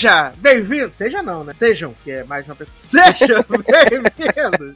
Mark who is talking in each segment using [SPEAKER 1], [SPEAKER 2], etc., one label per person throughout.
[SPEAKER 1] Seja bem-vindo, seja não, né? Sejam, que é mais uma pessoa. Sejam bem-vindos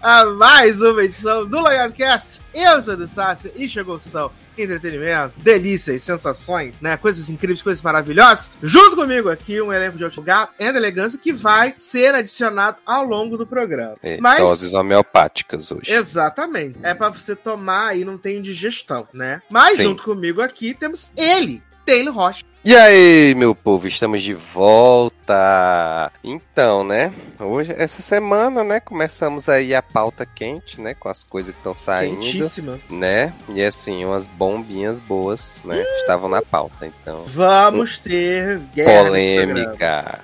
[SPEAKER 1] a mais uma edição do Logicast. Eu sou do Sácia e chegou o som entretenimento, delícias, sensações, né? Coisas incríveis, coisas maravilhosas. Junto comigo aqui um elenco de alto lugar e elegância que vai ser adicionado ao longo do programa.
[SPEAKER 2] É,
[SPEAKER 1] Mas
[SPEAKER 2] Doses homeopáticas hoje.
[SPEAKER 1] Exatamente. É pra você tomar e não tem indigestão, né? Mas
[SPEAKER 2] Sim.
[SPEAKER 1] junto comigo aqui temos ele, Taylor Rocha.
[SPEAKER 2] E aí, meu povo, estamos de volta. Então, né? Hoje, essa semana, né? Começamos aí a pauta quente, né? Com as coisas que estão saindo.
[SPEAKER 1] Quentíssima.
[SPEAKER 2] Né? E assim, umas bombinhas boas, né? Estavam na pauta, então.
[SPEAKER 1] Vamos ter guerra.
[SPEAKER 2] Polêmica.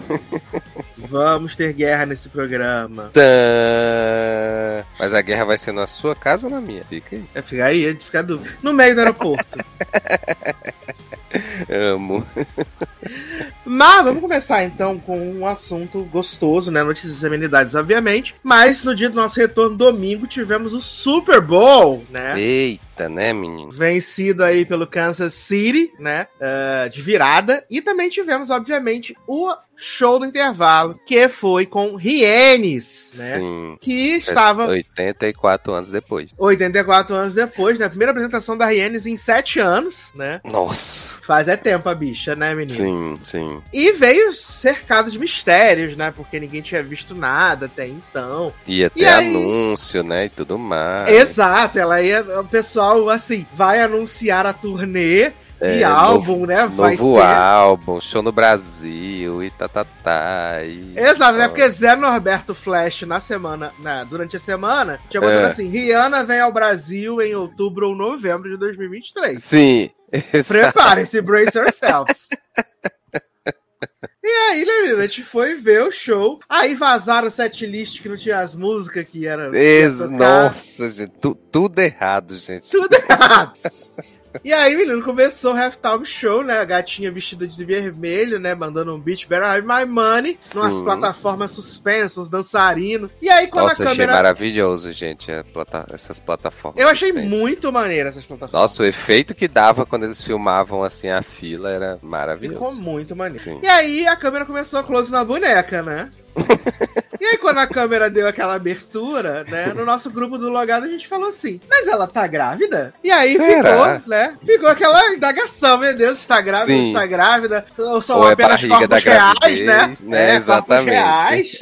[SPEAKER 1] Vamos ter guerra nesse programa.
[SPEAKER 2] Tã. Mas a guerra vai ser na sua casa ou na minha? Fica aí.
[SPEAKER 1] É ficar aí, é de ficar dúvida. No meio do aeroporto.
[SPEAKER 2] Amo.
[SPEAKER 1] Mas vamos começar então com um assunto gostoso, né? Notícias e amenidades, obviamente. Mas no dia do nosso retorno, domingo, tivemos o Super Bowl, né?
[SPEAKER 2] Eita, né, menino?
[SPEAKER 1] vencido aí pelo Kansas City, né? ah, de virada. E também tivemos, obviamente, o show do intervalo, que foi com Rienes, né?
[SPEAKER 2] Sim.
[SPEAKER 1] Que estava
[SPEAKER 2] 84 anos depois.
[SPEAKER 1] 84 anos depois, né? Primeira apresentação da Rienes em 7 anos, né?
[SPEAKER 2] Nossa.
[SPEAKER 1] Faz é tempo a bicha, né, menino?
[SPEAKER 2] Sim, sim.
[SPEAKER 1] E veio cercado de mistérios, né? Porque ninguém tinha visto nada até então.
[SPEAKER 2] Ia ter
[SPEAKER 1] E aí-
[SPEAKER 2] anúncio, né? E tudo mais.
[SPEAKER 1] Exato, ela ia. O pessoal, assim, vai anunciar a turnê
[SPEAKER 2] É,
[SPEAKER 1] e álbum, né? Vai
[SPEAKER 2] Novo
[SPEAKER 1] ser.
[SPEAKER 2] álbum, show no Brasil e tá, tá, tá. E...
[SPEAKER 1] Exato, né? Porque Zé Norberto Flash na semana, durante a semana, tinha botado
[SPEAKER 2] É.
[SPEAKER 1] assim: Rihanna vem ao Brasil em outubro ou novembro de 2023.
[SPEAKER 2] Sim.
[SPEAKER 1] Preparem-se, brace yourselves. E aí, né, menina, a gente foi ver o show. Aí vazaram o setlist que não tinha as músicas que era.
[SPEAKER 2] Ex-. Nossa, gente. tu- tudo errado, gente.
[SPEAKER 1] Tudo errado. E aí, menino, começou o halftime show, né? A gatinha vestida de vermelho, né? Mandando um beat Better Have My Money. Numas
[SPEAKER 2] Sim.
[SPEAKER 1] plataformas suspensas, dançarinos. E aí, quando
[SPEAKER 2] Nossa,
[SPEAKER 1] a
[SPEAKER 2] achei
[SPEAKER 1] câmera.
[SPEAKER 2] maravilhoso, gente, plata- essas plataformas.
[SPEAKER 1] Eu achei
[SPEAKER 2] suspensas.
[SPEAKER 1] muito maneiro essas plataformas.
[SPEAKER 2] Nossa, o efeito que dava quando eles filmavam assim a fila era maravilhoso.
[SPEAKER 1] Ficou muito maneiro.
[SPEAKER 2] Sim.
[SPEAKER 1] E aí a câmera começou a close na boneca, né? e aí quando a câmera deu aquela abertura, né? No nosso grupo do logado a gente falou assim, mas ela tá grávida? E aí
[SPEAKER 2] Será?
[SPEAKER 1] ficou, né? Ficou aquela indagação, meu Deus, está grávida,
[SPEAKER 2] Sim.
[SPEAKER 1] está grávida, ou são
[SPEAKER 2] Ou é
[SPEAKER 1] apenas
[SPEAKER 2] barriga
[SPEAKER 1] corpos reais, né?
[SPEAKER 2] né?
[SPEAKER 1] É,
[SPEAKER 2] Exatamente.
[SPEAKER 1] reais.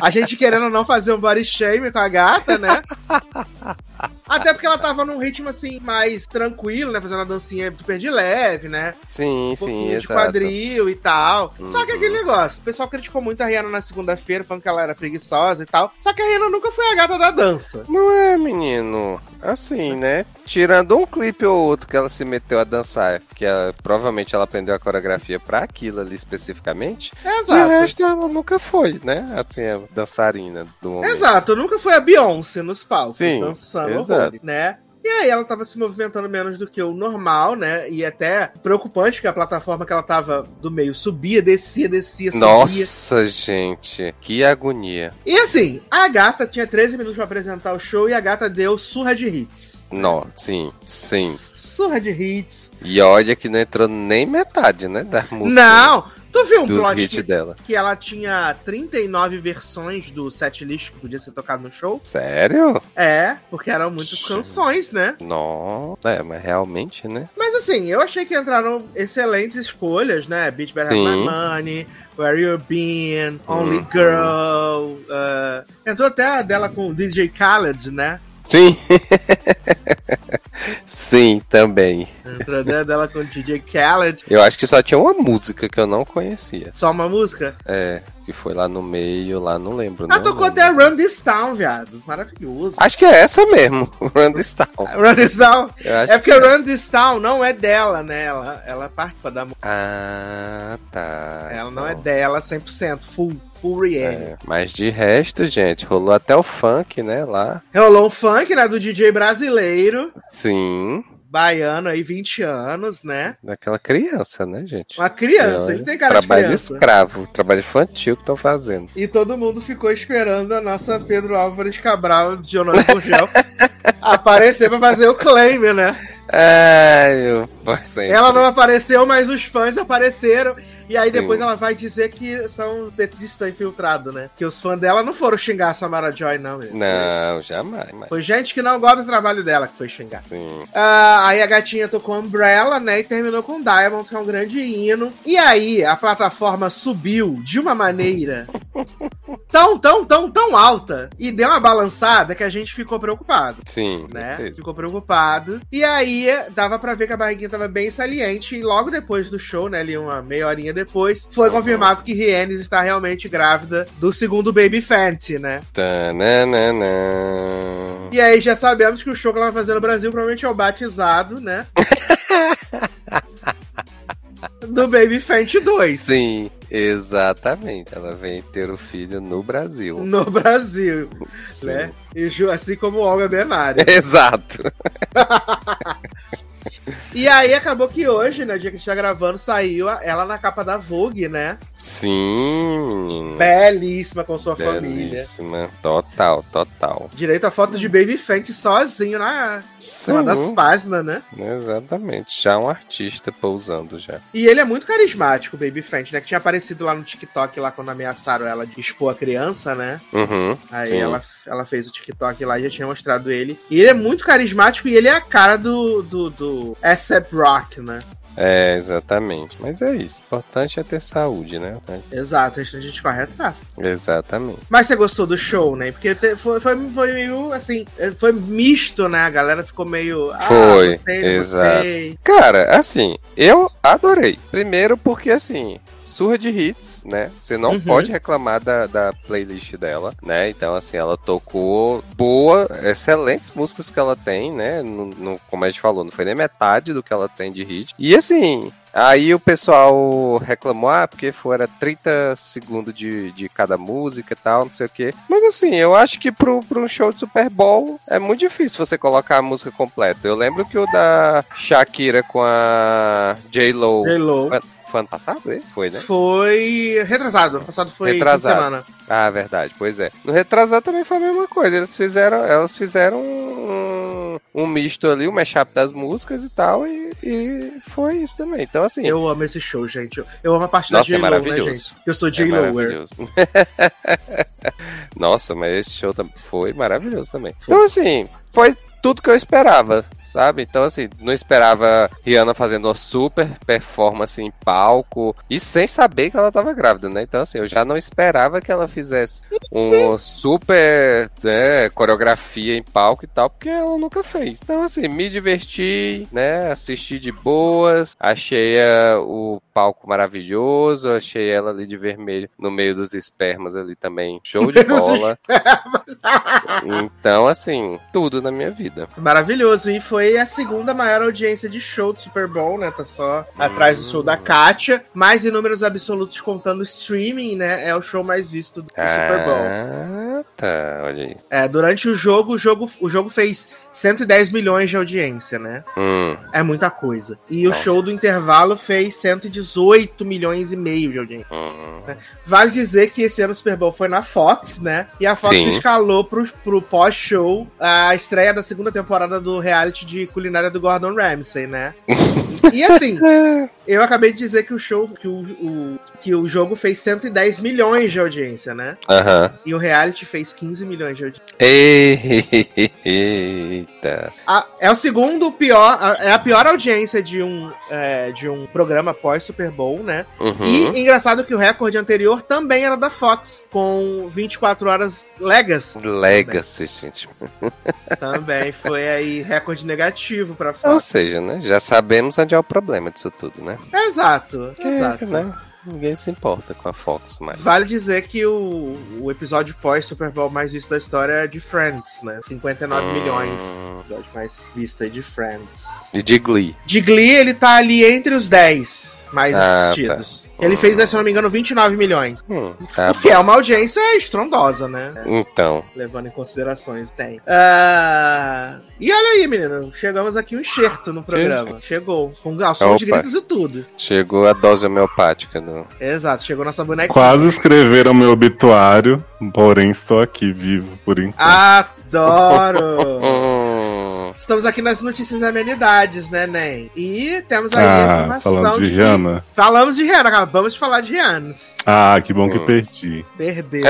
[SPEAKER 1] A gente querendo não fazer um body shame com a gata, né? Até porque ela tava num ritmo assim mais tranquilo, né? Fazendo a dancinha super de leve, né?
[SPEAKER 2] Sim,
[SPEAKER 1] um
[SPEAKER 2] sim,
[SPEAKER 1] pouquinho de
[SPEAKER 2] exato.
[SPEAKER 1] quadril e tal. Só que
[SPEAKER 2] Uhum.
[SPEAKER 1] aquele negócio, o pessoal criticou muito a Rihanna na segunda-feira, falando que ela era preguiçosa e tal. Só que a Rihanna nunca foi a gata da dança.
[SPEAKER 2] Não é, menino. Assim, né? Tirando um clipe ou outro que ela se meteu a dançar, que ela- provavelmente ela aprendeu a coreografia pra aquilo ali especificamente. E o
[SPEAKER 1] Exato.
[SPEAKER 2] resto ela nunca foi, né? Assim, a dançarina do momento.
[SPEAKER 1] Exato, nunca foi a Beyoncé nos palcos,
[SPEAKER 2] Sim,
[SPEAKER 1] dançando
[SPEAKER 2] exato.
[SPEAKER 1] Né? E aí ela tava se movimentando menos do que o normal, né? E até preocupante que a plataforma que ela tava do meio subia, descia, descia, subia.
[SPEAKER 2] Nossa, gente, que agonia.
[SPEAKER 1] E assim, a gata tinha 13 minutos pra apresentar o show e a gata deu surra de hits.
[SPEAKER 2] Não, sim, sim.
[SPEAKER 1] Surra de hits.
[SPEAKER 2] E olha que não entrou nem metade, né, da música.
[SPEAKER 1] Não! Tu viu um plot que,
[SPEAKER 2] dela.
[SPEAKER 1] que ela tinha 39 versões do setlist que podia ser tocado no show?
[SPEAKER 2] Sério?
[SPEAKER 1] É, porque eram muitas canções, né?
[SPEAKER 2] Não, é, mas realmente, né?
[SPEAKER 1] Mas assim, eu achei que entraram excelentes escolhas, né? Beach Better Have My
[SPEAKER 2] Sim.
[SPEAKER 1] Money, Where You Been, Only
[SPEAKER 2] Uhum.
[SPEAKER 1] Girl. uh, entrou até a dela com o DJ Khaled, né?
[SPEAKER 2] Sim. Sim, também.
[SPEAKER 1] Entrou dentro dela com o DJ Khaled.
[SPEAKER 2] Eu acho que só tinha uma música que eu não conhecia.
[SPEAKER 1] Só uma música?
[SPEAKER 2] É, que foi lá no meio, lá não lembro.
[SPEAKER 1] Ela
[SPEAKER 2] não
[SPEAKER 1] tocou até Run This Town, viado. Maravilhoso.
[SPEAKER 2] Acho que é essa mesmo, Run This Town.
[SPEAKER 1] Run This Town. É porque
[SPEAKER 2] que
[SPEAKER 1] Run This Town não é dela, né? Ela, ela participa da música.
[SPEAKER 2] Ah, tá.
[SPEAKER 1] Ela não é
[SPEAKER 2] Então,
[SPEAKER 1] dela 100%, full, full
[SPEAKER 2] é. Mas de resto, gente, rolou até o funk, né, lá.
[SPEAKER 1] Rolou um funk, né, do DJ brasileiro,
[SPEAKER 2] Sim,
[SPEAKER 1] baiano aí, 20 anos, né?
[SPEAKER 2] daquela criança, né, gente?
[SPEAKER 1] Uma criança, ele tem cara
[SPEAKER 2] trabalho
[SPEAKER 1] de criança.
[SPEAKER 2] escravo, trabalho infantil que estão fazendo.
[SPEAKER 1] E todo mundo ficou esperando a nossa Pedro Álvares Cabral de Jonathan Gurgel aparecer pra fazer o claim, né?
[SPEAKER 2] Ai, meu pai.
[SPEAKER 1] Ela não apareceu, mas os fãs apareceram. E aí
[SPEAKER 2] Sim.
[SPEAKER 1] depois ela vai dizer que são petistas infiltrados, né? Que os fãs dela não foram xingar a Samara Joy, não. meu.
[SPEAKER 2] Não, jamais. mas-
[SPEAKER 1] Foi gente que não gosta do trabalho dela que foi xingar.
[SPEAKER 2] Sim.
[SPEAKER 1] Ah, aí a gatinha tocou Umbrella, né? E terminou com Diamond, que é um grande hino. E aí a plataforma subiu de uma maneira tão, tão, tão, tão alta e deu uma balançada que a gente ficou preocupado.
[SPEAKER 2] Sim,
[SPEAKER 1] Né? Ficou preocupado. E aí dava pra ver que a barriguinha tava bem saliente. E logo depois do show, né? Ali uma meia horinha depois, foi
[SPEAKER 2] Uhum.
[SPEAKER 1] confirmado que Rienes está realmente grávida do segundo Baby Fenty, né?
[SPEAKER 2] Tananana.
[SPEAKER 1] E aí já sabemos que o show que ela vai fazer no Brasil provavelmente é o batizado, né? Do Baby Fenty 2.
[SPEAKER 2] Sim, exatamente. Ela vem ter o filho no Brasil.
[SPEAKER 1] No Brasil,
[SPEAKER 2] Sim.
[SPEAKER 1] né? E assim como Olga Benário.
[SPEAKER 2] Exato.
[SPEAKER 1] E aí acabou que hoje, né, dia que a gente tá gravando, saiu ela na capa da Vogue, né?
[SPEAKER 2] Sim.
[SPEAKER 1] Belíssima com sua família.
[SPEAKER 2] Belíssima. Total, total.
[SPEAKER 1] Direito a foto de Baby Fenty sozinho na
[SPEAKER 2] Sim,
[SPEAKER 1] uma das páginas, né?
[SPEAKER 2] exatamente. Já um artista pousando já.
[SPEAKER 1] E ele é muito carismático, o Baby Fenty, né? Que tinha aparecido lá no TikTok, lá quando ameaçaram ela de expor a criança, né?
[SPEAKER 2] Uhum.
[SPEAKER 1] Aí
[SPEAKER 2] Sim.
[SPEAKER 1] ela, ela fez o TikTok lá e já tinha mostrado ele. E ele é muito carismático e ele é a cara do, do, do ASAP Rock, né?
[SPEAKER 2] É, exatamente. Mas é isso. O importante é ter saúde, né?
[SPEAKER 1] Exato, a gente corre atrás.
[SPEAKER 2] Exatamente.
[SPEAKER 1] Mas você gostou do show, né? Porque foi, foi, foi meio assim, foi misto, né? A galera ficou meio. Ah,
[SPEAKER 2] Foi,
[SPEAKER 1] gostei,
[SPEAKER 2] exato.
[SPEAKER 1] gostei.
[SPEAKER 2] Cara, assim, eu adorei. Primeiro porque, assim, surra de hits, né? Você não
[SPEAKER 1] Uhum.
[SPEAKER 2] pode reclamar da, da playlist dela, né? Então, assim, ela tocou boa, excelentes músicas que ela tem, né? No, no- como a gente falou, não foi nem metade do que ela tem de hit. E, assim... Aí o pessoal reclamou, ah, porque fora 30 segundos de, de cada música e tal, não sei o quê. Mas assim, eu acho que pro, pro um show de Super Bowl é muito difícil você colocar a música completa. Eu lembro que o da Shakira com a J-Lo
[SPEAKER 1] J-Lo.
[SPEAKER 2] Foi ano passado? Esse foi, né?
[SPEAKER 1] Foi retrasado. Ano passado foi
[SPEAKER 2] Retrasado.
[SPEAKER 1] semana.
[SPEAKER 2] Ah, verdade, pois é. No retrasado também foi a mesma coisa. Eles fizeram, elas fizeram um, um misto ali, um mashup das músicas e tal, e, e foi isso também. Então, assim,
[SPEAKER 1] Eu amo esse show, gente. Eu, eu amo a parte
[SPEAKER 2] Nossa,
[SPEAKER 1] da
[SPEAKER 2] é
[SPEAKER 1] né,
[SPEAKER 2] maravilhoso.
[SPEAKER 1] gente? Eu sou
[SPEAKER 2] é
[SPEAKER 1] J-Lower.
[SPEAKER 2] maravilhoso. Nossa, mas esse show foi maravilhoso também. Então, assim, foi tudo que eu esperava, sabe? Então, assim, não esperava Rihanna fazendo uma super performance em palco e sem saber que ela tava grávida, né? Então, assim, eu já não esperava que ela fizesse uma super né, coreografia em palco e tal, porque ela nunca fez. Então, assim, me diverti, né? Assisti de boas, achei eh, o palco maravilhoso, achei ela ali de vermelho no meio dos espermas ali também. Show de bola. Então, assim, tudo na minha vida.
[SPEAKER 1] Maravilhoso. E foi a segunda maior audiência de show do Super Bowl, né? Tá só atrás do show da Kátia. Mas em números absolutos, contando o streaming, né? É o show mais visto do Super Bowl.
[SPEAKER 2] Ah, tá, olha aí.
[SPEAKER 1] É, durante o jogo, o jogo, o jogo fez 110 milhões de audiência, né?
[SPEAKER 2] Hum,
[SPEAKER 1] É muita coisa. E o
[SPEAKER 2] Nossa.
[SPEAKER 1] show do intervalo fez 118 milhões e meio de audiência.
[SPEAKER 2] hum.
[SPEAKER 1] Vale dizer que esse ano o Super Bowl foi na Fox, né? E a Fox
[SPEAKER 2] Sim.
[SPEAKER 1] escalou pro, pro pós-show a estreia da segunda temporada do reality de culinária do Gordon Ramsay, né? e assim, eu acabei de dizer que o show, que o, o- que o jogo fez 110 milhões de audiência, né? E o reality fez fez 15 milhões de audiência.
[SPEAKER 2] Eita.
[SPEAKER 1] A- é o segundo pior, a- é a pior audiência de um, é, de um programa pós Super Bowl, né?
[SPEAKER 2] Uhum.
[SPEAKER 1] E engraçado que o recorde anterior também era da Fox, com 24 horas Legas.
[SPEAKER 2] Legacy, gente.
[SPEAKER 1] Também foi aí recorde negativo pra
[SPEAKER 2] Ou
[SPEAKER 1] Fox.
[SPEAKER 2] seja, né? Já sabemos onde é o problema disso tudo, né?
[SPEAKER 1] Exato, exato.
[SPEAKER 2] É, né? Ninguém se importa com a Fox mais.
[SPEAKER 1] Vale dizer que o, o episódio pós Super Bowl mais visto da história é de Friends, né? 59
[SPEAKER 2] Hum.
[SPEAKER 1] milhões. O episódio mais visto aí de Friends.
[SPEAKER 2] E de Glee.
[SPEAKER 1] De Glee, ele tá ali entre os 10 mais
[SPEAKER 2] Ah,
[SPEAKER 1] assistidos. Ele fez, se não me engano, 29 milhões.
[SPEAKER 2] Hum, tá
[SPEAKER 1] o que é uma audiência estrondosa, né?
[SPEAKER 2] Então,
[SPEAKER 1] Levando em considerações, tem. Ah, E olha aí, menino. Chegamos aqui um enxerto no programa. Chegou. Com ao som de gritos e tudo.
[SPEAKER 2] chegou a dose homeopática do.
[SPEAKER 1] Exato, chegou nossa bonequinha.
[SPEAKER 3] Quase escreveram meu obituário, porém estou aqui vivo por enquanto.
[SPEAKER 1] Adoro! Estamos aqui nas notícias e amenidades, né, Nen? E temos aí a
[SPEAKER 3] Ah,
[SPEAKER 1] informação
[SPEAKER 3] falando de
[SPEAKER 1] que-
[SPEAKER 3] Rihanna.
[SPEAKER 1] Falamos de Rihanna, acabamos de falar de Rihanna.
[SPEAKER 3] Ah, que bom que
[SPEAKER 2] Hum.
[SPEAKER 3] perdi.
[SPEAKER 1] Perdeu.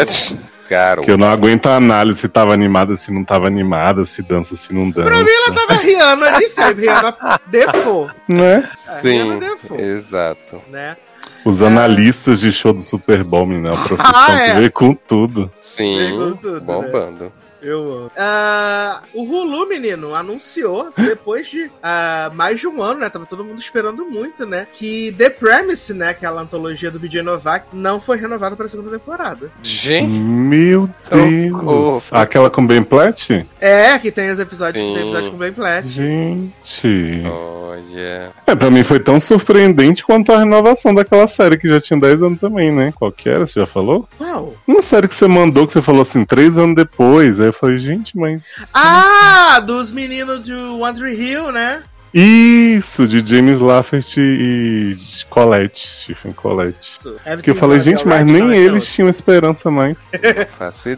[SPEAKER 2] Caro.
[SPEAKER 3] Que eu não aguento a análise se tava animada, se não tava animada, se dança, se não dança.
[SPEAKER 1] Pra mim, ela tava Rihanna de sempre, Rihanna Default,
[SPEAKER 3] Né?
[SPEAKER 1] É,
[SPEAKER 2] Sim,
[SPEAKER 1] Rihanna Default.
[SPEAKER 2] exato.
[SPEAKER 1] né?
[SPEAKER 3] Os analistas de show do Super Bowl, menina, é uma profissão
[SPEAKER 1] Ah, é.
[SPEAKER 3] que vê com tudo.
[SPEAKER 2] Sim,
[SPEAKER 1] Pegou tudo, né? Eu amo. Ah, o Hulu, menino, anunciou depois de ah, mais de um ano, né? Tava todo mundo esperando muito, né? Que The Premise, né? Aquela antologia do BJ Novak, não foi renovada pra segunda temporada.
[SPEAKER 2] Gente,
[SPEAKER 3] Meu. Deus. Aquela com Ben Platt?
[SPEAKER 1] É, que tem os episódios,
[SPEAKER 2] Sim.
[SPEAKER 1] tem episódio com Ben Platt.
[SPEAKER 3] Gente.
[SPEAKER 2] olha.
[SPEAKER 3] É, pra mim foi tão surpreendente quanto a renovação daquela série que já tinha 10 anos também, né? Qual que era? Você já falou?
[SPEAKER 1] Qual?
[SPEAKER 3] Uma série que você mandou, que você falou assim, três anos depois. Aí eu falei, gente, mas.
[SPEAKER 1] Ah, dos meninos de One Tree Hill, né?
[SPEAKER 3] Isso, de James Lafferty e Colette, Stephen Colette. Que eu falei, gente, mas nem eles tinham esperança mais.
[SPEAKER 2] Ideia.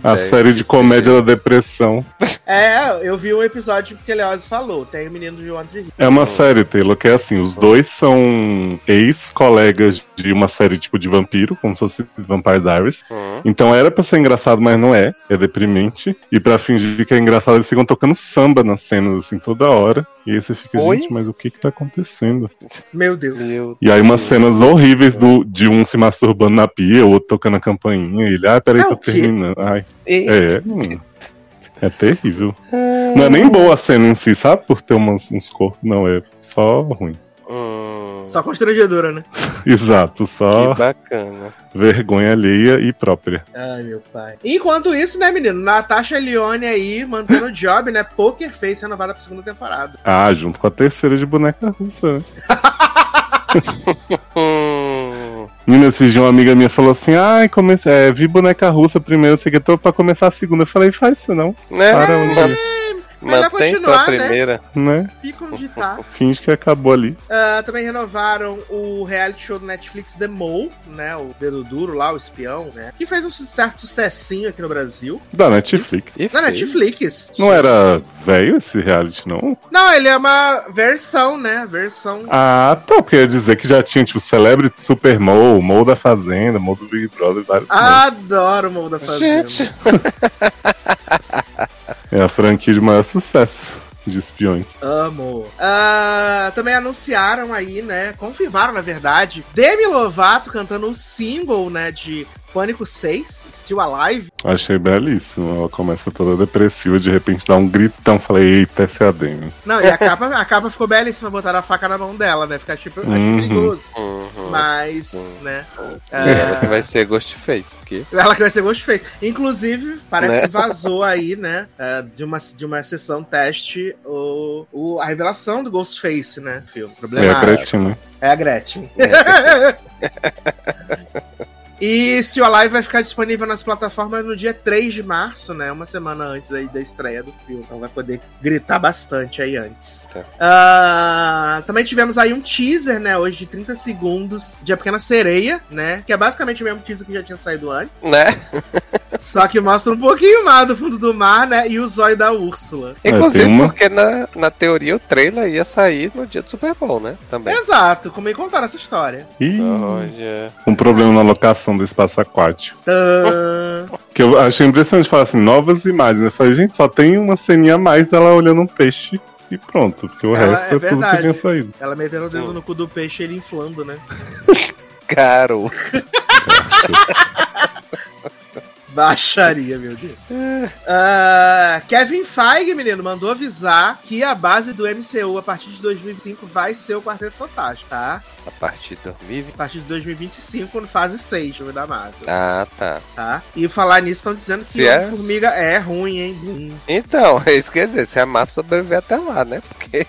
[SPEAKER 3] A série de comédia da depressão.
[SPEAKER 1] É, eu vi um episódio que ele falou. Tem o menino de One Tree Hill.
[SPEAKER 3] É uma série, Taylor, que é assim, os dois são ex-colegas de uma série tipo de vampiro, como se fosse Vampire Diaries.
[SPEAKER 2] Hum,
[SPEAKER 3] Então era pra ser engraçado, mas não é. É deprimente. E pra fingir que é engraçado, eles ficam tocando samba nas cenas, assim, toda hora. E aí você fica,
[SPEAKER 2] Oi?
[SPEAKER 3] gente, mas o que que tá acontecendo?
[SPEAKER 1] Meu Deus.
[SPEAKER 2] Meu
[SPEAKER 3] E aí umas cenas horríveis do, de um se masturbando na pia, o outro tocando a campainha. E ele, ah, peraí,
[SPEAKER 1] É
[SPEAKER 3] tô
[SPEAKER 1] o quê?
[SPEAKER 3] terminando. Ai,
[SPEAKER 2] E-
[SPEAKER 3] é. hum. É terrível. Não é nem boa a cena em si, sabe? Por ter umas, uns corpos. Não, é só ruim.
[SPEAKER 2] Hum,
[SPEAKER 1] Só constrangedora, né?
[SPEAKER 3] Exato, só
[SPEAKER 2] que bacana.
[SPEAKER 3] vergonha alheia e própria.
[SPEAKER 1] Ai, meu pai. Enquanto isso, né, menino? Natasha Leone aí, mantendo o job, né? Poker Face renovada pra segunda temporada.
[SPEAKER 3] Ah, junto com a terceira de boneca russa, né? Menina, esses dias uma amiga minha falou assim: ai, comecei, é, vi boneca russa primeiro, sei que tô pra começar a segunda. Eu falei, faz isso não,
[SPEAKER 2] né?
[SPEAKER 3] para um dia,
[SPEAKER 2] Mantém
[SPEAKER 1] continuar,
[SPEAKER 2] tua
[SPEAKER 1] né?
[SPEAKER 2] primeira.
[SPEAKER 3] né?
[SPEAKER 1] Fica onde tá.
[SPEAKER 3] Finge que acabou ali.
[SPEAKER 1] Ah, também renovaram o reality show do Netflix The Mole, né? O Dedo Duro lá, o espião, né? Que fez um certo sucessinho aqui no Brasil.
[SPEAKER 3] Da Netflix.
[SPEAKER 2] E
[SPEAKER 1] Na
[SPEAKER 2] fez.
[SPEAKER 1] Netflix.
[SPEAKER 3] Não era velho esse reality, não?
[SPEAKER 1] Não, ele é uma versão, né? Versão.
[SPEAKER 3] Ah, tá, porque ia dizer que já tinha, tipo, Celebrity Super Mole, Mole da Fazenda, Mole do Big Brother, vários.
[SPEAKER 1] Ah. Adoro o Mole da Fazenda.
[SPEAKER 2] Gente,
[SPEAKER 3] É a franquia de maior sucesso de espiões.
[SPEAKER 1] Amo. Ah, também anunciaram aí, né? Confirmaram, na verdade, Demi Lovato cantando o single, né? De Pânico 6, Still Alive.
[SPEAKER 3] Achei belíssimo. Ela começa toda depressiva, de repente dá um gritão. Falei, eita, essa é a Demi.
[SPEAKER 1] Não, e a capa, a capa ficou belíssima, botaram a faca na mão dela, né? Ficar tipo, acho
[SPEAKER 3] Uhum.
[SPEAKER 1] perigoso.
[SPEAKER 2] uhum.
[SPEAKER 1] Mas,
[SPEAKER 2] Sim.
[SPEAKER 1] né?
[SPEAKER 2] Ela que
[SPEAKER 1] ah,
[SPEAKER 2] vai ser Ghostface. Que...
[SPEAKER 1] Ela que vai ser feito. Inclusive, parece
[SPEAKER 2] Né?
[SPEAKER 1] que vazou aí, né? ah, de, uma, de uma sessão teste o, o- a revelação do Ghostface, né? Filme.
[SPEAKER 3] É a
[SPEAKER 1] Problemático.
[SPEAKER 3] Gretchen, né?
[SPEAKER 1] É a Gretchen. E Still Alive vai ficar disponível nas plataformas no dia 3 de março, né? Uma semana antes aí da estreia do filme. Então vai poder gritar bastante aí antes.
[SPEAKER 2] Tá.
[SPEAKER 1] Ah, também tivemos aí um teaser, né? Hoje de 30 segundos de A Pequena Sereia, né? Que é basicamente o mesmo teaser que já tinha saído antes.
[SPEAKER 2] Né?
[SPEAKER 1] Só que mostra um pouquinho mais do fundo do mar, né? E o zóio da Úrsula.
[SPEAKER 2] Inclusive
[SPEAKER 3] tem uma-
[SPEAKER 2] porque na, na teoria o trailer ia sair no dia do Super Bowl, né? Também.
[SPEAKER 1] Exato, como me contaram essa história.
[SPEAKER 3] Ih,
[SPEAKER 2] Olha.
[SPEAKER 3] um problema na locação do espaço aquático.
[SPEAKER 1] Tã.
[SPEAKER 3] Que eu achei impressionante falar assim, novas imagens. Eu falei, gente, só tem uma ceninha a mais dela olhando um peixe e pronto. Porque o
[SPEAKER 1] Ela-
[SPEAKER 3] resto
[SPEAKER 1] é
[SPEAKER 3] é, tudo que tinha saído.
[SPEAKER 1] Ela metendo o dedo
[SPEAKER 2] Sim.
[SPEAKER 1] no cu do peixe e ele inflando, né?
[SPEAKER 2] Caro.
[SPEAKER 1] Baixaria, meu Deus. Ah, Kevin Feige, menino, mandou avisar que a base do MCU a partir de 2025 vai ser o Quarteto Fantástico, tá?
[SPEAKER 2] A partir de 2020.
[SPEAKER 1] A partir de 2025, no fase 6, filme da Marvel,
[SPEAKER 2] Ah, tá.
[SPEAKER 1] tá? E falar nisso, estão dizendo que
[SPEAKER 2] Se é-
[SPEAKER 1] Formiga é ruim, hein? Hum,
[SPEAKER 2] Então, é isso que quer dizer, se a Marvel sobreviver até lá, né? Porque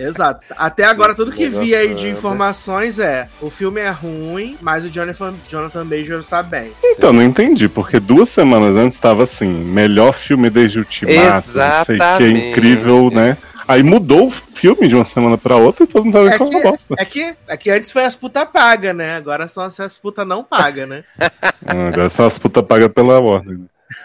[SPEAKER 1] Exato. Até agora, tudo que vi aí de informações é: o filme é ruim, mas o Jonathan, Jonathan Majors tá bem.
[SPEAKER 3] Então, não entendi, porque duas semanas antes estava assim, melhor filme desde o Ultimato, não sei que,
[SPEAKER 2] Exatamente.
[SPEAKER 3] incrível, né? Aí mudou o filme de uma semana pra outra e todo mundo tava
[SPEAKER 1] É
[SPEAKER 3] com uma
[SPEAKER 1] que,
[SPEAKER 3] bosta.
[SPEAKER 1] é, que, é que antes foi as puta paga, né? Agora são as, as puta não paga, né?
[SPEAKER 3] Ah, Agora são as putas pagas pela Warner.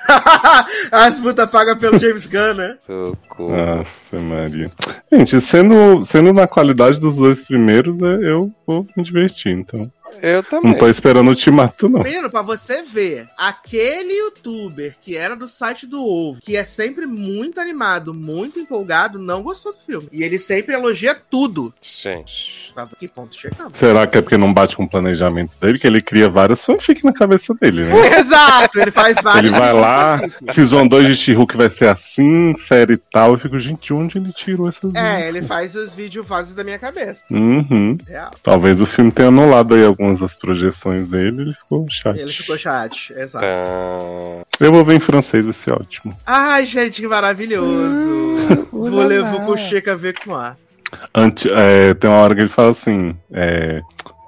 [SPEAKER 1] as puta paga pelo James Gunn, né?
[SPEAKER 2] socorro.
[SPEAKER 3] Ave Maria. Gente, sendo, sendo na qualidade dos dois primeiros, é- eu vou me divertir, então.
[SPEAKER 2] Eu também.
[SPEAKER 3] Não tô esperando o Ultimato, não.
[SPEAKER 1] Menino, pra você ver, aquele youtuber que era do site do Ovo, que é sempre muito animado, muito empolgado, não gostou do filme. E ele sempre elogia tudo.
[SPEAKER 2] Gente.
[SPEAKER 1] Pra que ponto chegamos?
[SPEAKER 3] Será que é porque não bate com o planejamento dele? Que ele cria várias fanfic na cabeça dele, né?
[SPEAKER 1] Exato, ele faz vários.
[SPEAKER 3] Ele vai lá. Season 2 de She-Hulk vai ser assim, série e tal. Eu fico, gente, de onde ele tirou essas
[SPEAKER 1] É, ele faz os vídeos fases da minha cabeça.
[SPEAKER 3] Uhum.
[SPEAKER 1] Real.
[SPEAKER 3] Talvez o filme tenha anulado aí algumas das projeções dele, ele ficou chato.
[SPEAKER 1] Ele ficou chat, exato.
[SPEAKER 2] Tá.
[SPEAKER 3] Eu vou ver em francês, vai ser ótimo.
[SPEAKER 1] Ai, gente, que maravilhoso. Vou levar o Checa ver com a.
[SPEAKER 3] Ante, é, tem uma hora que ele fala assim: é,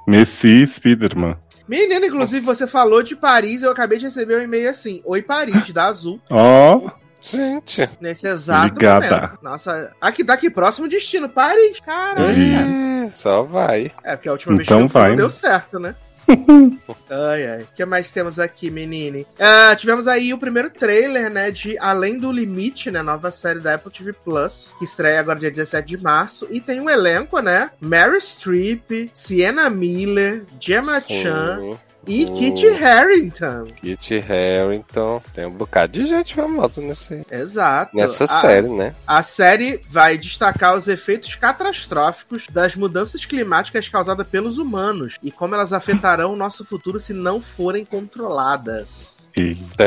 [SPEAKER 3] Messi Spiderman.
[SPEAKER 1] Menina, inclusive, você falou de Paris, eu acabei de receber um e-mail assim. Oi, Paris, da Azul.
[SPEAKER 3] Ó,
[SPEAKER 2] Gente.
[SPEAKER 1] Nesse exato
[SPEAKER 3] Obrigada.
[SPEAKER 1] momento. Nossa, aqui tá aqui próximo destino, Paris. Caraca.
[SPEAKER 3] Ih.
[SPEAKER 2] É, Só vai.
[SPEAKER 1] É, porque a última vez
[SPEAKER 3] Então
[SPEAKER 1] que eu não deu certo, né? ai, ai. O que mais temos aqui, menine? Ah, tivemos aí o primeiro trailer, né, de Além do Limite, né, nova série da Apple TV Plus, que estreia agora dia 17 de março. E tem um elenco, né? Mary Streep, Sienna Miller, Gemma
[SPEAKER 2] Sim.
[SPEAKER 1] Chan e
[SPEAKER 2] Hum.
[SPEAKER 1] Kit Harington.
[SPEAKER 2] Kit Harington. Tem um bocado de gente famosa nesse,
[SPEAKER 1] Exato.
[SPEAKER 2] nessa
[SPEAKER 1] A-
[SPEAKER 2] série, né?
[SPEAKER 1] A série vai destacar os efeitos catastróficos das mudanças climáticas causadas pelos humanos e como elas afetarão o nosso futuro se não forem controladas.
[SPEAKER 3] e
[SPEAKER 2] Tã.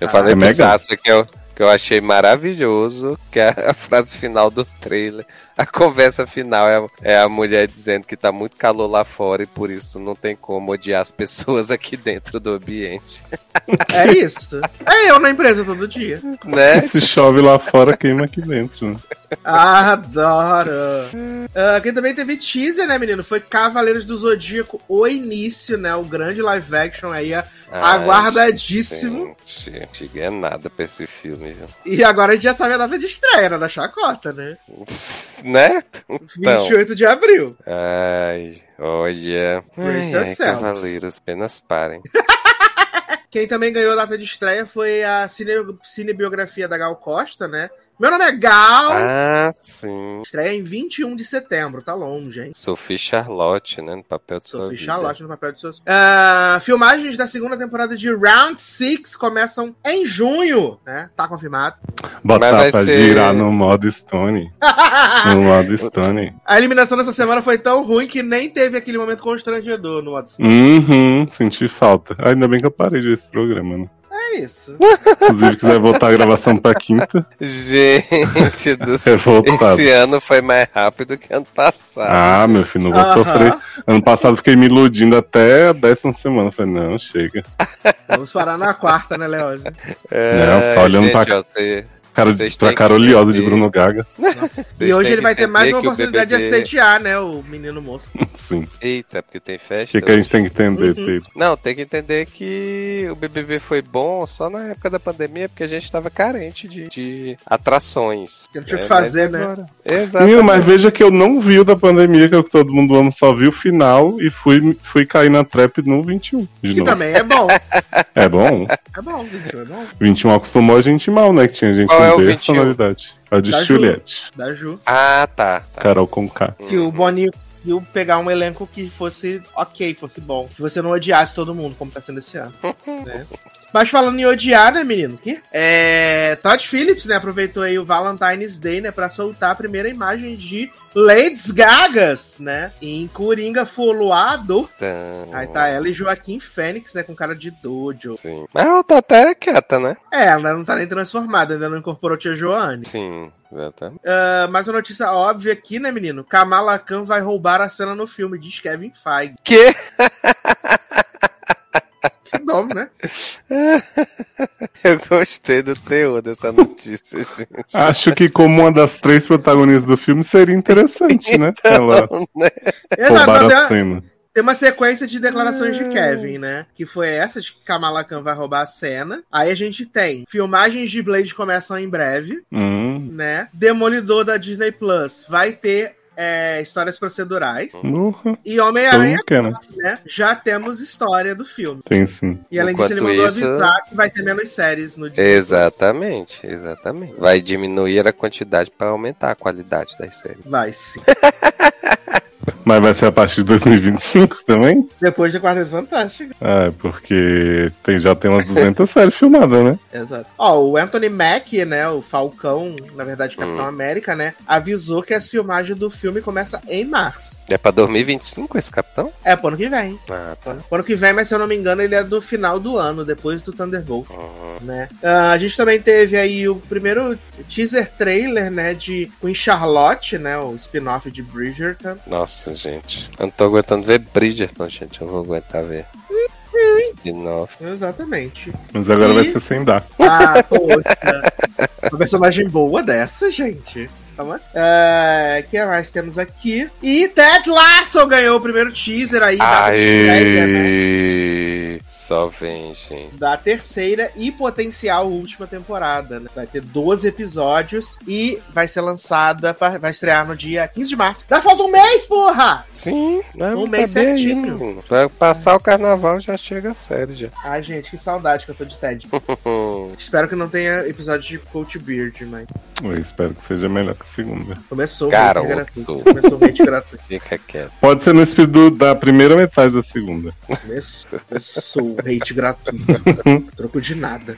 [SPEAKER 2] Eu
[SPEAKER 1] Ah,
[SPEAKER 2] falei
[SPEAKER 3] é
[SPEAKER 2] pro que eu, que eu achei maravilhoso, que é a, frase final do trailer, a conversa final é, é a mulher dizendo que tá muito calor lá fora e por isso não tem como odiar as pessoas aqui dentro do ambiente.
[SPEAKER 1] É isso. É eu na empresa todo dia.
[SPEAKER 2] Né?
[SPEAKER 3] se chove lá fora, queima aqui dentro.
[SPEAKER 1] Adoro. Ah, quem também teve teaser, né, menino? Foi Cavaleiros do Zodíaco, o início, né? O grande live action aí,
[SPEAKER 2] Ai,
[SPEAKER 1] aguardadíssimo.
[SPEAKER 2] Gente, gente, é nada pra esse filme, viu?
[SPEAKER 1] E agora a gente já sabe a data de estreia, né? Da chacota, né?
[SPEAKER 2] Né? Então.
[SPEAKER 1] 28 de abril.
[SPEAKER 2] Ai, olha.
[SPEAKER 1] Brace
[SPEAKER 2] Ai, ai, cavaleiros, apenas parem.
[SPEAKER 1] Quem também ganhou a data de estreia foi a cine, cinebiografia da Gal Costa, né? Meu nome é Gal.
[SPEAKER 2] Ah, sim.
[SPEAKER 1] Estreia em 21 de setembro, tá longe, hein?
[SPEAKER 2] Sophie Charlotte, né? No papel de sua
[SPEAKER 1] Sophie
[SPEAKER 2] vida.
[SPEAKER 1] Charlotte no papel de seus. Ah, filmagens da segunda temporada de Round 6 começam em junho, né? Tá confirmado.
[SPEAKER 3] Botar
[SPEAKER 2] ser-
[SPEAKER 3] girar no modo Stone. No modo Stone.
[SPEAKER 1] a eliminação dessa semana foi tão ruim que nem teve aquele momento constrangedor no WhatsApp.
[SPEAKER 3] Uhum, senti falta. Ainda bem que eu parei de ver esse programa, né?
[SPEAKER 1] Isso.
[SPEAKER 3] Inclusive, quiser voltar a gravação pra quinta,
[SPEAKER 2] Gente do céu. Esse ano foi mais rápido que ano passado.
[SPEAKER 3] Ah, meu filho, não vou
[SPEAKER 1] Aham.
[SPEAKER 3] sofrer. Ano passado fiquei me iludindo até a décima semana. Falei, não, chega.
[SPEAKER 1] Vamos parar na quarta, né, Leoz?
[SPEAKER 2] É,
[SPEAKER 3] Não, ficar olhando
[SPEAKER 2] gente,
[SPEAKER 3] pra-
[SPEAKER 2] você-
[SPEAKER 3] Cara,
[SPEAKER 2] Vocês
[SPEAKER 3] pra cara oleosa de. Bruno Gaga.
[SPEAKER 1] E hoje ele vai ter mais uma
[SPEAKER 2] o
[SPEAKER 1] oportunidade de
[SPEAKER 2] BBB
[SPEAKER 1] assediar, né, o menino moço.
[SPEAKER 3] Sim.
[SPEAKER 2] Eita, porque tem
[SPEAKER 3] O
[SPEAKER 2] festa.
[SPEAKER 3] que, que a gente tem que entender,
[SPEAKER 1] Uhum.
[SPEAKER 3] Pedro?
[SPEAKER 2] Não, tem que entender que o BBB foi bom só na época da pandemia, porque a gente tava carente de, de atrações.
[SPEAKER 1] Que não tinha o que fazer,
[SPEAKER 2] mas
[SPEAKER 1] né?
[SPEAKER 2] agora- Exato.
[SPEAKER 3] Menino, mas veja que eu não vi o da pandemia, que é o que todo mundo ama, só vi o final e fui, fui cair na trap no 21. De
[SPEAKER 1] Que
[SPEAKER 3] novo.
[SPEAKER 1] também é bom.
[SPEAKER 3] É bom.
[SPEAKER 1] É bom, gente, é bom.
[SPEAKER 3] 21 acostumou a gente mal, né? Que tinha gente
[SPEAKER 2] Qual é o
[SPEAKER 3] personalidade. A de
[SPEAKER 1] Da Ju.
[SPEAKER 3] Juliette.
[SPEAKER 1] Da Ju.
[SPEAKER 2] Ah, tá. tá.
[SPEAKER 3] Carol com K.
[SPEAKER 1] Que o Boninho, conseguiu pegar um elenco que fosse ok, fosse bom. Que você não odiasse todo mundo, como tá sendo esse ano. né? Mas falando em odiar, né, menino? Que? É, Todd Phillips, né, aproveitou aí o Valentine's Day, né, pra soltar a primeira imagem de Lady Gagas, né, em Coringa Foluado.
[SPEAKER 2] Então,
[SPEAKER 1] Aí tá ela e Joaquim Fênix, né, com cara de dojo.
[SPEAKER 2] Sim. Mas ela tá até quieta, né?
[SPEAKER 1] É, ela não tá nem transformada, ainda não incorporou Tia Joane.
[SPEAKER 2] Sim, exatamente.
[SPEAKER 1] Ah, mas uma notícia óbvia aqui, né, menino? Kamala Khan vai roubar a cena no filme, diz Kevin Feige.
[SPEAKER 2] Que?
[SPEAKER 1] Que nome, né?
[SPEAKER 2] Eu gostei do teor dessa notícia, gente.
[SPEAKER 3] Acho que como uma das três protagonistas do filme seria interessante, né? Ela
[SPEAKER 2] Então, né?
[SPEAKER 1] Exato,
[SPEAKER 3] roubar
[SPEAKER 1] tem
[SPEAKER 3] a
[SPEAKER 1] uma-
[SPEAKER 3] cena.
[SPEAKER 1] tem uma sequência de declarações de Kevin, né? Que foi essa de que Kamala Khan vai roubar a cena. Aí a gente tem filmagens de Blade começam em breve,
[SPEAKER 3] Hum,
[SPEAKER 1] né? Demolidor da Disney Plus vai ter é, histórias procedurais.
[SPEAKER 3] urra,
[SPEAKER 1] E Homem-Aranha,
[SPEAKER 3] quer, né?
[SPEAKER 1] Já temos história do filme.
[SPEAKER 3] Tem sim.
[SPEAKER 1] E além disso, ele
[SPEAKER 2] Enquanto
[SPEAKER 1] mandou
[SPEAKER 2] isso-
[SPEAKER 1] avisar que vai ter menos séries no Disney Plus.
[SPEAKER 2] Exatamente, exatamente. Vai diminuir a quantidade pra aumentar a qualidade das séries.
[SPEAKER 1] Vai sim.
[SPEAKER 3] Mas vai ser a partir de 2025 também?
[SPEAKER 1] Depois de Quarteto Fantástico.
[SPEAKER 3] Ah, é porque tem, já tem umas 200 séries filmadas, né?
[SPEAKER 1] Exato. Ó, o Anthony Mack, né, o Falcão, na verdade, Capitão
[SPEAKER 2] Hum.
[SPEAKER 1] América, né, avisou que a filmagem do filme começa em março.
[SPEAKER 2] É pra 2025 esse capitão?
[SPEAKER 1] É, pro ano que vem.
[SPEAKER 2] Ah, tá.
[SPEAKER 1] Pro ano que vem, mas se eu não me engano, ele é do final do ano, depois do Thunderbolt,
[SPEAKER 2] Uhum.
[SPEAKER 1] né. Ah, a gente também teve aí o primeiro teaser trailer, né, de Queen Charlotte, né, o spin-off de Bridgerton.
[SPEAKER 2] Nossa, gente. Eu não tô aguentando ver Bridgerton, gente. Eu vou aguentar ver. Spin-off.
[SPEAKER 1] Exatamente.
[SPEAKER 3] Mas agora
[SPEAKER 1] E-
[SPEAKER 3] vai ser sem dar.
[SPEAKER 1] Ah, poxa. Uma personagem boa dessa, gente. Assim, é, que mais temos aqui? E Ted Lasso ganhou o primeiro teaser aí da estreia, né?
[SPEAKER 2] Aê! Só vem, gente.
[SPEAKER 1] Da terceira e potencial última temporada. Né? Vai ter 12 episódios e vai ser lançada, pra- vai estrear no dia 15 de março. Dá falta um mês, porra!
[SPEAKER 2] Sim, né?
[SPEAKER 1] Um
[SPEAKER 2] tá
[SPEAKER 1] mês
[SPEAKER 2] aí,
[SPEAKER 1] certinho.
[SPEAKER 2] Vai passar o carnaval já chega a série já.
[SPEAKER 1] Ai, gente, que saudade que eu tô de Ted. Espero que não tenha episódio de Coach Beard, mas
[SPEAKER 3] Eu espero que seja melhor que segunda.
[SPEAKER 1] começou o
[SPEAKER 2] Garoto.
[SPEAKER 1] hate gratuito. Começou o hate gratuito.
[SPEAKER 2] Fica quieto.
[SPEAKER 3] Pode ser no espírito do- da primeira metade da segunda.
[SPEAKER 1] Começou, começou o hate gratuito. Troco de nada.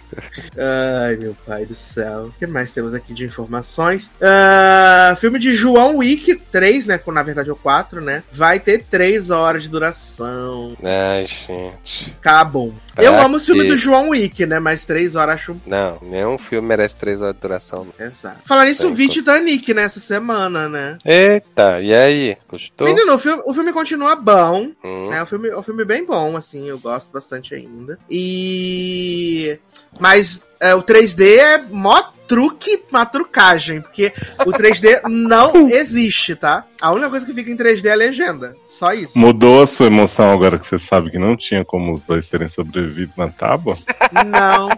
[SPEAKER 1] Ai, meu pai do céu. O que mais temos aqui de informações? Ah, filme de João Wick 3, né? Na verdade é o 4, né? Vai ter 3 horas de duração.
[SPEAKER 2] Ai, gente.
[SPEAKER 1] Acabam.
[SPEAKER 2] Pra
[SPEAKER 1] Eu amo o filme do João Wick, né? Mas 3 horas acho
[SPEAKER 2] Não, nenhum filme merece três horas de duração.
[SPEAKER 1] Exato. Falar nisso, o vídeo da Nick nessa semana, né?
[SPEAKER 2] Eita, e aí? Gostou?
[SPEAKER 1] Menino, o filme, o filme continua bom.
[SPEAKER 2] Hum,
[SPEAKER 1] É um filme, um filme bem bom, assim, eu gosto bastante ainda. E. Mas é, o 3D é mó truque, uma trucagem, porque o 3D não existe, tá? A única coisa que fica em 3D é a legenda. Só isso.
[SPEAKER 3] Mudou a sua emoção agora que você sabe que não tinha como os dois terem sobrevivido na tábua?
[SPEAKER 1] Não.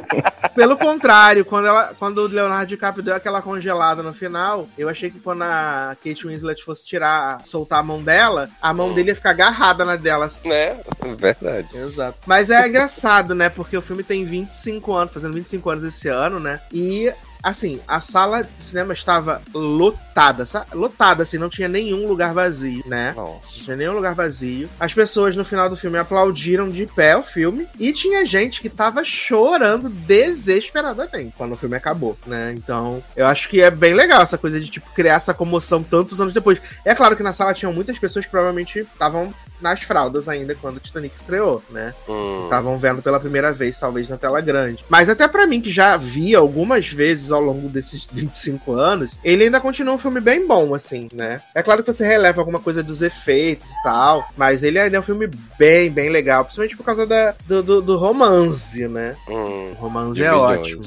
[SPEAKER 1] Pelo contrário, quando, ela, quando o Leonardo DiCaprio deu aquela congelada no final, eu achei que quando a Kate Winslet fosse tirar, soltar a mão dela, a mão dele ia ficar agarrada na dela. assim.
[SPEAKER 2] né? Verdade.
[SPEAKER 1] Exato. Mas é engraçado, né? Porque o filme tem 25 anos, fazendo 25 anos esse ano, né? E. E Assim, a sala de cinema estava lotada, lotada, assim, não tinha nenhum lugar vazio, né? Não
[SPEAKER 2] Nossa.
[SPEAKER 1] tinha nenhum lugar vazio. As pessoas no final do filme aplaudiram de pé o filme. E tinha gente que tava chorando desesperadamente quando o filme acabou, né? Então, eu acho que é bem legal essa coisa de, tipo, criar essa comoção tantos anos depois. É claro que na sala tinham muitas pessoas que provavelmente estavam nas fraldas ainda quando o Titanic estreou, né?
[SPEAKER 2] Hum,
[SPEAKER 1] Estavam vendo pela primeira vez, talvez na tela grande. Mas até pra mim, que já vi algumas vezes ao longo desses 25 anos, ele ainda continua um filme bem bom, assim, né? É claro que você releva alguma coisa dos efeitos e tal, mas ele ainda é um filme bem, bem legal, principalmente por causa da, do, do, do romance, né?
[SPEAKER 2] hum,
[SPEAKER 1] O romance é
[SPEAKER 2] milhões.
[SPEAKER 1] ótimo.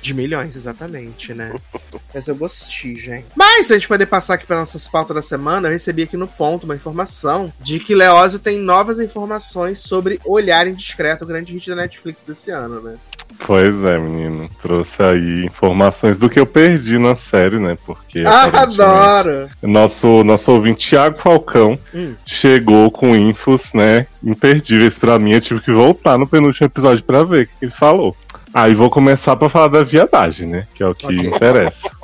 [SPEAKER 1] De milhões, exatamente, né? Mas eu gostei, gente. Mas, se a gente poder passar aqui para nossas pautas da semana, eu recebi aqui no ponto uma informação de que Leózio tem novas informações sobre Olhar Indiscreto, o grande hit da Netflix desse ano, né?
[SPEAKER 3] Pois é, menino. Trouxe aí informações do que eu perdi na série, né? Porque.
[SPEAKER 1] Ah, adoro!
[SPEAKER 3] Nosso, nosso ouvinte Thiago Falcão
[SPEAKER 1] Hum.
[SPEAKER 3] chegou com infos, né? Imperdíveis pra mim. Eu tive que voltar no penúltimo episódio pra ver o que ele falou. Aí vou começar pra falar da viadagem, né? Que é o que
[SPEAKER 1] Ok.
[SPEAKER 3] interessa.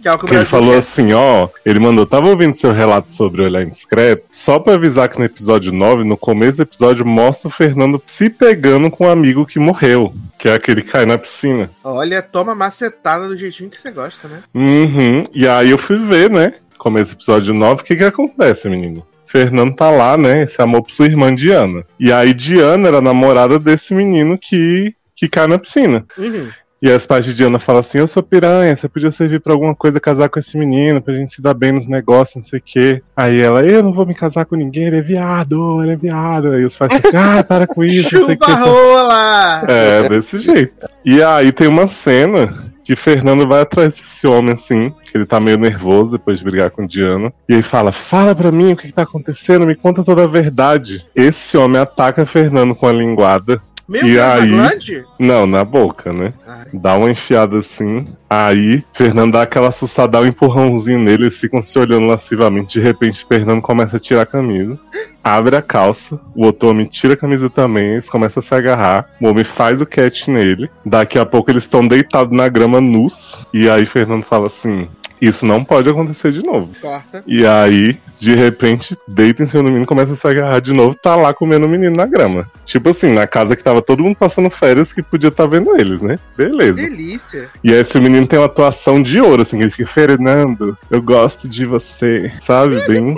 [SPEAKER 1] Que, é o que,
[SPEAKER 3] que ele falou assim, ó, ele mandou, tava ouvindo seu relato sobre o olhar indiscreto, só pra avisar que no episódio 9, no começo do episódio, mostra o Fernando se pegando com um amigo que morreu, que é aquele que cai na piscina.
[SPEAKER 1] Olha, toma macetada do jeitinho que você gosta, né?
[SPEAKER 3] Uhum, e aí eu fui ver, né, começo episódio 9, o que que acontece, menino? Fernando tá lá, né? Esse amor por sua irmã Diana. E aí Diana era namorada desse menino que, que cai na piscina. Uhum. E as pais de Diana falam assim: Eu sou piranha, você podia servir pra alguma coisa casar com esse menino, pra gente se dar bem nos negócios, não sei o quê. Aí ela: Eu não vou me casar com ninguém, ele é viado, ele é viado. Aí os pais falam assim: Ah, para com isso.
[SPEAKER 1] Chupa rola!
[SPEAKER 3] É, desse jeito. E aí tem uma cena que Fernando vai atrás desse homem assim, que ele tá meio nervoso depois de brigar com Diana. E ele fala: Fala pra mim o que, que tá acontecendo, me conta toda a verdade. Esse homem ataca Fernando com a linguada.
[SPEAKER 1] Meu e Deus, aí, na
[SPEAKER 3] Não, na boca, né? Ai. Dá uma enfiada assim. Aí, Fernando dá aquela assustada, dá um empurrãozinho nele, eles ficam se olhando lascivamente. De repente, Fernando começa a tirar a camisa, abre a calça, o outro homem tira a camisa também, eles começam a se agarrar. O homem faz o catch nele. Daqui a pouco eles estão deitados na grama nus. E aí, Fernando fala assim: isso não pode acontecer de novo.
[SPEAKER 1] Corta.
[SPEAKER 3] E aí, de repente, deita em cima do menino, começa a se agarrar de novo, tá lá comendo o menino na grama. Tipo assim, na casa que tava todo mundo passando férias que podia estar tá vendo eles, né? Beleza.
[SPEAKER 1] Delícia.
[SPEAKER 3] E aí esse menino tem uma atuação de ouro, assim, ele fica, Fernando, eu gosto de você, sabe? Bem.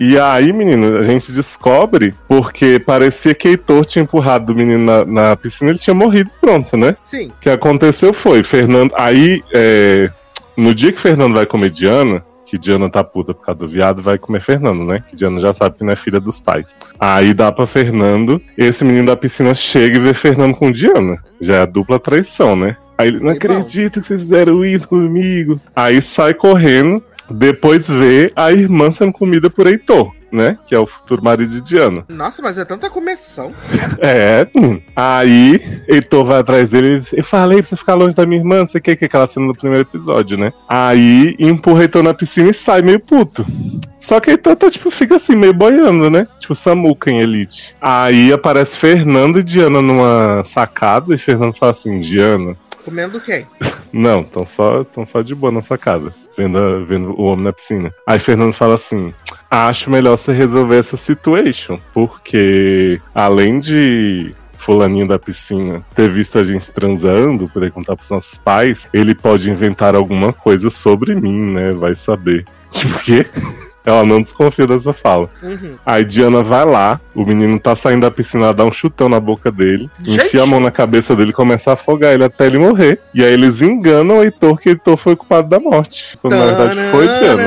[SPEAKER 3] E aí, menino, a gente descobre porque parecia que Heitor tinha empurrado o menino na, na piscina ele tinha morrido pronto, né?
[SPEAKER 1] Sim.
[SPEAKER 3] O que aconteceu foi, Fernando. Aí, é, no dia que Fernando vai comer Diana, que Diana tá puta por causa do viado, vai comer Fernando, né? Que Diana já sabe que não é filha dos pais. Aí dá pra Fernando, esse menino da piscina chega e vê Fernando com Diana. Já é a dupla traição, né? Aí ele, não que acredito bom. que vocês fizeram isso comigo. Aí sai correndo, depois vê a irmã sendo comida por Heitor né? Que é o futuro marido de Diana.
[SPEAKER 1] Nossa, mas é tanta começão.
[SPEAKER 3] É, aí Heitor vai atrás dele e falei pra você ficar longe da minha irmã, não sei o que, que é aquela cena do primeiro episódio, né? Aí empurra Heitor na piscina e sai meio puto. Só que Heitor tá, tipo, fica assim, meio boiando, né? Tipo, Samuca em Elite. Aí aparece Fernando e Diana numa sacada e Fernando fala assim, Diana.
[SPEAKER 1] Comendo quem?
[SPEAKER 3] Não, tão só, tão só de boa na sacada vendo, vendo o homem na piscina. Aí Fernando fala assim: acho melhor você resolver essa situation, porque além de fulaninho da piscina ter visto a gente transando, poder contar pros nossos pais, ele pode inventar alguma coisa sobre mim, né? Vai saber. Tipo, o quê? Ela não desconfia dessa fala. Uhum. Aí Diana vai lá, o menino tá saindo da piscina, dá um chutão na boca dele, Gente. enfia a mão na cabeça dele e começa a afogar ele até ele morrer. E aí eles enganam o Heitor que Heitor foi culpado da morte. Quando na verdade foi Diana.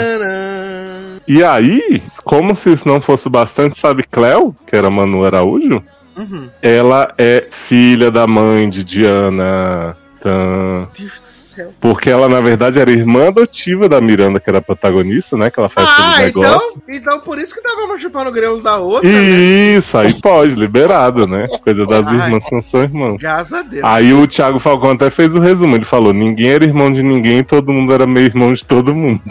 [SPEAKER 3] E aí, como se isso não fosse bastante, sabe Cleo, que era Manu Araújo? Uhum. Ela é filha da mãe de Diana. Tan. Deus do céu. Porque ela, na verdade, era irmã adotiva da Miranda, que era protagonista, né? Que ela faz ah, todo
[SPEAKER 1] o negócio. Então, então por isso que tava uma chupando o grelo da outra.
[SPEAKER 3] Né? Isso, né? aí pode, liberado, né? Coisa das Ai, irmãs que não são irmãos.
[SPEAKER 1] Graças a Deus.
[SPEAKER 3] Aí o Thiago Falcão até fez o resumo. Ele falou: ninguém era irmão de ninguém, todo mundo era meio irmão de todo mundo.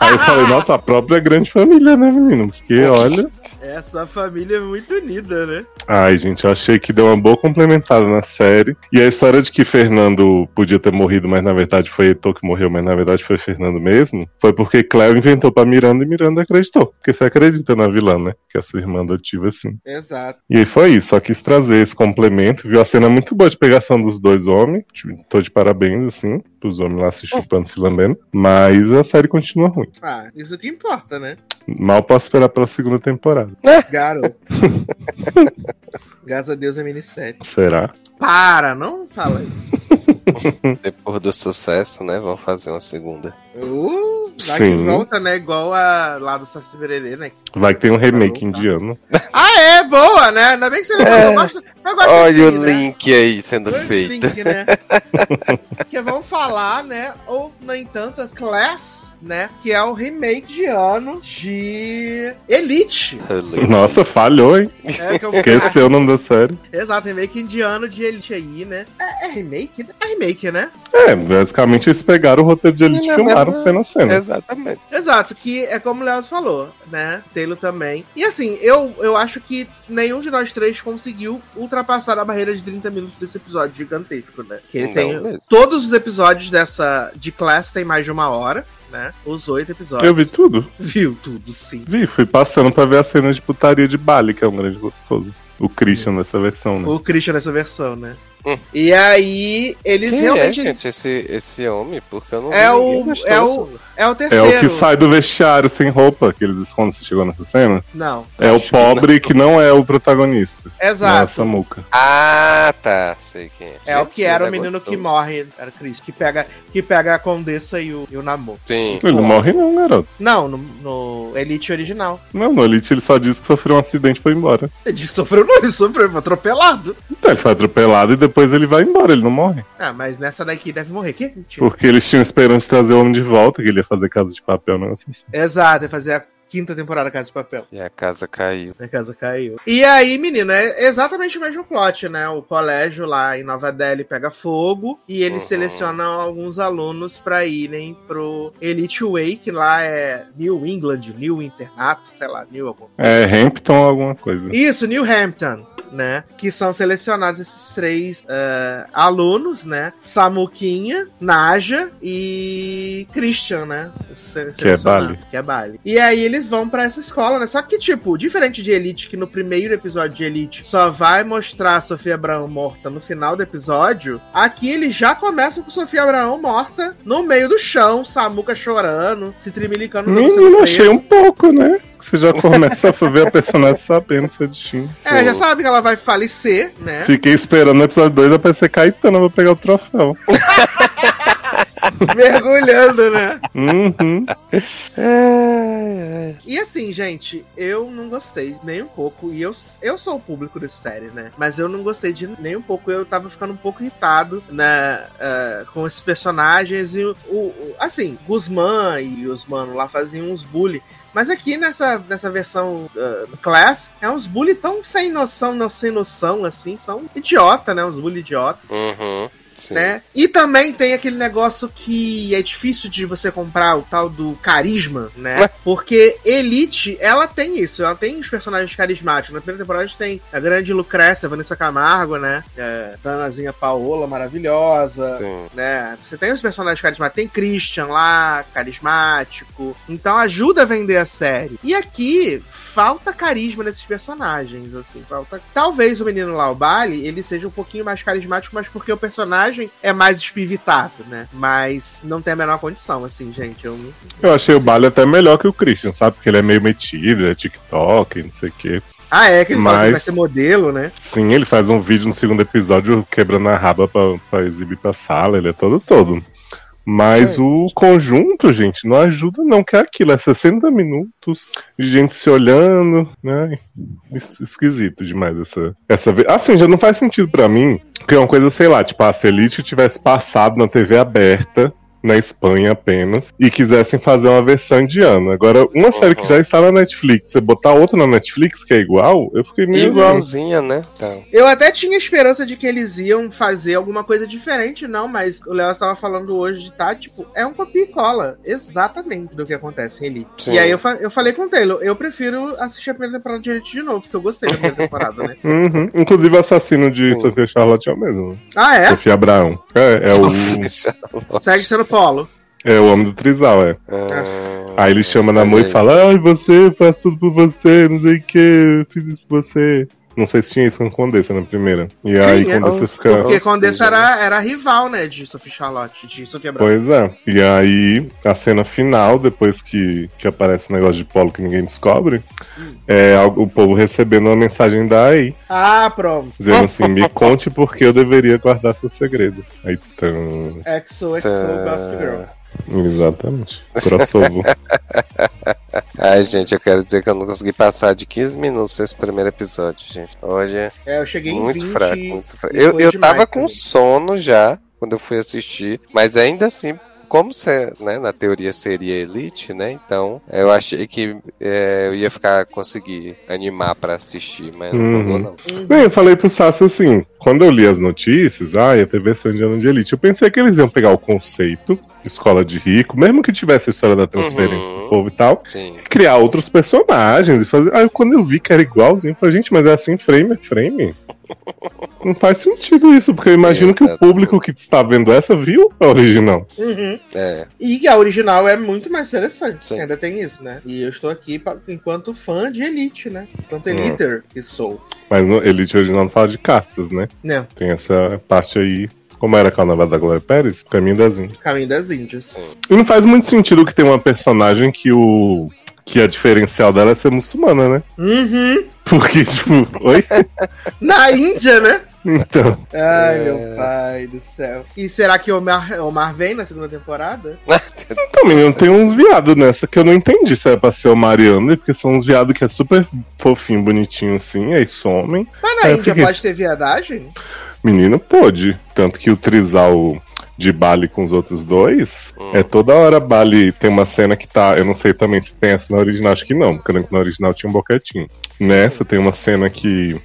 [SPEAKER 3] aí eu falei, nossa, a própria grande família, né, menino? Porque olha.
[SPEAKER 1] Essa família é muito unida, né?
[SPEAKER 3] Ai, gente, eu achei que deu uma boa complementada na série. E a história de que Fernando podia ter morrido, mas na verdade foi Heitor que morreu, mas na verdade foi Fernando mesmo, foi porque Cleo inventou pra Miranda e Miranda acreditou. Porque você acredita na vilã, né? Que é a sua irmã adotiva, assim.
[SPEAKER 1] Exato.
[SPEAKER 3] E aí foi isso, só quis trazer esse complemento. Viu a cena muito boa de pegação dos dois homens. Tô de parabéns, assim, pros homens lá se chupando, se lambendo. Mas a série continua ruim.
[SPEAKER 1] Ah, isso que importa, né?
[SPEAKER 3] Mal posso esperar pela segunda temporada.
[SPEAKER 1] Garoto. Graças a Deus é minissérie.
[SPEAKER 3] Será?
[SPEAKER 1] Para, não fala isso.
[SPEAKER 2] Depois do sucesso, né? Vamos fazer uma segunda.
[SPEAKER 1] Uh, vai Sim. que volta, né? Igual a lá do Saci Bererê, né?
[SPEAKER 3] Vai ter um remake indiano.
[SPEAKER 1] Ah, é? Boa, né? Ainda bem que você
[SPEAKER 2] é. gosto, eu gosto Olha assim, o né? link aí sendo feito. Link, né?
[SPEAKER 1] que vamos falar, né? Ou, no entanto, as Class né? Que é o remake de ano de Elite.
[SPEAKER 3] Nossa, falhou, hein? É, eu... Esqueceu o nome da série.
[SPEAKER 1] Exato, remake de ano de Elite aí, né? É, É remake? É remake, né?
[SPEAKER 3] É, basicamente eles pegaram o roteiro de Elite e
[SPEAKER 2] Não,
[SPEAKER 3] filmaram
[SPEAKER 2] mas-
[SPEAKER 3] cena a cena.
[SPEAKER 2] Exatamente.
[SPEAKER 1] Exato, que é como o Leoz falou, né? Taylor também. E assim, eu, eu acho que nenhum de nós três conseguiu ultrapassar a barreira de 30 minutos desse episódio gigantesco, né? Que ele
[SPEAKER 2] Não
[SPEAKER 1] tem.
[SPEAKER 2] mesmo.
[SPEAKER 1] Todos os episódios dessa. de Class tem mais de uma hora, né? Os oito episódios.
[SPEAKER 3] Eu vi tudo.
[SPEAKER 1] Viu tudo, sim.
[SPEAKER 3] Vi, fui passando pra ver a cena de putaria de Bali, que é um grande gostoso. O Christian nessa versão, né?
[SPEAKER 1] O Christian nessa versão, né?
[SPEAKER 2] Hum.
[SPEAKER 1] E aí, eles
[SPEAKER 2] Quem
[SPEAKER 1] realmente.
[SPEAKER 2] é, gente, esse, esse homem? Porque eu não
[SPEAKER 1] É
[SPEAKER 2] vi
[SPEAKER 1] o-
[SPEAKER 2] gostoso.
[SPEAKER 1] é o- É o
[SPEAKER 3] É
[SPEAKER 1] terceiro.
[SPEAKER 3] o que sai do vestiário sem roupa, que eles escondem. Você chegou nessa cena?
[SPEAKER 1] Não.
[SPEAKER 3] É o
[SPEAKER 2] Acho que
[SPEAKER 3] pobre que não é o protagonista. Não é a
[SPEAKER 1] Exato.
[SPEAKER 3] Samuca.
[SPEAKER 2] Ah, tá. Sei quem é.
[SPEAKER 1] É o que era o
[SPEAKER 2] Gente,
[SPEAKER 1] menino
[SPEAKER 2] gostoso.
[SPEAKER 1] que morre, era o Chris, que pega, que pega a Condessa e o, e o Namor.
[SPEAKER 2] Sim.
[SPEAKER 3] Ele não morre não, garoto.
[SPEAKER 1] Não, no, no Elite original.
[SPEAKER 3] Não, no Elite ele só disse que sofreu um acidente e foi embora.
[SPEAKER 1] Ele disse que sofreu, não, ele sofreu, foi atropelado.
[SPEAKER 3] Então ele foi atropelado e depois ele vai embora, ele não morre.
[SPEAKER 1] Ah, mas nessa daqui deve morrer. Que?
[SPEAKER 3] Porque eles tinham esperança de trazer o homem de volta, que ele ia fazer casa de papel, não assim.
[SPEAKER 1] Exato, é fazer a quinta temporada Casa de Papel.
[SPEAKER 2] E a casa caiu.
[SPEAKER 1] A casa caiu. E aí, menino, é exatamente o mesmo plot, né? O colégio lá em Nova Delhi pega fogo e eles
[SPEAKER 2] Uhum.
[SPEAKER 1] selecionam alguns alunos pra irem pro Elite Way, que lá é New England, New Internato, sei lá, New alguma
[SPEAKER 3] É Hampton ou alguma coisa.
[SPEAKER 1] Isso, New Hampton, né? Que são selecionados esses três eh, alunos, né? Samuquinha, Naja e Christian, né?
[SPEAKER 3] Que é Bali.
[SPEAKER 1] Que é Bali. E aí eles vão pra essa escola, né? Só que, tipo, diferente de Elite, que no primeiro episódio de Elite só vai mostrar a Sofia Abraão morta no final do episódio, aqui eles já começam com Sofia Abraão morta no meio do chão, Samuca chorando, se trimilicando.
[SPEAKER 3] Menino,
[SPEAKER 1] preso.
[SPEAKER 3] achei um pouco, né? Você já começa a ver a personagem sabendo seu destino.
[SPEAKER 1] É, já sabe que ela vai falecer, né?
[SPEAKER 3] Fiquei esperando no episódio 2 aparecer Caetano pra pegar o troféu.
[SPEAKER 1] Mergulhando, né?
[SPEAKER 3] Uhum.
[SPEAKER 1] E assim, gente, eu não gostei nem um pouco. E eu, eu sou o público dessa série, né? Mas eu não gostei de nem um pouco. Eu tava ficando um pouco irritado, né? eh, com esses personagens. E o, o- assim, Guzmán e os manos lá faziam uns bully. Mas aqui nessa, nessa versão uh, Class, é uns bully tão sem noção, não sem noção, assim, são idiota, né? Uns bully idiota
[SPEAKER 2] Uhum. Sim.
[SPEAKER 1] né? E também tem aquele negócio que é difícil de você comprar, o tal do carisma, né?
[SPEAKER 2] Ué?
[SPEAKER 1] Porque Elite, ela tem isso, ela tem os personagens carismáticos. Na primeira temporada a gente tem a grande Lucrécia, Vanessa Camargo, né? É, Danazinha Paola, maravilhosa.
[SPEAKER 2] Sim.
[SPEAKER 1] Né? Você tem os personagens carismáticos, tem Christian lá, carismático. Então ajuda a vender a série. E aqui falta carisma nesses personagens, assim, falta. Talvez o menino lá, o Bali, ele seja um pouquinho mais carismático, mas porque o personagem é mais espivitado, né? Mas não tem a menor condição, assim, gente. Eu,
[SPEAKER 3] Eu achei o Bali até melhor que o Christian, sabe? Porque ele é meio metido, é TikTok, não sei o quê.
[SPEAKER 1] Ah, é, que ele fala que
[SPEAKER 3] Mas-
[SPEAKER 1] vai ser modelo, né?
[SPEAKER 3] Sim, ele faz um vídeo no segundo episódio quebrando a raba pra, pra exibir pra sala, ele é todo todo. Mas
[SPEAKER 2] Sim.
[SPEAKER 3] o conjunto, gente, não ajuda não, que é aquilo, é 60 minutos de gente se olhando, né? Es- Esquisito demais essa, essa vez. Assim, já não faz sentido pra mim, porque é uma coisa, sei lá, tipo, a se a Elite tivesse passado na TV aberta, na Espanha apenas, e quisessem fazer uma versão indiana. Agora, uma série que já está na Netflix, você botar outra na Netflix que é igual, eu fiquei meio.
[SPEAKER 2] Igualzinha, né? Tá.
[SPEAKER 1] Eu até tinha esperança de que eles iam fazer alguma coisa diferente, não, mas o Léo estava falando hoje de tá, tipo, é um copia e cola, exatamente do que acontece.
[SPEAKER 2] Sim.
[SPEAKER 1] E aí eu, fa- eu falei com o Taylor, eu prefiro assistir a primeira temporada de Elite de novo, porque eu gostei da primeira temporada, né?
[SPEAKER 3] Uhum. Inclusive o assassino de
[SPEAKER 2] Sim.
[SPEAKER 3] Sofia Charlotte é o mesmo.
[SPEAKER 1] Ah, é?
[SPEAKER 3] Sofia Abraão. É, é o,
[SPEAKER 1] Segue sendo Polo.
[SPEAKER 3] é o homem do Trisal, é.
[SPEAKER 2] Ah,
[SPEAKER 3] Aí ele chama na moita e
[SPEAKER 2] aí-
[SPEAKER 3] fala, ai, você faz tudo por você, não sei o que, eu fiz isso por você. Não sei se tinha isso com Condessa na primeira. E aí
[SPEAKER 1] Tinha.
[SPEAKER 3] Condessa
[SPEAKER 2] Oh,
[SPEAKER 3] fica.
[SPEAKER 1] Porque Condessa era, era rival, né, de Sophie Charlotte, de Sofia Brown.
[SPEAKER 3] Pois é. E aí, a cena final, depois que, que aparece o negócio de polo que ninguém descobre, é al- o povo recebendo uma mensagem da AI,
[SPEAKER 1] Ah, pronto.
[SPEAKER 3] dizendo assim, me conte por que eu deveria guardar seu segredo. Aí, tão...
[SPEAKER 1] XO, XO,
[SPEAKER 2] Tá.
[SPEAKER 1] Gossip Girl.
[SPEAKER 3] Exatamente. Crossover.
[SPEAKER 2] Ai, gente, eu quero dizer que eu não consegui passar de 15 minutos esse primeiro episódio, gente. Olha,
[SPEAKER 1] É, eu cheguei em
[SPEAKER 2] muito
[SPEAKER 1] 20
[SPEAKER 2] fraco, muito fraco. Eu, eu tava com
[SPEAKER 1] mim.
[SPEAKER 2] sono já quando eu fui assistir, mas ainda assim como você, né, na teoria seria elite, né? Então eu achei que é, eu ia ficar conseguir animar pra assistir, mas não
[SPEAKER 3] Uhum.
[SPEAKER 2] vou não.
[SPEAKER 3] Bem, eu falei pro Sassi assim, quando eu li as notícias, ah, ia ter versão de ano de elite, eu pensei que eles iam pegar o conceito, escola de rico, mesmo que tivesse a história da transferência
[SPEAKER 2] Uhum.
[SPEAKER 3] do povo e tal,
[SPEAKER 2] Sim.
[SPEAKER 3] criar outros personagens e fazer. Aí quando eu vi que era igualzinho, eu falei, gente, mas é assim frame a frame? Não faz sentido isso, porque eu imagino que o
[SPEAKER 2] Exato.
[SPEAKER 3] público que está vendo essa viu a original.
[SPEAKER 1] Uhum.
[SPEAKER 2] É.
[SPEAKER 1] E a original é muito mais interessante.
[SPEAKER 2] Sim.
[SPEAKER 1] Ainda tem isso, né? E eu estou aqui pa- enquanto fã de Elite, né? Enquanto
[SPEAKER 3] Hum.
[SPEAKER 1] Eliter que sou.
[SPEAKER 3] Mas no Elite original não fala de cartas, né?
[SPEAKER 1] Não,
[SPEAKER 3] Tem essa parte aí. Como era aquela novela da Glória Pérez? Caminho das Índias.
[SPEAKER 1] Caminho das Índias.
[SPEAKER 3] E não faz muito sentido que tem uma personagem que o. que a diferencial dela é ser muçulmana, né?
[SPEAKER 1] Uhum.
[SPEAKER 3] Porque, tipo, oi?
[SPEAKER 1] Na Índia, né?
[SPEAKER 3] Então.
[SPEAKER 1] Ai,
[SPEAKER 2] É.
[SPEAKER 1] meu pai do céu. E será que o Omar, Omar vem na segunda temporada?
[SPEAKER 3] Então, menino, tem uns viados nessa que eu não entendi se é pra ser o Mariano, porque são uns viados que é super fofinho, bonitinho assim, aí somem.
[SPEAKER 1] Mas na
[SPEAKER 3] É,
[SPEAKER 1] Índia
[SPEAKER 3] porque-
[SPEAKER 1] pode ter viadagem?
[SPEAKER 3] Menino pôde. Tanto que o trisal de Bali com os outros dois,
[SPEAKER 2] Hum.
[SPEAKER 3] é toda hora Bali tem uma cena que tá. Eu não sei também se tem essa na original, acho que não, porque na original tinha um boquetinho. Nessa tem uma cena que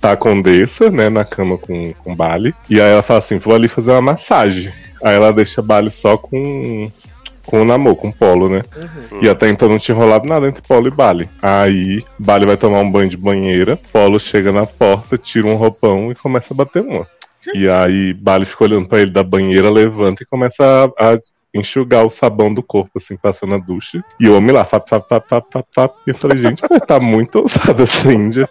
[SPEAKER 3] tá a Condessa, né, na cama com, com Bali, e aí ela fala assim: vou ali fazer uma massagem. Aí ela deixa Bali só com. Com o namoro, com o Polo, né?
[SPEAKER 1] Uhum.
[SPEAKER 3] E até então não tinha rolado nada entre Polo e Bali. Aí, Bali vai tomar um banho de banheira, Polo chega na porta, tira um roupão e começa a bater uma. E aí, Bali fica olhando pra ele da banheira, levanta e começa a, a enxugar o sabão do corpo, assim, passando a ducha. E o homem lá, fap, fap, fap, fap, fap, fap. E eu falei, gente, mas tá muito ousada essa Índia.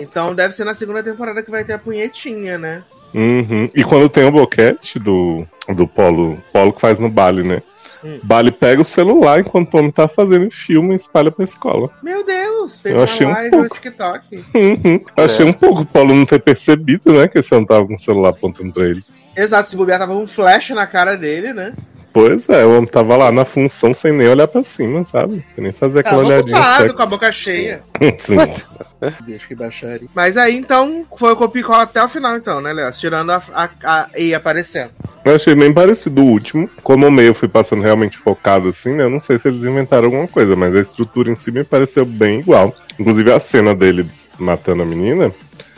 [SPEAKER 1] Então deve ser na segunda temporada que vai ter a punhetinha, né?
[SPEAKER 3] Uhum. E quando tem o boquete do, do Polo, Polo que faz no Bali, né?
[SPEAKER 1] Hum.
[SPEAKER 3] Bali pega o celular enquanto o homem tá fazendo filme e espalha pra escola.
[SPEAKER 1] Meu Deus, fez
[SPEAKER 3] Eu
[SPEAKER 1] uma
[SPEAKER 3] achei um
[SPEAKER 1] live no
[SPEAKER 3] pouco.
[SPEAKER 1] TikTok.
[SPEAKER 3] Uhum. Eu Achei um pouco o Paulo não ter percebido, né? Que esse homem tava com o celular apontando pra ele.
[SPEAKER 1] Exato, se bobear tava um flash na cara dele, né?
[SPEAKER 3] Pois é, o homem tava lá na função sem nem olhar pra cima, sabe? Sem nem fazer aquela
[SPEAKER 1] Tava
[SPEAKER 3] olhadinha.
[SPEAKER 1] ocupado,
[SPEAKER 3] sexy.
[SPEAKER 1] com a boca cheia.
[SPEAKER 3] Sim.
[SPEAKER 1] Deixa que baixaria. Mas aí, então, foi o Copicol até o final, então, né, Léo? Tirando a, a, a E aparecendo.
[SPEAKER 3] Eu achei bem parecido o último. Como o meio fui passando realmente focado assim, né? Eu não sei se eles inventaram alguma coisa, mas a estrutura em si me pareceu bem igual. Inclusive a cena dele matando a menina.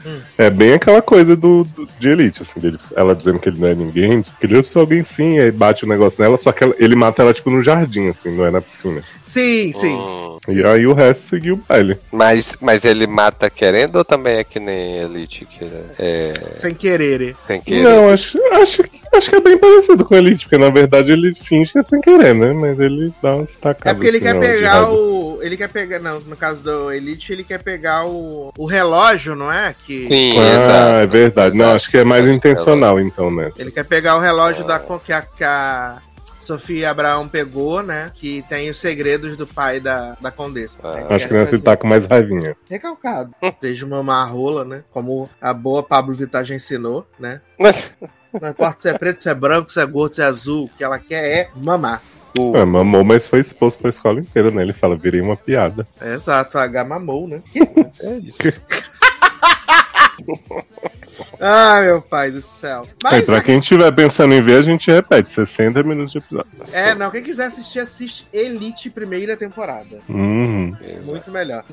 [SPEAKER 1] Hum.
[SPEAKER 3] É bem aquela coisa do, do- de Elite, assim, dele, ela dizendo que ele não é ninguém, que ele eu sou alguém sim, aí bate o negócio nela, só que ela- ele mata ela tipo no jardim, assim, não é na piscina.
[SPEAKER 1] Sim, sim.
[SPEAKER 2] Hum.
[SPEAKER 3] E aí o resto seguiu o baile.
[SPEAKER 2] Mas, mas ele mata querendo ou também é que nem Elite, que é
[SPEAKER 1] Sem querer.
[SPEAKER 2] sem querer?
[SPEAKER 3] Não, acho, acho, acho que é bem parecido com Elite, porque na verdade ele finge que é sem querer, né? Mas ele dá uns tacadas.
[SPEAKER 1] É porque ele
[SPEAKER 3] assim,
[SPEAKER 1] quer pegar
[SPEAKER 3] raiva.
[SPEAKER 1] O. Ele quer pegar. Não, no caso do Elite, ele quer pegar o, o relógio, não é? Que
[SPEAKER 2] Sim,
[SPEAKER 3] Ah,
[SPEAKER 2] exato.
[SPEAKER 3] é verdade. Não,
[SPEAKER 2] Exato.
[SPEAKER 3] acho que é mais
[SPEAKER 2] que
[SPEAKER 3] intencional, então, nessa.
[SPEAKER 1] Ele quer pegar o relógio da, que, a, que a Sofia Abraão pegou, né? Que tem os segredos do pai da, da Condessa.
[SPEAKER 2] Ah.
[SPEAKER 3] Acho que nessa ele tá com mais raivinha.
[SPEAKER 1] Recalcado. Desde mamar a rola, né? Como a boa Pablo Vittar já ensinou, né?
[SPEAKER 2] Mas,
[SPEAKER 1] Não importa se é preto, se é branco, se é gordo, se é azul. O que ela quer é mamar.
[SPEAKER 2] O-
[SPEAKER 3] É, mamou, mas foi exposto pra escola inteira, né? Ele fala, virei uma piada.
[SPEAKER 1] É exato, H mamou, né?
[SPEAKER 2] é isso.
[SPEAKER 1] Ai, meu pai do céu.
[SPEAKER 3] É,
[SPEAKER 1] Mas
[SPEAKER 3] pra quem estiver pensando em ver, a gente repete, 60 minutos de episódio.
[SPEAKER 1] É, não, quem quiser assistir, assiste Elite primeira temporada.
[SPEAKER 3] Uhum.
[SPEAKER 1] Muito melhor.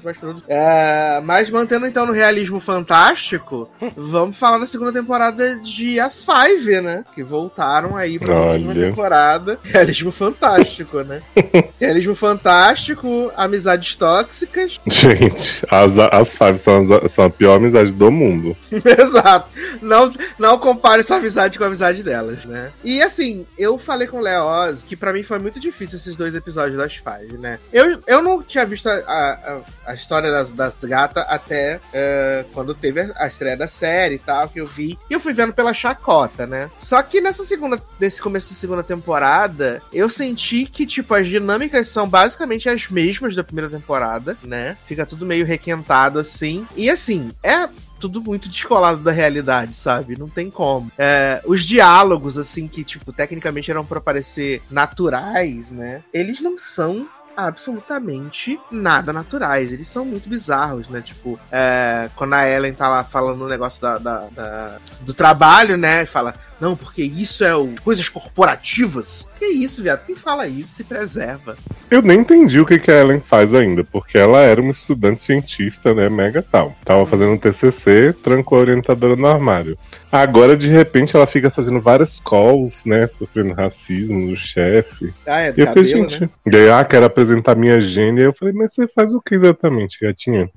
[SPEAKER 1] É, mas mantendo então no realismo fantástico, vamos falar da segunda temporada de As Five, né? Que voltaram aí pra
[SPEAKER 3] Olha.
[SPEAKER 1] segunda temporada. Realismo fantástico, né? realismo fantástico, amizades tóxicas.
[SPEAKER 3] Gente, as, as Five são, as- são a pior amizade do mundo.
[SPEAKER 1] Exato. Não, não compare sua amizade com a amizade delas, né? E assim, eu falei com o Oz que pra mim foi muito difícil esses dois episódios das Five, né? Eu, eu não tinha visto a, a, a história das, das gatas até eh, quando teve a, a estreia da série e tal, que eu vi. E eu fui vendo pela chacota, né? Só que nessa segunda, nesse começo da segunda temporada, eu senti que, tipo, as dinâmicas são basicamente as mesmas da primeira temporada, né? Fica tudo meio requentado assim. E assim, é tudo muito descolado da realidade, sabe? Não tem como. É, os diálogos, assim, que, tipo, tecnicamente eram pra parecer naturais, né? Eles não são absolutamente nada naturais. Eles são muito bizarros, né? Tipo, é, quando a Ellen tá lá falando o negócio da, da- da- do trabalho, né? Fala, Não, porque isso é o coisas corporativas. Que isso, viado? Quem fala isso se preserva.
[SPEAKER 3] Eu nem entendi o que, que a Ellen faz ainda, porque ela era uma estudante cientista, né, mega tal. Tava fazendo um TCC, trancou a orientadora no armário. Agora, de repente, ela fica fazendo várias calls, né, sofrendo racismo do chefe.
[SPEAKER 1] Ah, é do
[SPEAKER 3] E eu falei,
[SPEAKER 1] cabelo,
[SPEAKER 3] gente,
[SPEAKER 1] né?
[SPEAKER 3] e aí, ah, quero apresentar minha gênia. Eu falei, mas você faz o que exatamente, gatinha?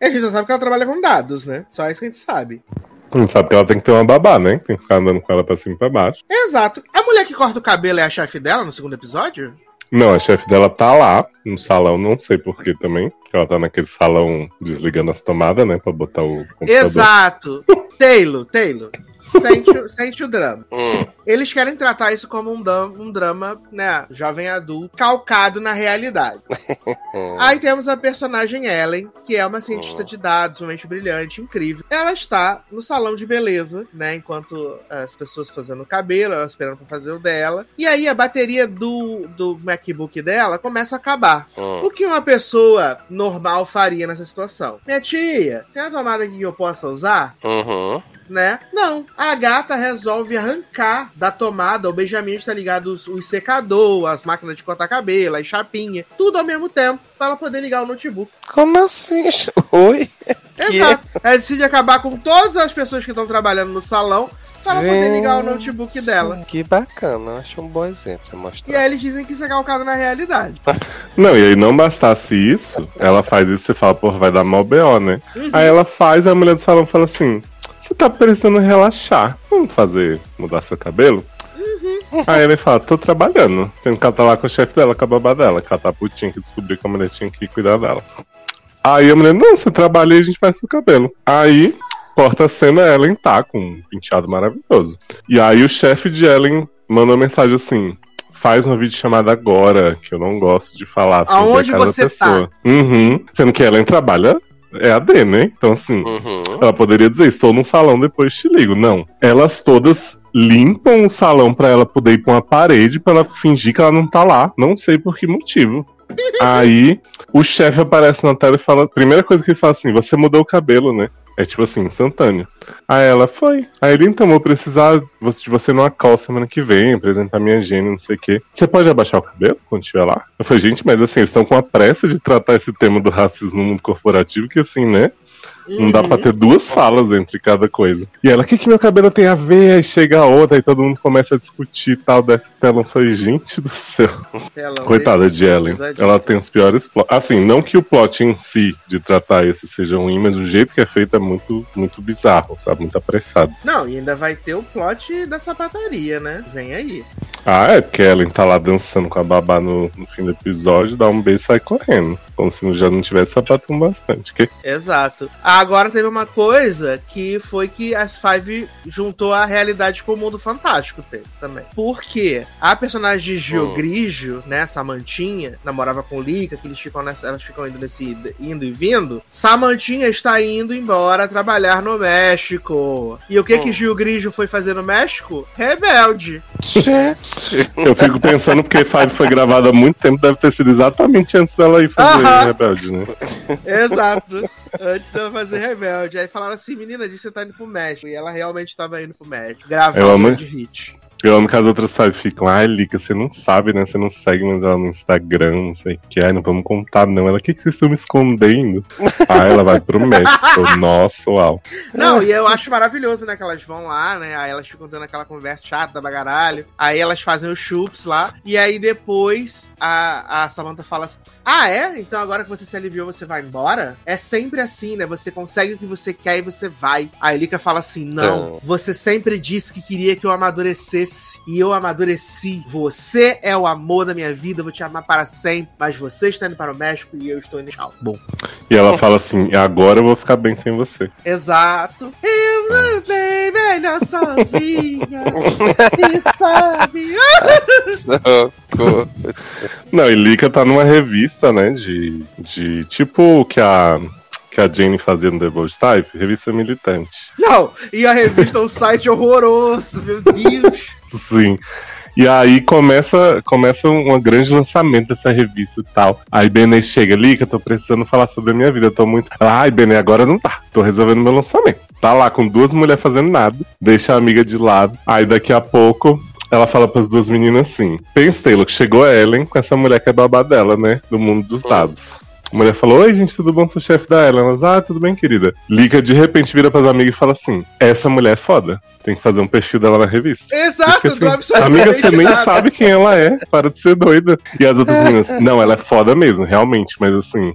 [SPEAKER 1] A gente só sabe que ela trabalha com dados, né? Só isso que a gente sabe.
[SPEAKER 3] Gente sabe que ela tem que ter uma babá, né? Tem que ficar andando com ela pra cima e pra baixo.
[SPEAKER 1] Exato. A mulher que corta o cabelo é a chefe dela no segundo episódio?
[SPEAKER 3] Não, a chefe dela tá lá no salão, não sei porquê também. Que ela tá naquele salão desligando as tomadas, né? Pra botar o computador.
[SPEAKER 1] Exato. Taylor, Taylor. Sente, o- sente o drama.
[SPEAKER 2] Hum,
[SPEAKER 1] Eles querem tratar isso como um, dam- um drama, né? Jovem adulto, calcado na realidade. Aí temos a personagem Ellen, que é uma cientista de dados, uma mente brilhante, incrível. Ela está no salão de beleza, né? Enquanto as pessoas fazendo o cabelo, ela esperando pra fazer o dela. E aí a bateria do, do MacBook dela começa a acabar.
[SPEAKER 2] hum.
[SPEAKER 1] O que uma pessoa normal faria nessa situação? Minha tia, tem a tomada aqui que eu possa usar?
[SPEAKER 2] Uhum.
[SPEAKER 1] Né? Não. A gata resolve arrancar da tomada. O Benjamin está ligado os, o secador, as máquinas de cortar cabelo, as chapinhas, tudo ao mesmo tempo, para ela poder ligar o notebook.
[SPEAKER 2] Como assim? Oi?
[SPEAKER 1] Exato. Ela decide acabar com todas as pessoas que estão trabalhando no salão para ela poder ligar o notebook dela.
[SPEAKER 2] Que bacana, acho um bom exemplo você
[SPEAKER 1] E
[SPEAKER 2] mostrar.
[SPEAKER 1] aí eles dizem que isso é calcado na realidade.
[SPEAKER 3] Não, e aí não bastasse isso, ela faz isso e você fala, porra, vai dar mal BO, né? Aí ela faz, a mulher do salão fala assim: você tá precisando relaxar. Vamos fazer, mudar seu cabelo? Aí ele fala, tô trabalhando. Tendo que tá lá com o chefe dela, com a babá dela, que ela tá putinha que descobriu que a mulher tinha que cuidar dela. Aí a mulher, não, você trabalha e a gente faz seu cabelo. Aí, corta a cena, Ellen tá com um penteado maravilhoso. E aí o chefe de Ellen manda uma mensagem assim: faz uma videochamada agora, que eu não gosto de falar sobre
[SPEAKER 1] Aonde
[SPEAKER 3] a cada
[SPEAKER 1] você tá?
[SPEAKER 3] pessoa. Uhum. Sendo que Ellen trabalha é AD, né? Então assim.
[SPEAKER 2] Uhum.
[SPEAKER 3] Ela poderia dizer, estou num salão, depois te ligo. Não. Elas todas limpam o salão pra ela poder ir pra uma parede pra ela fingir que ela não tá lá. Não sei por que motivo. Aí o chefe aparece na tela e fala. Primeira coisa que ele fala assim: você mudou o cabelo, né? É tipo assim, instantâneo. Aí ela foi. Aí ele, então, vou precisar de você numa call semana que vem, apresentar minha gênia, não sei o quê. Você pode abaixar o cabelo quando estiver lá? Eu falei, gente, mas assim, eles estão com a pressa de tratar esse tema do racismo no mundo corporativo, que assim, né? Não dá pra ter duas falas entre cada coisa. E ela, o que, que meu cabelo tem a ver? Aí chega a outra, aí todo mundo começa a discutir e tal, desse telão. Eu falei, gente do céu.
[SPEAKER 1] Telão
[SPEAKER 3] Coitada de Ellen.
[SPEAKER 1] pesadíssimo.
[SPEAKER 3] Ela tem os piores plots. Assim, não que o plot em si de tratar esse seja ruim, mas o jeito que é feito é muito, muito bizarro, sabe? Muito apressado.
[SPEAKER 1] Não, e ainda vai ter o plot da sapataria, né? Vem aí.
[SPEAKER 3] Ah, é porque Ellen tá lá dançando com a babá no, no fim do episódio, dá um beijo e sai correndo. Como se já não tivesse sapatão bastante. Que...
[SPEAKER 1] Exato. Agora teve uma coisa que foi que as Five juntou a realidade com o mundo fantástico teve também. Porque a personagem de Gil
[SPEAKER 2] Hum.
[SPEAKER 1] Grigio, né, Samantinha, namorava com o Lika, que eles ficam nessa, elas ficam indo nesse indo e vindo. Samantinha está indo embora trabalhar no México. E o que
[SPEAKER 2] Hum.
[SPEAKER 1] que Gil Grigio foi fazer no México? Rebelde.
[SPEAKER 2] Gente.
[SPEAKER 3] Eu fico pensando porque Five foi gravada há muito tempo, deve ter sido exatamente antes dela ir fazer. Rebelde, né?
[SPEAKER 1] Exato. Antes dela fazer Rebelde. Aí falaram assim, menina, disse que você tá indo pro México. E ela realmente estava indo pro México.
[SPEAKER 3] Amo-
[SPEAKER 1] grande hit.
[SPEAKER 3] Eu amo que as outras sabe, ficam, ai, Lica, você não sabe, né? Você não segue mais ela no Instagram, não sei o que. Ai, não vamos contar, não. Ela, o que, que vocês estão me escondendo? Aí ela vai pro México. Nossa, uau.
[SPEAKER 1] Não, e eu acho maravilhoso, né? Que elas vão lá, né? Aí elas ficam tendo aquela conversa chata da bagaralho. Aí elas fazem os chups lá. E aí depois a, a Samantha fala assim: Ah, é? Então agora que você se aliviou, você vai embora? É sempre assim, né? Você consegue o que você quer e você vai. A Elika fala assim: Não,
[SPEAKER 2] Então.
[SPEAKER 1] você sempre disse que queria que eu amadurecesse. E eu amadureci. Você é o amor da minha vida, eu vou te amar para sempre. Mas você está indo para o México e eu estou indo. Tchau. Bom.
[SPEAKER 3] E ela fala assim: agora eu vou ficar bem sem você.
[SPEAKER 1] Exato. Eu mandei melhor sozinha. e sabe.
[SPEAKER 3] Não, e Lica tá numa revista, né? De, de tipo o que a, que a Jane fazia no The Bold Type, revista militante.
[SPEAKER 1] Não, e a revista é um site horroroso, meu Deus.
[SPEAKER 3] Sim. E aí começa, começa um grande lançamento dessa revista e tal. Aí Benê chega ali, que eu tô precisando falar sobre a minha vida. Eu tô muito. Ai, Benê, agora não tá. Tô resolvendo meu lançamento. Tá lá com duas mulheres fazendo nada, deixa a amiga de lado. Aí daqui a pouco ela fala para as duas meninas assim: Pensa, Taylor, que chegou a Ellen com essa mulher que é babá dela, né? Do mundo dos dados. A mulher falou: Oi, gente, tudo bom? Sou chefe da Ellen. Elas, ah, tudo bem, querida. Liga de repente vira pras amigas e fala assim: Essa mulher é foda. Tem que fazer um perfil dela na revista.
[SPEAKER 1] Exato,
[SPEAKER 3] Porque, assim,
[SPEAKER 1] absolutamente
[SPEAKER 3] Amiga, você nem
[SPEAKER 1] nada.
[SPEAKER 3] sabe quem ela é. Para de ser doida. E as outras meninas, não, ela é foda mesmo, realmente. Mas assim,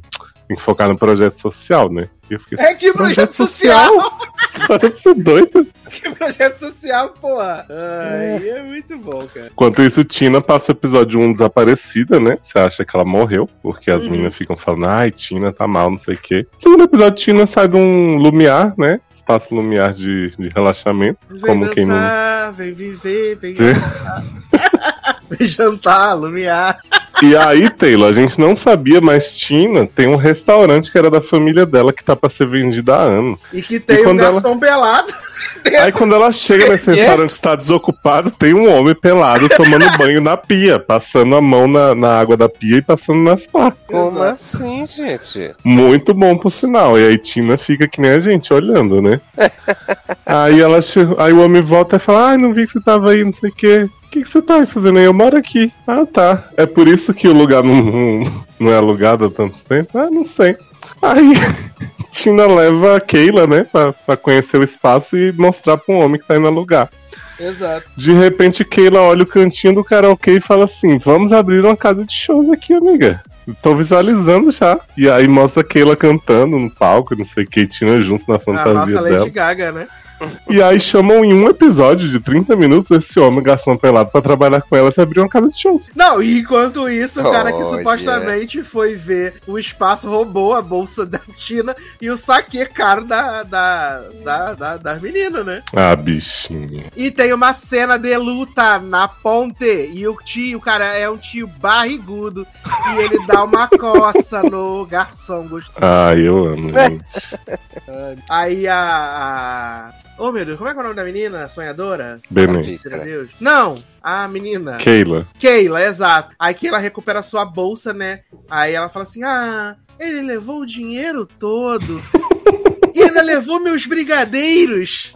[SPEAKER 3] tem que focar no projeto social, né? Fiquei,
[SPEAKER 1] É que projeto social!
[SPEAKER 3] Para de ser doida.
[SPEAKER 1] Que projeto social, porra! Ai, é muito bom, cara.
[SPEAKER 3] Enquanto isso, Tina passa o episódio 1 desaparecida, né? Você acha que ela morreu, porque as
[SPEAKER 1] Uhum.
[SPEAKER 3] meninas ficam falando, ai, Tina tá mal, não sei o quê. Segundo episódio, Tina sai de um lumiar, né? Espaço lumiar de, de relaxamento.
[SPEAKER 1] Vem
[SPEAKER 3] como quem não.
[SPEAKER 1] dançar, vem viver, vem dançar. vem jantar, lumiar.
[SPEAKER 3] E aí, Taylor, a gente não sabia, mas Tina tem um restaurante que era da família dela que tá pra ser vendido há anos.
[SPEAKER 1] E que tem
[SPEAKER 3] E
[SPEAKER 1] um
[SPEAKER 3] quando ela-
[SPEAKER 1] garçom
[SPEAKER 3] Aí quando ela chega nesse
[SPEAKER 2] É?
[SPEAKER 3] restaurante que está desocupado, tem um homem pelado tomando banho na pia, passando a mão na, na água da pia e passando nas pá.
[SPEAKER 2] Como assim, gente?
[SPEAKER 3] Muito bom por sinal. E aí Tina fica que nem a gente, olhando, né? aí ela aí o homem volta e fala, ai, não vi que você tava aí, não sei o quê. O que, que você tá aí fazendo aí? Eu moro aqui. Ah, tá. É por isso que o lugar não, não, não é alugado há tanto tempo? Ah, não sei. Aí Tina leva a Keila, né, pra, pra conhecer o espaço e mostrar pra um homem que tá indo alugar.
[SPEAKER 1] Exato.
[SPEAKER 3] De repente, Keila olha o cantinho do karaokê e fala assim: Vamos abrir uma casa de shows aqui, amiga. Tô visualizando já. E aí mostra a Keila cantando no palco, não sei o que, Tina junto na
[SPEAKER 1] A
[SPEAKER 3] fantasia
[SPEAKER 1] nossa
[SPEAKER 3] dela.
[SPEAKER 1] Lady Gaga, né?
[SPEAKER 3] E aí chamam em um episódio de 30 minutos esse homem garçom pelado pra trabalhar com ela e abrir uma casa de shows.
[SPEAKER 1] Não, e enquanto isso, o cara que supostamente foi ver o espaço roubou a bolsa da Tina e o saque caro da, da, da, da, das meninas, né?
[SPEAKER 3] Ah, bichinho.
[SPEAKER 1] E tem uma cena de luta na ponte. E o tio, o cara, é um tio barrigudo. E ele dá uma coça no garçom gostoso.
[SPEAKER 3] Ah, eu amo, gente.
[SPEAKER 1] Aí a. a... Oh meu Deus, como é que é o nome da menina? Sonhadora?
[SPEAKER 3] Benê.
[SPEAKER 1] Deus? Não, a menina.
[SPEAKER 3] Keila.
[SPEAKER 1] Keila, exato. Aí Keila recupera sua bolsa, né? Aí ela fala assim: Ah, ele levou o dinheiro todo. e ainda levou meus brigadeiros.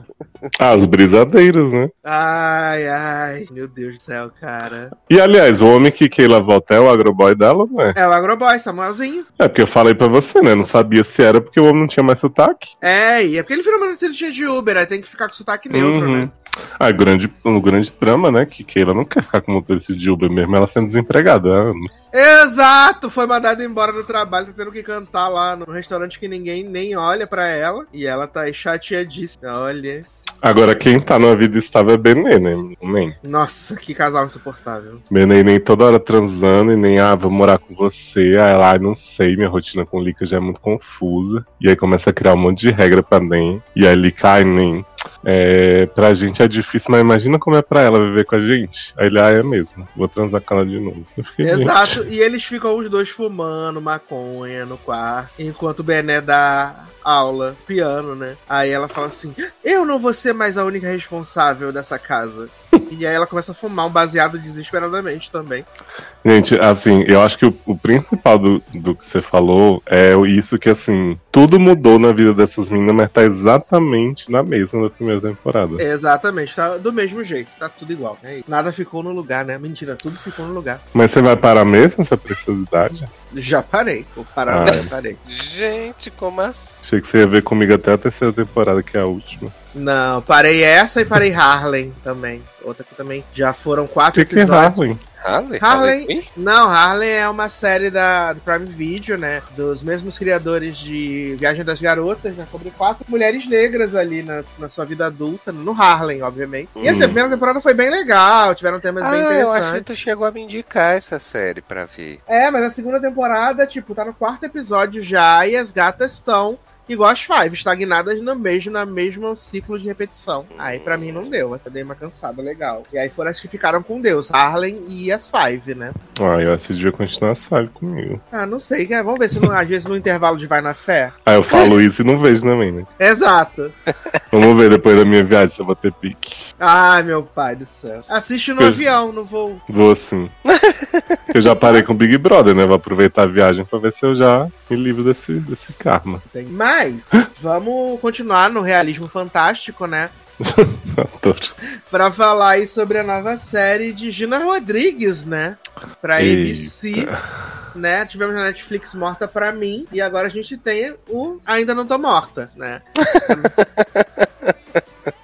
[SPEAKER 3] Ah, os brisadeiros, né?
[SPEAKER 1] Ai, ai, meu Deus do céu, cara.
[SPEAKER 3] E aliás, o homem que Keila volta é o agroboy dela, não é?
[SPEAKER 1] É o Agroboy, Samuelzinho.
[SPEAKER 3] É porque eu falei pra você, né? Não sabia se era porque o homem não tinha mais sotaque.
[SPEAKER 1] É, e é porque ele virou motorista de Uber, aí tem que ficar com sotaque neutro,
[SPEAKER 3] Uhum.
[SPEAKER 1] né?
[SPEAKER 3] Ah, grande, o grande trama, né? Que Keila não quer ficar com motorista de Uber mesmo, ela sendo desempregada há anos.
[SPEAKER 1] Exato! Foi mandada embora do trabalho, tá tendo que cantar lá no restaurante que ninguém nem olha pra ela. E ela tá chateadíssima. Olha.
[SPEAKER 3] Agora, quem tá numa vida estável é Benê, né? Nem.
[SPEAKER 1] Nossa, que casal insuportável.
[SPEAKER 3] Benê nem toda hora transando e nem, ah, vou morar com você. Aí lá, não sei, minha rotina com o Lika já é muito confusa. E aí começa a criar um monte de regra pra Nem. E aí Lika, ai, nem. É, pra gente é difícil, mas imagina como é pra ela viver com a gente. Aí ele, ah, é mesmo. Vou transar com ela de novo.
[SPEAKER 1] Exato, e eles ficam os dois fumando maconha no quarto, enquanto o Bené dá aula, piano, né? Aí ela fala assim: Eu não vou ser mais a única responsável dessa casa. E aí ela começa a fumar um baseado desesperadamente também.
[SPEAKER 3] Gente, assim, eu acho que o, o principal do, do que você falou é isso que, assim, tudo mudou na vida dessas meninas, mas tá exatamente na mesma da primeira temporada.
[SPEAKER 1] Exatamente, tá do mesmo jeito, tá tudo igual. É isso. Nada ficou no lugar, né? Mentira, tudo ficou no lugar.
[SPEAKER 3] Mas você vai parar mesmo essa preciosidade?
[SPEAKER 1] Já parei, vou parar,
[SPEAKER 3] Ah,
[SPEAKER 1] já
[SPEAKER 3] é.
[SPEAKER 1] parei.
[SPEAKER 2] Gente, como assim?
[SPEAKER 3] Achei que você ia ver comigo até a terceira temporada, que é a última.
[SPEAKER 1] Não, parei essa e parei Harlem também. Outra que também já foram quatro
[SPEAKER 3] que, que é
[SPEAKER 1] episódios.
[SPEAKER 3] Harley?
[SPEAKER 2] Harley?
[SPEAKER 1] Harley-? Não, Harlem é uma série da, do Prime Video, né? Dos mesmos criadores de Viagem das Garotas, né? Sobre quatro mulheres negras ali na, na sua vida adulta, no Harlem, obviamente. E assim, a
[SPEAKER 3] Hum.
[SPEAKER 1] primeira temporada foi bem legal, tiveram temas bem
[SPEAKER 2] Ah, eu acho que tu
[SPEAKER 1] interessantes.
[SPEAKER 2] chegou a me indicar essa série pra ver.
[SPEAKER 1] É, mas a segunda temporada, tipo, tá no quarto episódio já e as gatas estão igual as Five, estagnadas no mesmo, na mesmo ciclo de repetição. Aí pra mim não deu, essa dei uma cansada legal. E aí foram as que ficaram com Deus, Harlem e as Five, né?
[SPEAKER 3] Ah, eu esse dia continuar a sabe comigo.
[SPEAKER 1] Ah, não sei, vamos ver se não, às vezes no intervalo de Vai na Fé.
[SPEAKER 3] Aí eu falo isso e não vejo também, né?
[SPEAKER 1] Exato.
[SPEAKER 3] Vamos ver depois da minha viagem se eu vou ter pique.
[SPEAKER 1] Ai, meu pai do céu. Assiste no
[SPEAKER 3] Eu-
[SPEAKER 1] avião, no voo.
[SPEAKER 3] Vou sim. eu já parei com o Big Brother, né? Vou aproveitar a viagem pra ver se eu já me livro desse, desse karma.
[SPEAKER 1] Tem. Mas, vamos continuar no realismo fantástico, né? Pra falar aí sobre a nova série de Gina Rodrigues, né? Pra ABC. Né? Tivemos na Netflix Morta Pra Mim. E agora a gente tem o Ainda Não Tô Morta, né?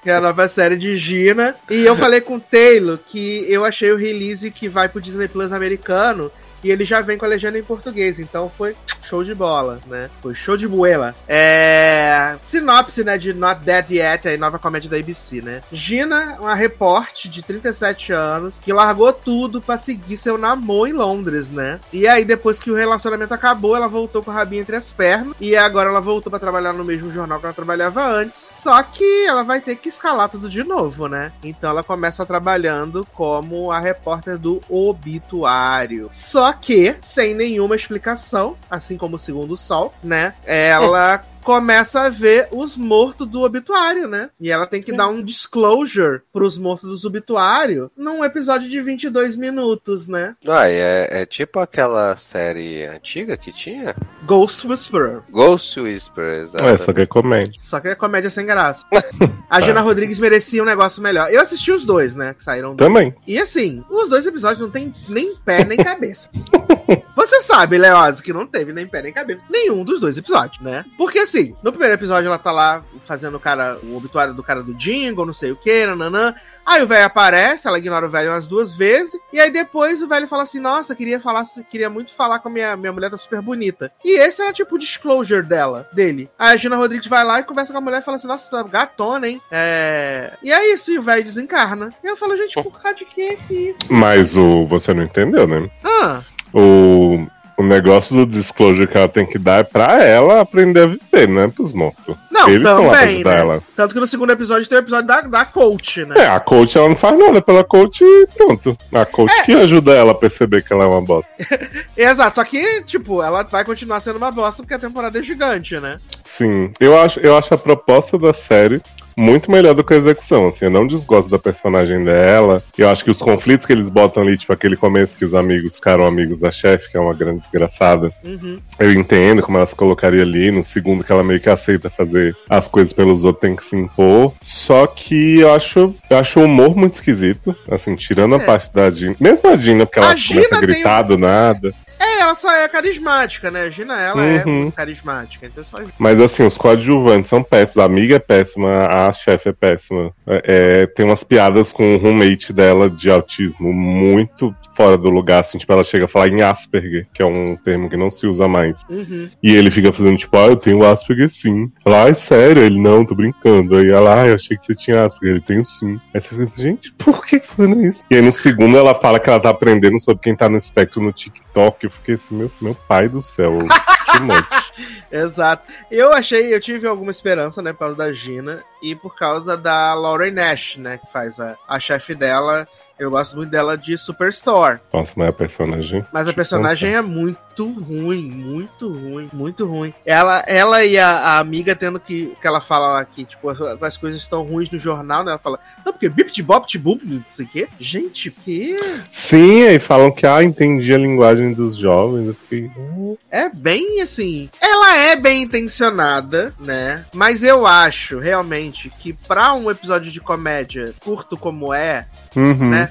[SPEAKER 1] que é a nova série de Gina. E eu falei com o Taylor que eu achei o release que vai pro Disney Plus americano. E ele já vem com a legenda em português, então foi show de bola, né? Foi show de buela. É... Sinopse, né, de Not Dead Yet, a nova comédia da ABC, né? Gina, uma repórter de 37 anos, que largou tudo pra seguir seu namoro em Londres, né? E aí, depois que o relacionamento acabou, ela voltou com o rabinho entre as pernas, e agora ela voltou pra trabalhar no mesmo jornal que ela trabalhava antes, só que ela vai ter que escalar tudo de novo, né? Então ela começa trabalhando como a repórter do obituário. Só que, sem nenhuma explicação, assim como o Segundo Sol, né? Ela começa a ver os mortos do obituário, né? E ela tem que dar um disclosure pros mortos do obituário num episódio de 22 minutos, né?
[SPEAKER 2] Ah, é, é tipo aquela série antiga que tinha?
[SPEAKER 1] Ghost Whisperer.
[SPEAKER 2] Ghost Whisperer, exato.
[SPEAKER 3] É, só que é comédia.
[SPEAKER 1] Só que é comédia sem graça. A Gina Rodrigues merecia um negócio melhor. Eu assisti os dois, né? Que saíram dois.
[SPEAKER 3] Também.
[SPEAKER 1] E assim, os dois episódios não tem nem pé nem cabeça. Você sabe, Leoz, que não teve nem pé nem cabeça nenhum dos dois episódios, né? Porque assim, no primeiro episódio ela tá lá fazendo o cara, o obituário do cara do Jingle, não sei o que, nananã. Aí o velho aparece, ela ignora o velho umas duas vezes, e aí depois o velho fala assim: Nossa, queria falar, queria muito falar com a minha, minha mulher, tá super bonita. E esse era tipo o disclosure dela, dele. Aí a Gina Rodrigues vai lá e conversa com a mulher e fala assim: Nossa, tá gatona, hein? É. E é isso, e o velho desencarna. E eu falo, gente, por causa de que que isso?
[SPEAKER 3] Mas o você não entendeu, né?
[SPEAKER 1] Ah,
[SPEAKER 3] O, o negócio do disclosure que ela tem que dar é pra ela aprender a viver, não é pros mortos.
[SPEAKER 1] não,
[SPEAKER 3] Eles
[SPEAKER 1] também, né?
[SPEAKER 3] ela.
[SPEAKER 1] Tanto que no segundo episódio tem o episódio da, da coach, né?
[SPEAKER 3] É, a coach ela não faz nada pela coach e pronto. A coach
[SPEAKER 1] É.
[SPEAKER 3] que ajuda ela a perceber que ela é uma bosta.
[SPEAKER 1] Exato, só que, tipo, ela vai continuar sendo uma bosta porque a temporada é gigante, né?
[SPEAKER 3] Sim, eu acho, eu acho a proposta da série muito melhor do que a execução. Assim, eu não desgosto da personagem dela. Eu acho que os conflitos que eles botam ali, tipo aquele começo que os amigos ficaram amigos da chefe, que é uma grande desgraçada.
[SPEAKER 1] Uhum.
[SPEAKER 3] Eu entendo como ela se colocaria ali. No segundo, que ela meio que aceita fazer as coisas pelos outros, tem que se impor. Só que eu acho, eu acho o humor muito esquisito. Assim, tirando a
[SPEAKER 1] É.
[SPEAKER 3] parte da Gina. Mesmo a Gina, porque ela
[SPEAKER 1] A Gina
[SPEAKER 3] começa a gritar
[SPEAKER 1] tem
[SPEAKER 3] do nada.
[SPEAKER 1] É, ela só é carismática, né? A Gina, ela é
[SPEAKER 3] Uhum.
[SPEAKER 1] muito carismática, então só
[SPEAKER 3] Mas assim, os coadjuvantes são péssimos. A amiga é péssima, a chefe é péssima. É, é, tem umas piadas com o roommate dela de autismo muito fora do lugar. Assim, tipo, ela chega a falar em Asperger, que é um termo que não se usa mais.
[SPEAKER 1] Uhum.
[SPEAKER 3] E ele fica fazendo, tipo, ah, eu tenho Asperger sim. Ela, ah, é sério? Ele, não, tô brincando. Aí ela, ah, eu achei que você tinha Asperger. Ele, tenho sim. Aí você fica assim, gente, por que você tá fazendo isso? E aí no segundo ela fala que ela tá aprendendo sobre quem tá no espectro no TikTok. Eu fiquei assim, meu, meu pai do céu.
[SPEAKER 1] Exato. Eu achei, eu tive alguma esperança, né, por causa da Gina e por causa da Lauren Nash, né, que faz a, a chefe dela. Eu gosto muito dela de Superstore.
[SPEAKER 3] Nossa, mas a personagem.
[SPEAKER 1] Mas a personagem é muito ruim, muito ruim, muito ruim. Ela, ela e a, a amiga tendo que. que ela fala lá que, tipo, as, as coisas estão ruins no jornal, né? Ela fala, não, porque bip bop boop, não sei o quê. Gente, que.
[SPEAKER 3] Sim, aí falam que, ah, entendi a linguagem dos jovens. Eu fiquei. "Hum".
[SPEAKER 1] É bem assim. Ela é bem intencionada, né? Mas eu acho realmente que pra um episódio de comédia curto como é,
[SPEAKER 3] Uhum.
[SPEAKER 1] né?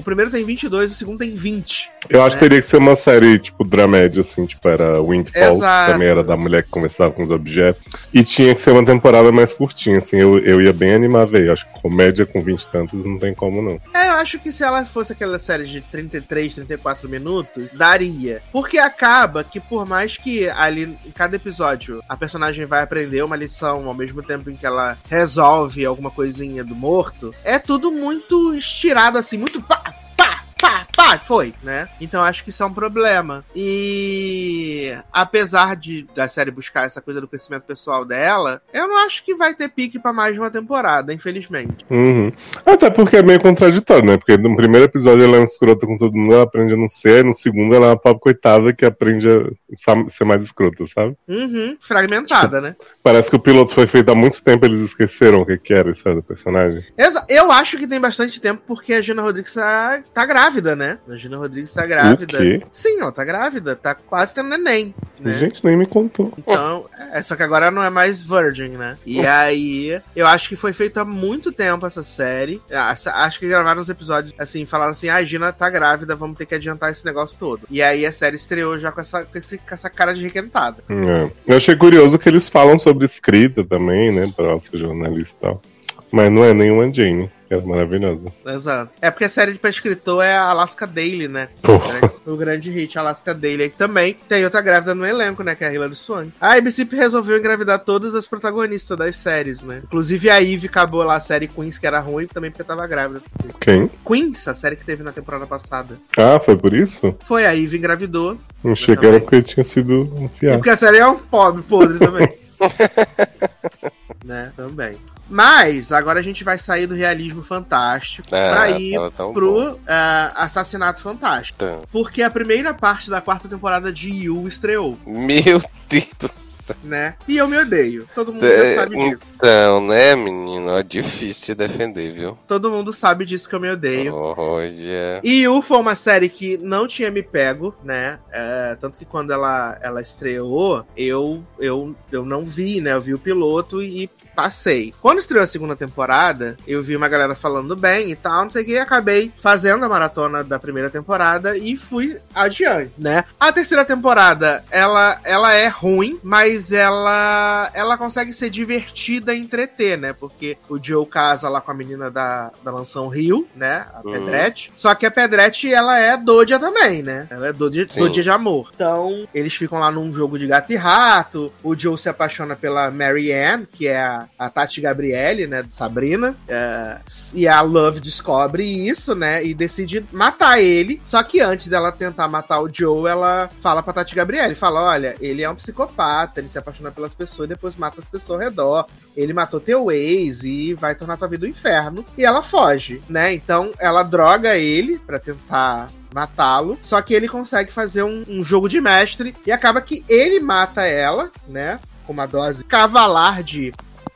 [SPEAKER 1] O primeiro tem 22, o segundo tem 20.
[SPEAKER 3] Eu acho que
[SPEAKER 1] né?
[SPEAKER 3] teria que ser uma série, tipo, dramédia, assim, tipo, era Windfall, que também era da mulher que conversava com os objetos. E tinha que ser uma temporada mais curtinha, assim, eu, eu ia bem animar ver. Acho que comédia com 20 e tantos não tem como, não.
[SPEAKER 1] É, eu acho que se ela fosse aquela série de 33, 34 minutos, daria. Porque acaba que, por mais que ali em cada episódio a personagem vai aprender uma lição ao mesmo tempo em que ela resolve alguma coisinha do morto, é tudo muito estirado assim, muito pá, pá. Ah, foi, né? Então acho que isso é um problema. E apesar de da série buscar essa coisa do crescimento pessoal dela, eu não acho que vai ter pique pra mais de uma temporada, infelizmente.
[SPEAKER 3] Uhum. Até porque é meio contraditório, né? Porque no primeiro episódio ela é um escrota com todo mundo, ela aprende a não ser, no segundo ela é uma pobre coitada que aprende a ser mais escrota, sabe?
[SPEAKER 1] Uhum, fragmentada, né?
[SPEAKER 3] Parece que o piloto foi feito há muito tempo, eles esqueceram o que, que era isso do personagem.
[SPEAKER 1] Eu acho que tem bastante tempo porque a Gina Rodrigues tá, tá grávida, né? A Gina Rodrigues tá grávida.
[SPEAKER 3] O quê?
[SPEAKER 1] Sim, ela tá grávida, tá quase tendo neném, né?
[SPEAKER 3] Gente, nem me contou.
[SPEAKER 1] Então, é, só que agora não é mais Virgin, né? E aí, eu acho que foi feito há muito tempo essa série. Ah, Acho que gravaram uns episódios assim, falaram assim: ah, a Gina tá grávida, vamos ter que adiantar esse negócio todo. E aí a série estreou já com essa, com esse- com essa cara de requentada.
[SPEAKER 3] É. Eu achei curioso que eles falam sobre escrita também, né? Pra ser jornalista e tal. Mas não é nenhuma Jane, que é maravilhosa.
[SPEAKER 1] Exato. É porque a série de pra escritor é a Alaska Daily, né?
[SPEAKER 3] Porra.
[SPEAKER 1] O grande hit Alaska Daily também tem outra grávida no elenco, né? Que é a Hilary Swank. A ABC resolveu engravidar todas as protagonistas das séries, né? Inclusive a Eve acabou lá a série Queens, que era ruim, também porque tava grávida.
[SPEAKER 3] Quem?
[SPEAKER 1] Queens, a série que teve na temporada passada.
[SPEAKER 3] Ah, foi por isso?
[SPEAKER 1] Foi a Eve engravidou.
[SPEAKER 3] Não que era porque tinha sido um
[SPEAKER 1] E
[SPEAKER 3] fiado.
[SPEAKER 1] porque a série é um pobre, podre também. né? Também. Mas agora a gente vai sair do realismo fantástico
[SPEAKER 2] Ah,
[SPEAKER 1] pra ir
[SPEAKER 2] tão bom.
[SPEAKER 1] pro ah, assassinato fantástico.
[SPEAKER 2] Então,
[SPEAKER 1] Porque a primeira parte da quarta temporada de You estreou,
[SPEAKER 2] Meu Deus do céu.
[SPEAKER 1] né? E eu me odeio. Todo mundo
[SPEAKER 2] É,
[SPEAKER 1] já sabe disso.
[SPEAKER 2] Então, né, menino? É difícil te defender, viu?
[SPEAKER 1] Todo mundo sabe disso que eu me odeio.
[SPEAKER 2] Olha.
[SPEAKER 1] E You foi uma série que não tinha me pego, né? É, tanto que quando ela, ela estreou, eu, eu, eu não vi, né? Eu vi o piloto e passei. Quando estreou a segunda temporada, eu vi uma galera falando bem e tal, não sei o que, e acabei fazendo a maratona da primeira temporada e fui adiante, né? A terceira temporada, ela, ela é ruim, mas ela ela consegue ser divertida e entreter, né? Porque o Joe casa lá com a menina da, da mansão Rio, né? A
[SPEAKER 2] Uhum.
[SPEAKER 1] Pedretti. Só que a Pedretti, ela é doida também, né? Ela é doida, doida de amor. Então, eles ficam lá num jogo de gato e rato. O Joe se apaixona pela Mary Ann, que é a, a Tati Gabriele, né? Sabrina. É, e a Love descobre isso, né? E decide matar ele. Só que antes dela tentar matar o Joe, ela fala pra Tati Gabriele: fala, olha, ele é um psicopata, ele se apaixona pelas pessoas e depois mata as pessoas ao redor. Ele matou teu ex e vai tornar tua vida um inferno. E ela foge, né? Então ela droga ele pra tentar matá-lo. Só que ele consegue fazer um, um jogo de mestre e acaba que ele mata ela, né? Com uma dose cavalar de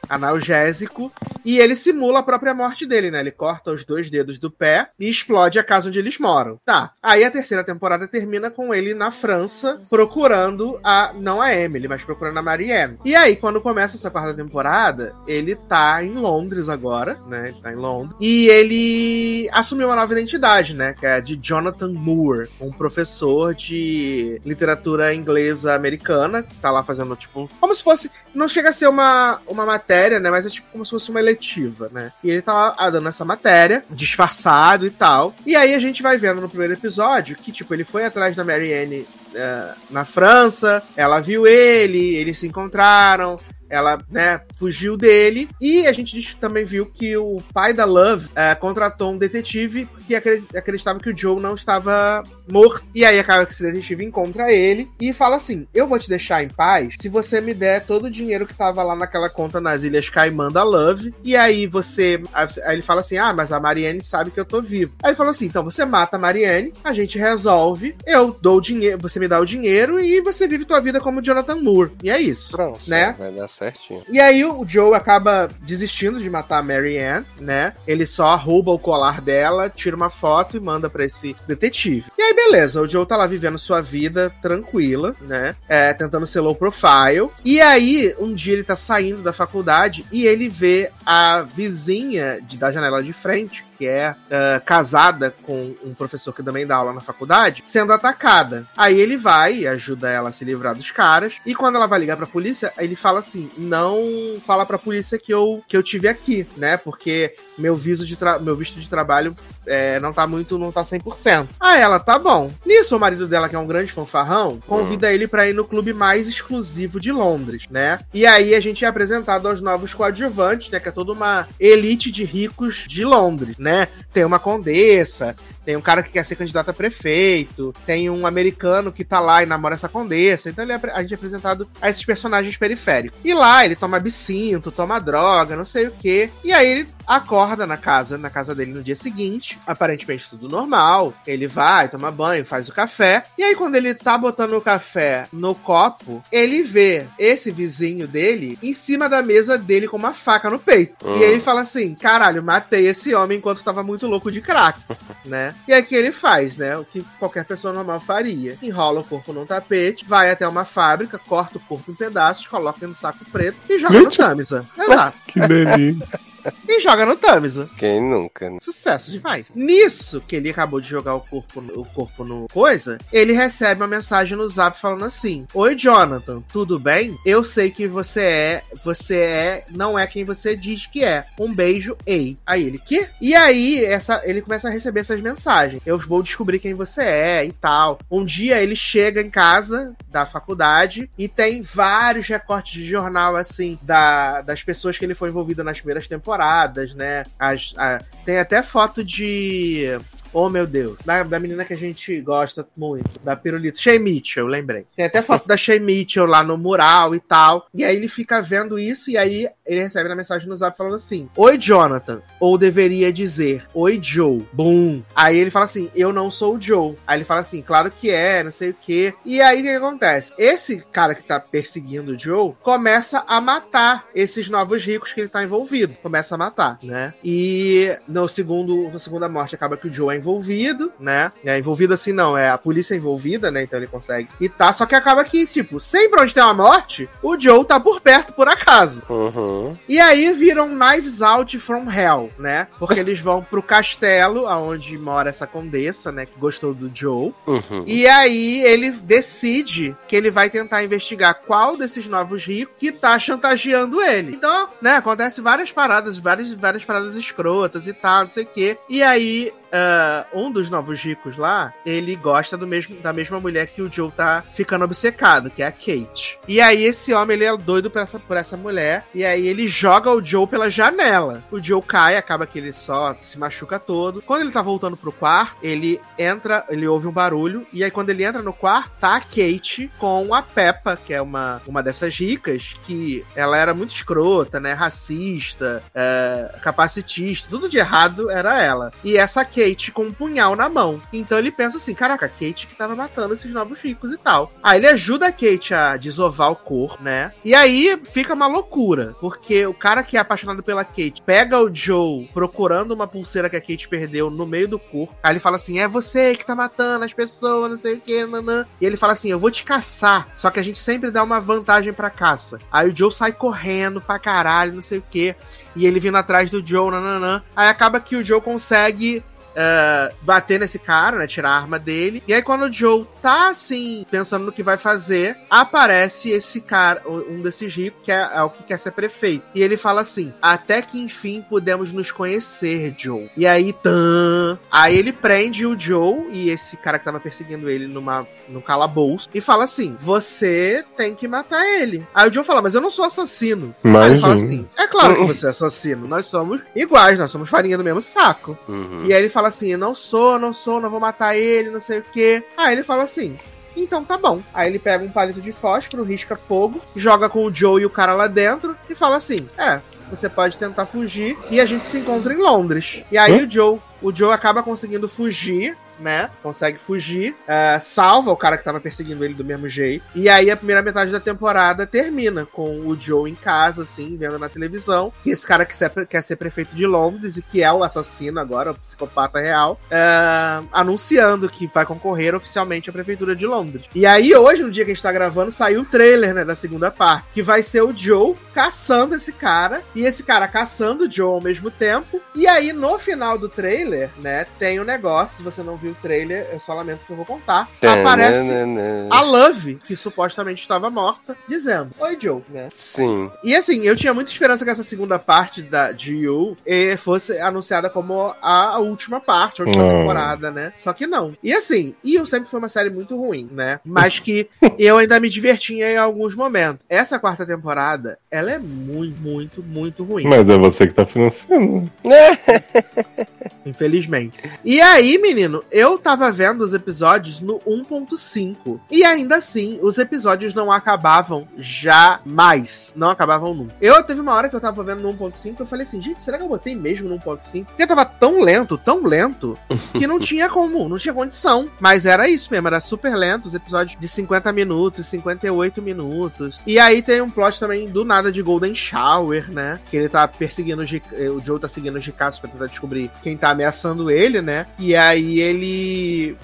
[SPEAKER 1] analgésico e ele simula a própria morte dele, né? Ele corta os dois dedos do pé e explode a casa onde eles moram. Tá. Aí a terceira temporada termina com ele na França procurando a não a Emily, mas procurando a Marianne. E aí quando começa essa quarta temporada, ele tá em Londres agora, né? Ele tá em Londres. E ele assumiu uma nova identidade, né? Que é a de Jonathan Moore, um professor de literatura inglesa americana, tá lá fazendo tipo, como se fosse, não chega a ser uma uma matéria, né? Mas é tipo como se fosse uma eletiva, né? E ele tá lá ah, dando essa matéria, disfarçado e tal. E aí a gente vai vendo no primeiro episódio que, tipo, ele foi atrás da Marianne eh, na França, ela viu ele, eles se encontraram. Ela, né, fugiu dele. E a gente também viu que o pai da Love eh, contratou um detetive acre- acreditava que o Joe não estava morto. E aí acaba que esse detetive encontra ele e fala assim: Eu vou te deixar em paz se você me der todo o dinheiro que tava lá naquela conta nas Ilhas Caimã da Love. E aí você. Aí ele fala assim: Ah, mas a Marianne sabe que eu tô vivo. Aí ele falou assim: Então você mata a Marianne, a gente resolve, eu dou o dinheiro, você me dá o dinheiro e você vive tua vida como Jonathan Moore. E é isso.
[SPEAKER 2] Pronto,
[SPEAKER 1] Né?
[SPEAKER 2] vai dar certinho.
[SPEAKER 1] E aí o Joe acaba desistindo de matar a Mary Ann, né? Ele só rouba o colar dela, tira uma foto e manda pra esse detetive. E aí, beleza, o Joe tá lá vivendo sua vida tranquila, né? É, tentando ser low profile. E aí, um dia ele tá saindo da faculdade e ele vê a vizinha de, da janela de frente, que é ah, casada com um professor que também dá aula na faculdade, sendo atacada. Aí ele vai e ajuda ela a se livrar dos caras. E quando ela vai ligar pra polícia, ele fala assim: não fala pra polícia que eu, que eu tive aqui, né? Porque meu visto de, meu visto de trabalho é, não tá muito, não tá 100%. Aí ela, tá bom. Nisso, o marido dela, que é um grande fanfarrão, convida ele pra ir no clube mais exclusivo de Londres, né? E aí a gente é apresentado aos novos coadjuvantes, né? Que é toda uma elite de ricos de Londres, né? Tem uma condessa, Tem um cara que quer ser candidato a prefeito, tem um americano que tá lá e namora essa condessa. Então ele é, a gente é apresentado a esses personagens periféricos. E lá ele toma absinto, toma droga, não sei o quê. E aí ele acorda na casa, na casa dele no dia seguinte, aparentemente tudo normal. Ele vai, toma banho, faz o café. E aí, quando ele tá botando o café no copo, ele vê esse vizinho dele em cima da mesa dele com uma faca no peito.
[SPEAKER 2] Hum.
[SPEAKER 1] E ele fala assim: caralho, matei esse homem enquanto tava muito louco de crack, né? E o que ele faz, né? O que qualquer pessoa normal faria: enrola o corpo num tapete, vai até uma fábrica, corta o corpo em pedaços, coloca no saco preto e joga no
[SPEAKER 3] Mentira.
[SPEAKER 1] Tamisa. Exato.
[SPEAKER 3] Que delícia.
[SPEAKER 1] E joga no Tamisa.
[SPEAKER 2] Quem nunca? né?
[SPEAKER 1] Sucesso demais. Nisso que ele acabou de jogar o corpo, no- o corpo no coisa, ele recebe uma mensagem no Zap falando assim: Oi, Jonathan, tudo bem? Eu sei que você é, você é, não é quem você diz que é. Um beijo, ei. Aí ele, que? E aí, essa, ele começa a receber essas mensagens. Eu vou descobrir quem você é e tal. Um dia ele chega em casa da faculdade e tem vários recortes de jornal, assim, da, das pessoas que ele foi envolvido nas primeiras temporadas, né? As, a- tem até foto de. Oh, meu Deus. Da, da menina que a gente gosta muito. Da Pirulito. Shay Mitchell, lembrei. Tem até foto da Shay Mitchell lá no mural e tal. E aí ele fica vendo isso e aí ele recebe a mensagem no zap falando assim: Oi, Jonathan. Ou deveria dizer: Oi, Joe. Boom. Aí ele fala assim: Eu não sou o Joe. Aí ele fala assim: Claro que é, não sei o quê. E aí o que acontece? Esse cara que tá perseguindo o Joe começa a matar esses novos ricos que ele tá envolvido. Começa a matar, né? E no segundo, na segunda morte acaba que o Joe é envolvido, né? É envolvido assim, não, é a polícia envolvida, né? Então ele consegue. E tá, só que acaba que, tipo, sempre onde tem uma morte, o Joe tá por perto, por acaso.
[SPEAKER 2] Uhum.
[SPEAKER 1] E aí viram Knives Out from Hell, né? Porque eles vão pro castelo, aonde mora essa condessa, né? Que gostou do Joe.
[SPEAKER 2] Uhum.
[SPEAKER 1] E aí ele decide que ele vai tentar investigar qual desses novos ricos que tá chantageando ele. Então, né, acontece várias paradas, várias, várias paradas escrotas e tal, não sei o quê. E aí. Ah, um dos novos ricos lá, ele gosta do mesmo, da mesma mulher que o Joe tá ficando obcecado, que é a Kate. E aí esse homem, ele é doido por essa, por essa mulher, e aí ele joga o Joe pela janela. O Joe cai, acaba que ele só se machuca todo. Quando ele tá voltando pro quarto, ele entra, ele ouve um barulho, e aí quando ele entra no quarto, tá a Kate com a Peppa, que é uma, uma dessas ricas, que ela era muito escrota, né, racista, é, capacitista, tudo de errado era ela. E essa Kate com um punhal na mão. Então ele pensa assim, caraca, Kate que tava matando esses novos ricos e tal. Aí ele ajuda a Kate a desovar o corpo, né? E aí fica uma loucura, porque o cara que é apaixonado pela Kate pega o Joe procurando uma pulseira que a Kate perdeu no meio do corpo. Aí ele fala assim: é você que tá matando as pessoas, não sei o que, nanã. E ele fala assim: eu vou te caçar. Só que a gente sempre dá uma vantagem pra caça. Aí o Joe sai correndo pra caralho, não sei o que. E ele vindo atrás do Joe, nananã. Aí acaba que o Joe consegue eh, bater nesse cara, né? Tirar a arma dele. E aí, quando o Joe tá assim, pensando no que vai fazer, aparece esse cara, um desses ricos, que é, é o que quer ser prefeito. E ele fala assim: Até que enfim pudemos nos conhecer, Joe. E aí, tan. Aí ele prende o Joe e esse cara que tava perseguindo ele numa, num calabouço e fala assim: Você tem que matar ele. Aí o Joe fala: Mas eu não sou assassino. Aí ele fala assim: É claro que você é assassino. Nós somos iguais, nós somos farinha do mesmo saco.
[SPEAKER 2] Uhum.
[SPEAKER 1] E aí ele fala assim: Eu não sou, não sou, não vou matar ele, não sei o quê. Aí ele fala assim. Então tá bom. Aí ele pega um palito de fósforo, risca fogo, joga com o Joe e o cara lá dentro e fala assim: É, você pode tentar fugir e a gente se encontra em Londres. E aí
[SPEAKER 3] Hum?
[SPEAKER 1] o Joe, o Joe acaba conseguindo fugir, né? Consegue fugir, é, salva o cara que tava perseguindo ele do mesmo jeito. E aí a primeira metade da temporada termina com o Joe em casa, assim, vendo na televisão. Esse cara que se- quer ser prefeito de Londres e que é o assassino agora, o psicopata real, é, anunciando que vai concorrer oficialmente à prefeitura de Londres. E aí hoje, no dia que a gente tá gravando, saiu o trailer, né, da segunda parte, que vai ser o Joe caçando esse cara e esse cara caçando o Joe ao mesmo tempo. E aí no final do trailer, né, tem um negócio, se você não viu o trailer, eu só lamento que eu vou contar. Aparece a Love, que supostamente estava morta, dizendo: Oi, Joe, né?
[SPEAKER 2] Sim.
[SPEAKER 1] E assim, eu tinha muita esperança que essa segunda parte da, de You eh, fosse anunciada como a, última parte, a última temporada, né? Só que não. E assim, You sempre foi uma série muito ruim, né? Mas que eu ainda me divertia em alguns momentos. Essa quarta temporada, ela é muito, muito, muito ruim.
[SPEAKER 3] Mas é você que tá financiando.
[SPEAKER 1] Infelizmente. E aí, menino, eu tava vendo os episódios no 1.5. E ainda assim, os episódios não acabavam jamais. Não acabavam nunca. Eu teve uma hora que eu tava vendo no 1.5, eu falei assim, gente, será que eu botei mesmo no 1.5? Porque tava tão lento, tão lento, que não tinha como, não tinha condição. Mas era isso mesmo, era super lento, os episódios de 50 minutos, 58 minutos. E aí tem um plot também do nada de Golden Shower, né? Que ele tá perseguindo os G- o Joe tá seguindo os Jikatos pra tentar descobrir quem tá ameaçando ele, né? E aí ele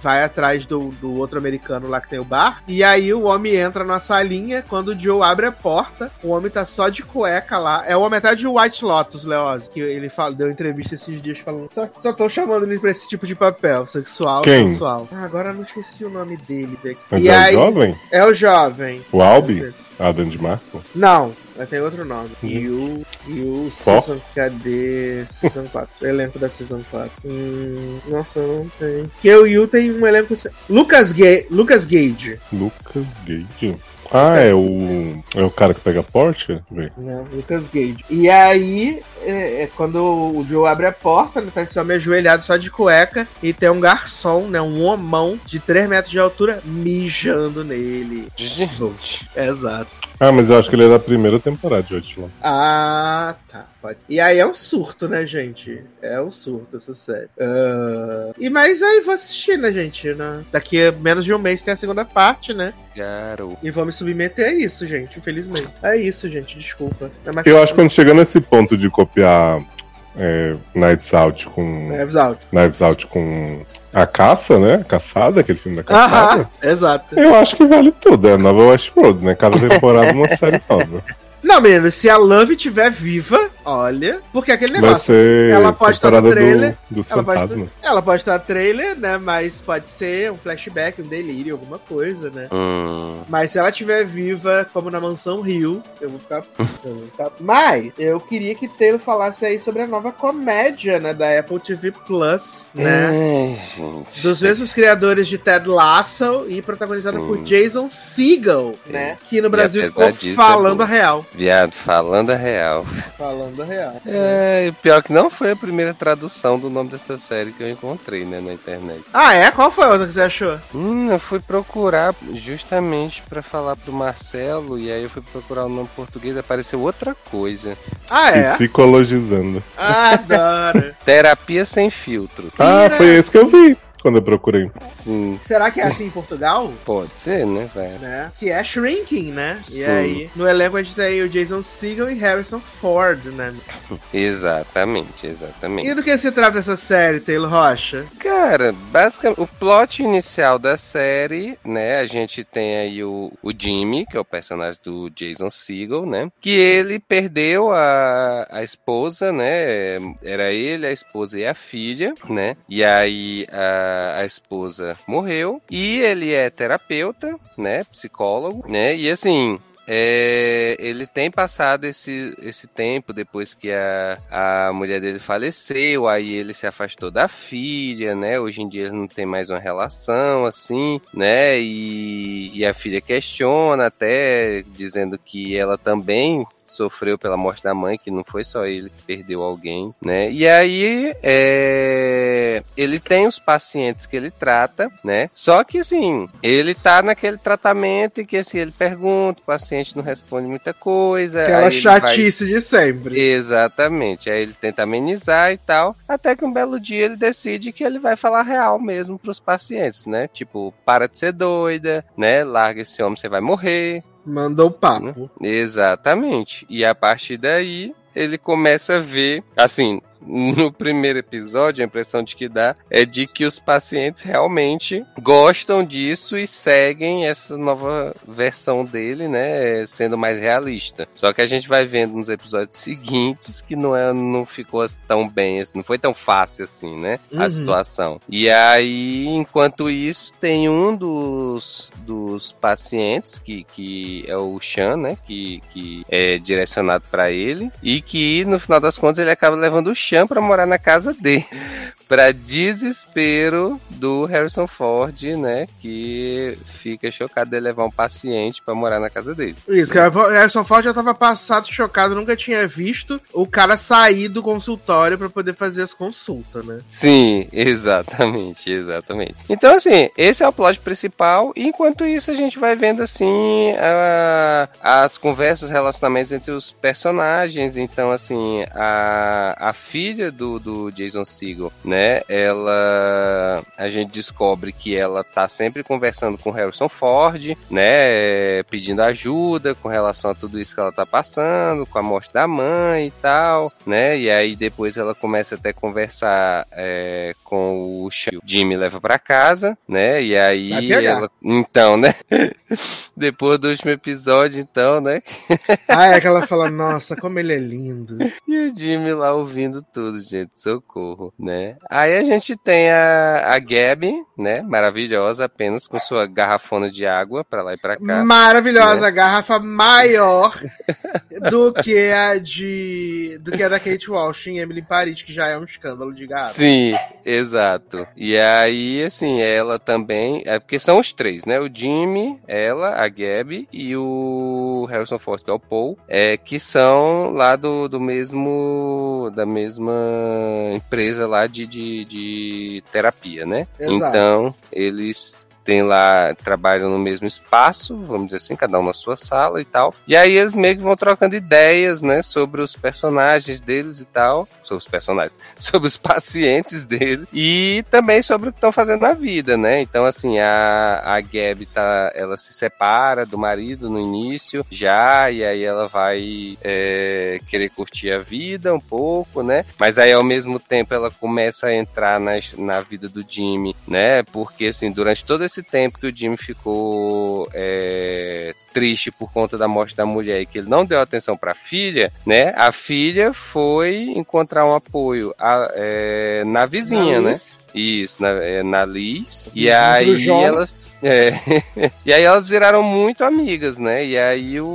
[SPEAKER 1] vai atrás do, do outro americano lá que tem o bar. E aí o homem entra na salinha. Quando o Joe abre a porta, o homem tá só de cueca lá. É o homem até de White Lotus, Leoz. Que ele fala, deu entrevista esses dias falando. Só, só tô chamando ele pra esse tipo de papel. Sexual,
[SPEAKER 3] Quem?
[SPEAKER 1] sensual. Ah, agora eu não esqueci o nome dele.
[SPEAKER 3] Mas
[SPEAKER 1] E
[SPEAKER 3] é
[SPEAKER 1] aí.
[SPEAKER 3] o jovem?
[SPEAKER 1] É o jovem.
[SPEAKER 3] O Albi? Adam de Marco?
[SPEAKER 1] Não, mas tem outro nome. E o. E o
[SPEAKER 3] Qual?
[SPEAKER 1] Season. Cadê? Season 4. O elenco da Season 4. Hum, nossa, não tem. Que o Yu tem um elenco. Lucas, Ga Lucas Gage.
[SPEAKER 3] Lucas Gage. Ah, é o. É o cara que pega Porsche? Vê.
[SPEAKER 1] Né? Lucas Gage. E aí, é, é quando o Joe abre a porta, né, tá esse homem ajoelhado só de cueca. E tem um garçom, né? Um homão de 3 metros de altura mijando nele.
[SPEAKER 2] Gente.
[SPEAKER 1] Exato.
[SPEAKER 3] Ah, mas eu acho que ele é da primeira temporada de Lotus.
[SPEAKER 1] Ah, tá. Pode. E aí é um surto, né, gente? É um surto essa série. Ah, E mas aí vou assistir, né, gente? né? Daqui a menos de um mês tem a segunda parte, né?
[SPEAKER 2] Garoto.
[SPEAKER 1] E vou me submeter a isso, gente, infelizmente. É isso, gente, desculpa. É
[SPEAKER 3] Eu acho que quando chega nesse ponto de copiar é, Nights Out com.
[SPEAKER 1] Knives Out.
[SPEAKER 3] Knives Out com a caça, né? A caçada, aquele filme da caçada.
[SPEAKER 1] Aham, exato.
[SPEAKER 3] Eu acho que vale tudo. É a nova Westworld, né? Cada temporada uma série nova.
[SPEAKER 1] Não, menino, se a Love estiver viva, olha. Porque aquele
[SPEAKER 3] Vai
[SPEAKER 1] negócio.
[SPEAKER 3] ser
[SPEAKER 1] ela pode estar no trailer,
[SPEAKER 3] do, dos
[SPEAKER 1] Ela pode, ela pode estar trailer, né? Mas pode ser um flashback, um delírio, alguma coisa, né?
[SPEAKER 2] Hum.
[SPEAKER 1] Mas se ela estiver viva, como na Mansão Rio, eu vou ficar. eu vou ficar... Mas eu queria que Taylor falasse aí sobre a nova comédia, né? Da Apple TV Plus, né?
[SPEAKER 2] É, gente.
[SPEAKER 1] Dos mesmos criadores de Ted Lasso e protagonizada
[SPEAKER 2] Sim.
[SPEAKER 1] por Jason Segel, né? Que no Brasil ficou
[SPEAKER 2] disso,
[SPEAKER 1] falando
[SPEAKER 2] é
[SPEAKER 1] a real.
[SPEAKER 2] Viado, falando a real.
[SPEAKER 1] Falando a real.
[SPEAKER 2] É, e pior que não foi a primeira tradução do nome dessa série que eu encontrei, né, na internet.
[SPEAKER 1] Ah, é? Qual foi a outra que você achou?
[SPEAKER 2] Hum, eu fui procurar justamente pra falar pro Marcelo, e aí eu fui procurar o nome português, apareceu outra coisa.
[SPEAKER 1] Ah, é?
[SPEAKER 3] Psicologizando.
[SPEAKER 1] Adoro.
[SPEAKER 2] Terapia sem filtro.
[SPEAKER 3] Ah, foi esse que eu vi quando eu procurei.
[SPEAKER 2] Sim,
[SPEAKER 1] Será que é assim em Portugal?
[SPEAKER 2] pode ser, né, velho?
[SPEAKER 1] né? Que é Shrinking, né? E
[SPEAKER 2] Sim.
[SPEAKER 1] aí, no elenco a gente tem aí o Jason Segel e Harrison Ford, né?
[SPEAKER 2] Exatamente, exatamente.
[SPEAKER 1] E do que se trata essa série, Taylor Rocha?
[SPEAKER 2] Cara, basicamente, o plot inicial da série, né? A gente tem aí o, o Jimmy, que é o personagem do Jason Segel, né? Que ele perdeu a, a esposa, né? Era ele, a esposa e a filha, né? E aí a, a esposa morreu. E ele é terapeuta, né? Psicólogo, né? E assim. É, ele tem passado esse, esse tempo depois que a, a mulher dele faleceu, aí ele se afastou da filha, né? Hoje em dia ele não tem mais uma relação assim, né? E, e a filha questiona até dizendo que ela também sofreu pela morte da mãe, que não foi só ele que perdeu alguém, né? E aí é, ele tem os pacientes que ele trata, né? Só que assim, ele tá naquele tratamento e que assim, ele pergunta, o paciente não responde muita coisa.
[SPEAKER 1] Aquela
[SPEAKER 2] ele vai-
[SPEAKER 1] chatice de sempre.
[SPEAKER 2] Exatamente. Aí ele tenta amenizar e tal. Até que um belo dia ele decide que ele vai falar real mesmo pros pacientes, né? Tipo, para de ser doida, né? Larga esse homem, você vai morrer.
[SPEAKER 1] Mandou o papo.
[SPEAKER 2] Exatamente. E a partir daí ele começa a ver, assim, no primeiro episódio, a impressão de que dá é de que os pacientes realmente gostam disso e seguem essa nova versão dele, né, sendo mais realista. Só que a gente vai vendo nos episódios seguintes que não é, não ficou tão bem, assim, não foi tão fácil assim, né, a
[SPEAKER 1] Uhum.
[SPEAKER 2] situação. E aí, enquanto isso, tem um dos, dos pacientes que, que é o Chan, né, que, que é direcionado para ele e que no final das contas ele acaba levando o Chan para morar na casa dele. Pra desespero do Harrison Ford, né? Que fica chocado de levar um paciente pra morar na casa dele.
[SPEAKER 1] Isso, que o Harrison Ford já tava passado, chocado, nunca tinha visto o cara sair do consultório pra poder fazer as consultas, né?
[SPEAKER 2] Sim, exatamente, exatamente. Então, assim, esse é o plot principal. E enquanto isso, a gente vai vendo, assim, a- as conversas, os relacionamentos entre os personagens. Então, assim, a, a filha do, do Jason Segel, né? Ela. A gente descobre que ela tá sempre conversando com o Harrison Ford, né? Pedindo ajuda com relação a tudo isso que ela tá passando, com a morte da mãe e tal, né? E aí depois ela começa até a conversar é, com o o Jimmy leva pra casa, né? E aí ela. Então, né? Depois do último episódio, então, né?
[SPEAKER 1] Ah, é que ela fala, nossa, como ele é lindo.
[SPEAKER 2] E o Jimmy lá ouvindo tudo, gente, socorro, né? Aí a gente tem a, a Gabi, né? Maravilhosa, apenas com sua garrafona de água pra lá e pra cá.
[SPEAKER 1] Maravilhosa, garrafa maior do que a de. do que a da Kate Walsh em Emily in Paris, que já é um escândalo de garrafa.
[SPEAKER 2] Sim, exato. E aí, assim, ela também. É porque são os três, né? O Jimmy, ela, a Gabi e o Harrison Ford, que é o Paul, é, que são lá do, do mesmo. da mesma empresa lá de, de, de terapia, né?
[SPEAKER 1] Exato.
[SPEAKER 2] Então, eles têm lá, trabalham no mesmo espaço, vamos dizer assim, cada um na sua sala e tal. E aí eles meio que vão trocando ideias, né, sobre os personagens deles e tal, sobre os personagens, sobre os pacientes deles e também sobre o que estão fazendo na vida, né? Então, assim, a, a Gabi tá, ela se separa do marido no início já, e aí ela vai é, querer curtir a vida um pouco, né? Mas aí ao mesmo tempo ela começa a entrar na, na vida do Jimmy, né? Porque assim, durante todo esse tempo que o Jimmy ficou é, triste por conta da morte da mulher e que ele não deu atenção pra filha, né? A filha foi encontrar um apoio a- é, na vizinha, né? Isso, na, é, na Liz. E aí elas. é, e aí elas viraram muito amigas, né? E aí o.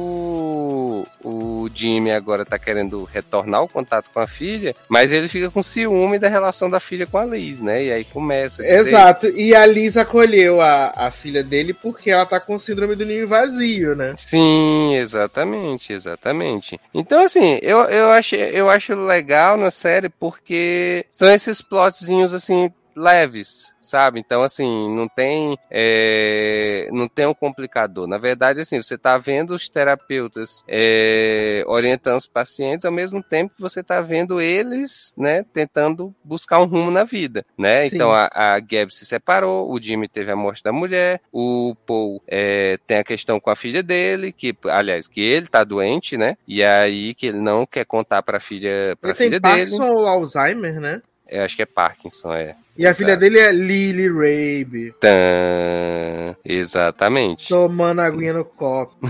[SPEAKER 2] O Jimmy agora tá querendo retornar o contato com a filha, mas ele fica com ciúme da relação da filha com a Liz, né? E aí começa.
[SPEAKER 1] Exato, e a Liz acolheu a, a filha dele porque ela tá com síndrome do ninho vazio, né?
[SPEAKER 2] Sim, exatamente, exatamente. Então, assim, eu, eu, acho, eu acho legal na série porque são esses plotzinhos, assim, leves, sabe? Então, assim, não tem é, não tem um complicador. Na verdade, assim, você tá vendo os terapeutas é, orientando os pacientes ao mesmo tempo que você tá vendo eles, né, tentando buscar um rumo na vida, né?
[SPEAKER 1] Sim.
[SPEAKER 2] Então, a, a Gab se separou, o Jimmy teve a morte da mulher, o Paul é, tem a questão com a filha dele, que, aliás, que ele tá doente, né? E aí que ele não quer contar pra filha, pra
[SPEAKER 1] Ele tem
[SPEAKER 2] filha
[SPEAKER 1] Parkinson
[SPEAKER 2] dele.
[SPEAKER 1] ou Alzheimer, né?
[SPEAKER 2] Eu acho que é Parkinson, é.
[SPEAKER 1] E a filha dele é Lily Rabe,
[SPEAKER 2] Tã, exatamente.
[SPEAKER 1] tomando aguinha no copo.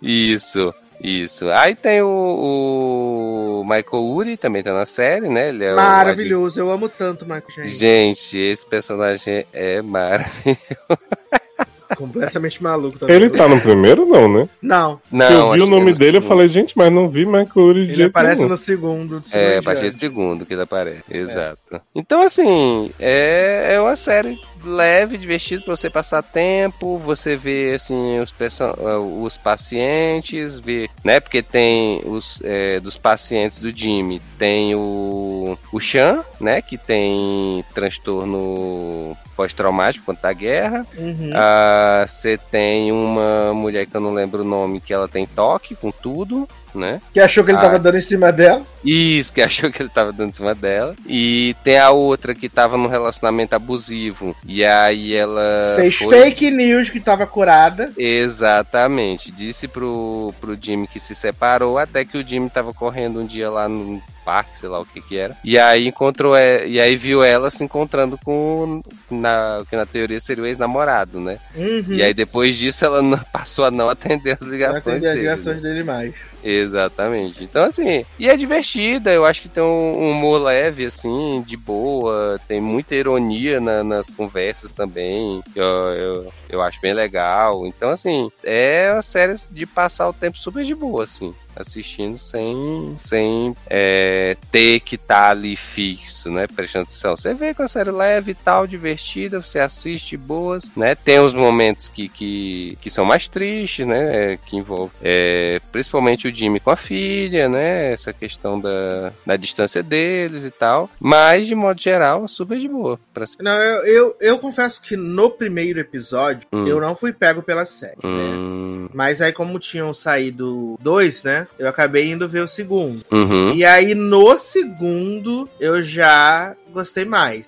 [SPEAKER 2] Isso, isso. Aí tem o, o Michael Uri, também tá na série, né? Ele é o
[SPEAKER 1] Maravilhoso, eu amo tanto Michael
[SPEAKER 2] adi-
[SPEAKER 1] Gente.
[SPEAKER 2] Gente, esse personagem é maravilhoso.
[SPEAKER 1] Completamente maluco também.
[SPEAKER 3] Ele tá no primeiro, não, né?
[SPEAKER 1] Não,
[SPEAKER 2] Não,
[SPEAKER 3] eu vi o
[SPEAKER 2] é
[SPEAKER 3] nome
[SPEAKER 2] no
[SPEAKER 3] dele, eu
[SPEAKER 2] segundo.
[SPEAKER 3] falei, gente, mas não vi Mercury de
[SPEAKER 1] ele
[SPEAKER 3] jeito
[SPEAKER 1] aparece
[SPEAKER 3] nenhum.
[SPEAKER 1] no segundo. do
[SPEAKER 2] É,
[SPEAKER 1] segundo
[SPEAKER 2] a partir do segundo que ele aparece. Exato. Então, assim, é, é uma série leve, divertida pra você passar tempo, você vê, assim, os, perso- os pacientes, ver, né? Porque tem os é, dos pacientes do Jimmy, tem o, o Chan, né? Que tem transtorno pós-traumático quanto à guerra.
[SPEAKER 1] Uhum.
[SPEAKER 2] Ah, Você tem uma mulher que eu não lembro o nome, que ela tem toque com tudo, né?
[SPEAKER 1] Que achou que ele
[SPEAKER 2] Ah.
[SPEAKER 1] tava dando em cima dela.
[SPEAKER 2] Isso, que achou que ele tava dando em cima dela. E tem a outra que tava num relacionamento abusivo. E aí ela.
[SPEAKER 1] Fez
[SPEAKER 2] foi-
[SPEAKER 1] fake news que tava curada.
[SPEAKER 2] Exatamente. Disse pro, pro Jimmy que se separou, até que o Jimmy tava correndo um dia lá no parque, sei lá o que que era. E aí encontrou, e aí viu ela se encontrando com na, que na teoria seria o ex-namorado, né?
[SPEAKER 1] Uhum.
[SPEAKER 2] E aí depois disso ela não- passou a não atender as
[SPEAKER 1] Não
[SPEAKER 2] ligações
[SPEAKER 1] atender as
[SPEAKER 2] dele. né?
[SPEAKER 1] ligações dele mais.
[SPEAKER 2] Exatamente. Então, assim, e é divertida, eu acho que tem um humor leve, assim, de boa, tem muita ironia na- nas conversas também, eu, eu, eu acho bem legal. Então, assim, é uma série de passar o tempo super de boa, assim. Assistindo sem, sem é, ter que estar ali fixo, né? Prestando atenção. Você vê com a série leve e tal, divertida, você assiste boas, né? Tem os momentos que, que, que são mais tristes, né? é, que envolve é, principalmente o Jimmy com a filha, né? Essa questão da, da distância deles e tal. Mas, de modo geral, super de boa. Pra
[SPEAKER 1] Não, eu, eu, eu confesso que no primeiro episódio
[SPEAKER 2] Hum.
[SPEAKER 1] eu não fui pego pela série, né?
[SPEAKER 2] Hum,
[SPEAKER 1] Mas aí, como tinham saído dois, né? Eu acabei indo ver o segundo.
[SPEAKER 2] uhum,
[SPEAKER 1] E aí, no segundo, eu já gostei mais.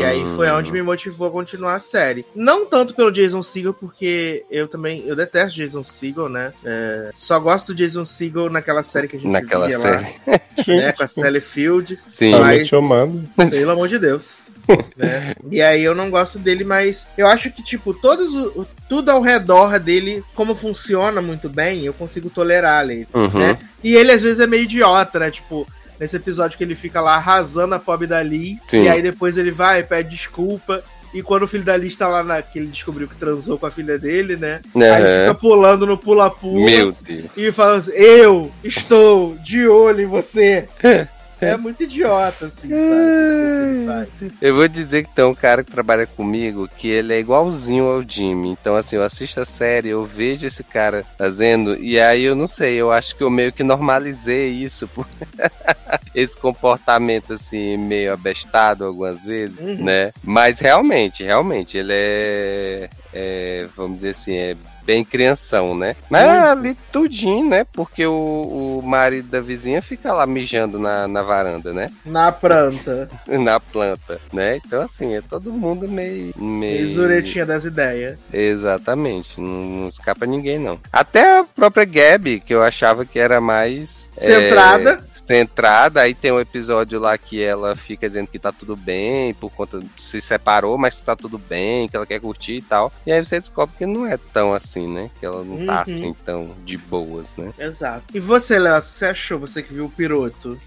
[SPEAKER 1] E aí foi
[SPEAKER 2] hum.
[SPEAKER 1] onde me motivou a continuar a série. Não tanto pelo Jason Segel, porque eu também. Eu detesto Jason Segel, né? É, só gosto do Jason Segel naquela série que a gente
[SPEAKER 2] Naquela
[SPEAKER 1] via
[SPEAKER 2] série.
[SPEAKER 1] lá, né? Com a Sally Field.
[SPEAKER 2] Sim.
[SPEAKER 3] tá
[SPEAKER 1] mas-
[SPEAKER 3] chamado.
[SPEAKER 1] Pelo amor de Deus. né? E aí eu não gosto dele, mas eu acho que, tipo, todos o- tudo ao redor dele, como funciona muito bem, eu consigo tolerar ele.
[SPEAKER 2] Uhum.
[SPEAKER 1] né? E ele às vezes é meio idiota, né? Tipo, nesse episódio que ele fica lá arrasando a pobre da Lee,
[SPEAKER 2] Sim.
[SPEAKER 1] e aí depois ele vai, pede desculpa. E quando o filho da está lá na, que ele descobriu que transou com a filha dele, né? Aí
[SPEAKER 2] Aham.
[SPEAKER 1] fica pulando no pula-pula
[SPEAKER 2] Meu Deus.
[SPEAKER 1] e falando assim: Eu estou de olho em você. É muito idiota, assim, sabe?
[SPEAKER 2] Eu vou dizer que tem um cara que trabalha comigo que ele é igualzinho ao Jimmy. Então, assim, eu assisto a série, eu vejo esse cara fazendo, e aí eu não sei, eu acho que eu meio que normalizei isso. por- esse comportamento, assim, meio abestado algumas vezes,
[SPEAKER 1] Uhum.
[SPEAKER 2] né? Mas realmente, realmente, ele é, é, vamos dizer assim, é bem crianção, né? Mas é
[SPEAKER 1] Uhum.
[SPEAKER 2] ali tudinho, né? Porque o, o marido da vizinha fica lá mijando na, na varanda, né?
[SPEAKER 1] Na planta.
[SPEAKER 2] na planta, né? Então, assim, é todo mundo meio. meio...
[SPEAKER 1] Exuretinha das ideias.
[SPEAKER 2] Exatamente, não, não escapa ninguém, não. Até a própria Gabi, que eu achava que era mais.
[SPEAKER 1] Centrada.
[SPEAKER 2] é, centrada, aí tem um episódio lá que ela fica dizendo que tá tudo bem, por conta se separou, mas que tá tudo bem, que ela quer curtir e tal. E aí você descobre que não é tão assim, né? Que ela não tá
[SPEAKER 1] Uhum.
[SPEAKER 2] assim tão de boas, né?
[SPEAKER 1] Exato. E você, Léo, você achou? Você que viu o piroto?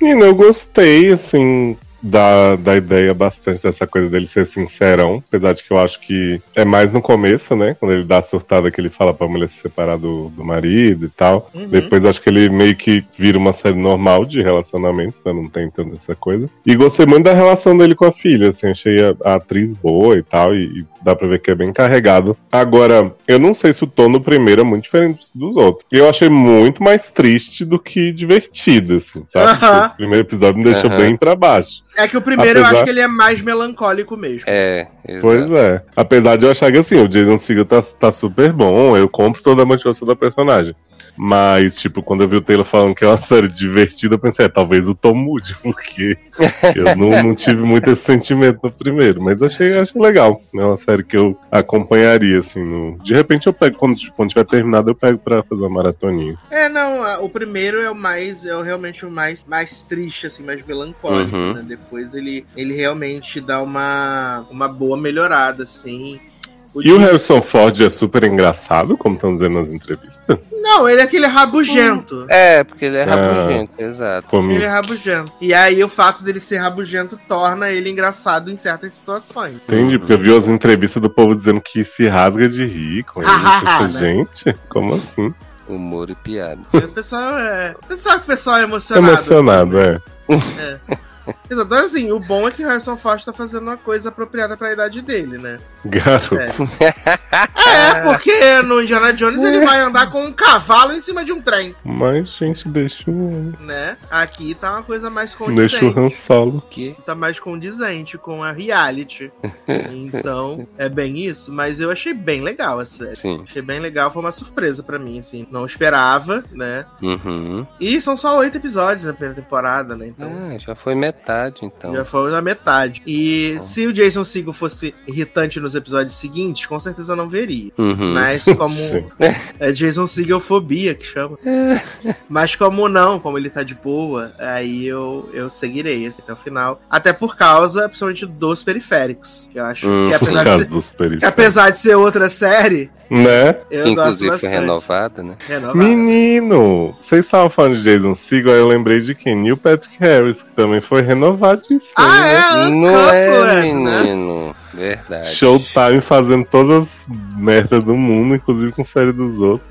[SPEAKER 3] Menina, eu gostei, assim, da, da ideia bastante dessa coisa dele ser sincerão. Apesar de que eu acho que é mais no começo, né? Quando ele dá a surtada que ele fala pra mulher se separar do, do marido e tal.
[SPEAKER 1] Uhum.
[SPEAKER 3] Depois acho que ele meio que vira uma série normal de relacionamentos, né? Não tem tanta essa coisa. E gostei muito da relação dele com a filha, assim, achei a, a atriz boa e tal, e, e dá pra ver que é bem carregado. Agora, eu não sei se o tom no primeiro é muito diferente dos outros. Eu achei muito mais triste do que divertido, assim, sabe?
[SPEAKER 1] Aham.
[SPEAKER 3] Esse primeiro episódio me deixou
[SPEAKER 2] Aham.
[SPEAKER 3] bem pra baixo.
[SPEAKER 1] É que o primeiro eu
[SPEAKER 3] Apesar-
[SPEAKER 1] acho que ele é mais melancólico mesmo.
[SPEAKER 2] É, exato.
[SPEAKER 3] Pois é. Apesar de eu achar que assim, o Jason Segel tá, tá super bom, eu compro toda a motivação da personagem. Mas, tipo, quando eu vi o Taylor falando que é uma série divertida, eu pensei, é, talvez o Tom mude, porque eu não, não tive muito esse sentimento no primeiro. Mas achei, achei legal. É uma série que eu acompanharia, assim. no- De repente eu pego, quando, quando tiver terminado, eu pego pra fazer uma maratoninha.
[SPEAKER 1] É, não, o primeiro é o mais, é o realmente o mais, mais triste, assim, mais melancólico,
[SPEAKER 2] Uhum.
[SPEAKER 1] né? Depois ele, ele realmente dá uma, uma boa melhorada, assim.
[SPEAKER 3] E o Harrison Ford é super engraçado, como estão dizendo nas entrevistas.
[SPEAKER 1] Não, ele é aquele rabugento.
[SPEAKER 2] É, porque ele é
[SPEAKER 3] Ah.
[SPEAKER 2] rabugento, exato.
[SPEAKER 3] Como
[SPEAKER 1] Ele é rabugento. E aí o fato dele ser rabugento torna ele engraçado em certas situações.
[SPEAKER 3] Entendi, porque eu vi as entrevistas do povo dizendo que se rasga de rir com ele.
[SPEAKER 1] Ah,
[SPEAKER 3] Eu
[SPEAKER 1] né?
[SPEAKER 3] Gente, como assim?
[SPEAKER 2] Humor e piada.
[SPEAKER 1] O pessoal é. O pessoal que o pessoal é emocionado.
[SPEAKER 3] Emocionado, é.
[SPEAKER 1] Exato. Assim, o bom é que o Harrison Ford tá fazendo uma coisa apropriada pra idade dele, né?
[SPEAKER 3] Garoto.
[SPEAKER 1] Sério. É, porque no Indiana Jones ele vai andar com um cavalo em cima de um trem,
[SPEAKER 3] Mas, gente, deixa o.
[SPEAKER 1] né? Aqui tá uma coisa mais
[SPEAKER 3] Deixa o Han
[SPEAKER 1] condizente.
[SPEAKER 3] Solo.
[SPEAKER 2] Que?
[SPEAKER 1] Tá mais condizente com a reality. Então, é bem isso. Mas eu achei bem legal a série.
[SPEAKER 2] Sim.
[SPEAKER 1] Achei bem legal, foi uma surpresa pra mim, assim. Não esperava, né?
[SPEAKER 2] Uhum.
[SPEAKER 1] E são só oito episódios na primeira temporada, né? Então.
[SPEAKER 2] Ah, já foi metade. Metade, então.
[SPEAKER 1] Já fomos na metade. E se o Jason Segel fosse irritante nos episódios seguintes, com certeza eu não veria.
[SPEAKER 2] Uhum.
[SPEAKER 1] Mas como é Jason Segel fobia que chama. Mas como não, como ele tá de boa, aí eu, eu seguirei assim, até o final. Até por causa, principalmente, dos periféricos. Que eu acho
[SPEAKER 2] Hum,
[SPEAKER 1] que
[SPEAKER 3] Por
[SPEAKER 1] apesar ser,
[SPEAKER 3] dos
[SPEAKER 1] que apesar de ser outra série,
[SPEAKER 3] Né?
[SPEAKER 1] eu gosto
[SPEAKER 2] Inclusive foi renovada, né?
[SPEAKER 1] Renovada.
[SPEAKER 3] Menino, vocês estavam falando de Jason Segel, aí eu lembrei de quem? Neil Patrick Harris, que também foi renovadíssimo.
[SPEAKER 1] Ah,
[SPEAKER 3] né?
[SPEAKER 1] é?
[SPEAKER 2] Não é,
[SPEAKER 1] né?
[SPEAKER 2] menino. Verdade.
[SPEAKER 3] Showtime fazendo todas as merdas do mundo, inclusive com série dos outros.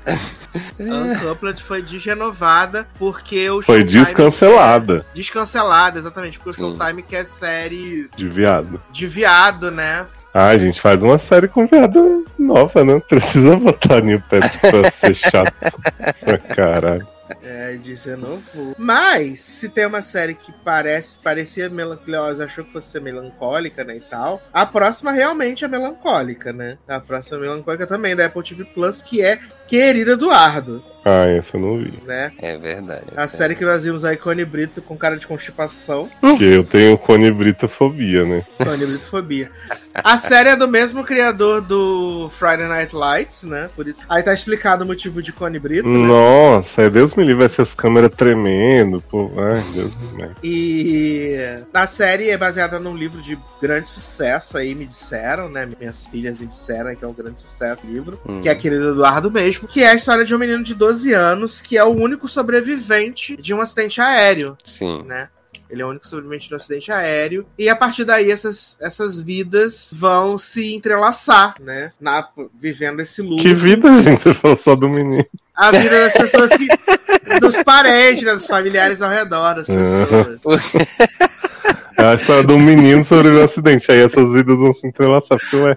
[SPEAKER 1] Uncouplet foi desrenovada porque o
[SPEAKER 3] Foi
[SPEAKER 1] Showtime
[SPEAKER 3] descancelada
[SPEAKER 1] quer- Descancelada, exatamente, porque o. Showtime quer séries
[SPEAKER 3] de viado.
[SPEAKER 1] de viado, né?
[SPEAKER 3] Ai, gente, faz uma série com viado nova, né? Precisa botar Neil Patrick pra ser chato. caralho.
[SPEAKER 1] É, de xenofo. Mas, se tem uma série que parece, parecia melancólica, achou que fosse ser melancólica, né, e tal, a próxima realmente é melancólica, né? A próxima é melancólica também, da Apple TV Plus, que é Querida Eduardo,
[SPEAKER 3] Ah, essa eu não vi.
[SPEAKER 1] né?
[SPEAKER 2] É verdade.
[SPEAKER 1] A
[SPEAKER 2] é
[SPEAKER 1] série que nós vimos aí, Cone Brito com cara de constipação.
[SPEAKER 3] Porque eu tenho conibritofobia, né?
[SPEAKER 1] Cone Britofobia. A série é do mesmo criador do Friday Night Lights, né? Por isso. Aí tá explicado o motivo de Cone Brito, né?
[SPEAKER 3] Nossa, é Deus me livre, vai ser as câmeras tremendo. Pô. Ai, Deus me livre.
[SPEAKER 1] E a série é baseada num livro de grande sucesso, aí me disseram, né? Minhas filhas me disseram que é um grande sucesso o livro,
[SPEAKER 2] Hum.
[SPEAKER 1] que é querido Eduardo mesmo, que é a história de um menino de 12 anos que é o único sobrevivente de um acidente aéreo,
[SPEAKER 2] Sim.
[SPEAKER 1] né? Ele é o único sobrevivente de um acidente aéreo. E a partir daí, essas, essas vidas vão se entrelaçar, né? Na, vivendo esse luto.
[SPEAKER 3] Que vida, gente, você falou só do menino.
[SPEAKER 1] A vida das pessoas que. dos parentes, né, dos familiares ao redor das pessoas.
[SPEAKER 3] É a história de um menino sobre um acidente. Aí essas vidas vão se entrelaçar. Porque, ué,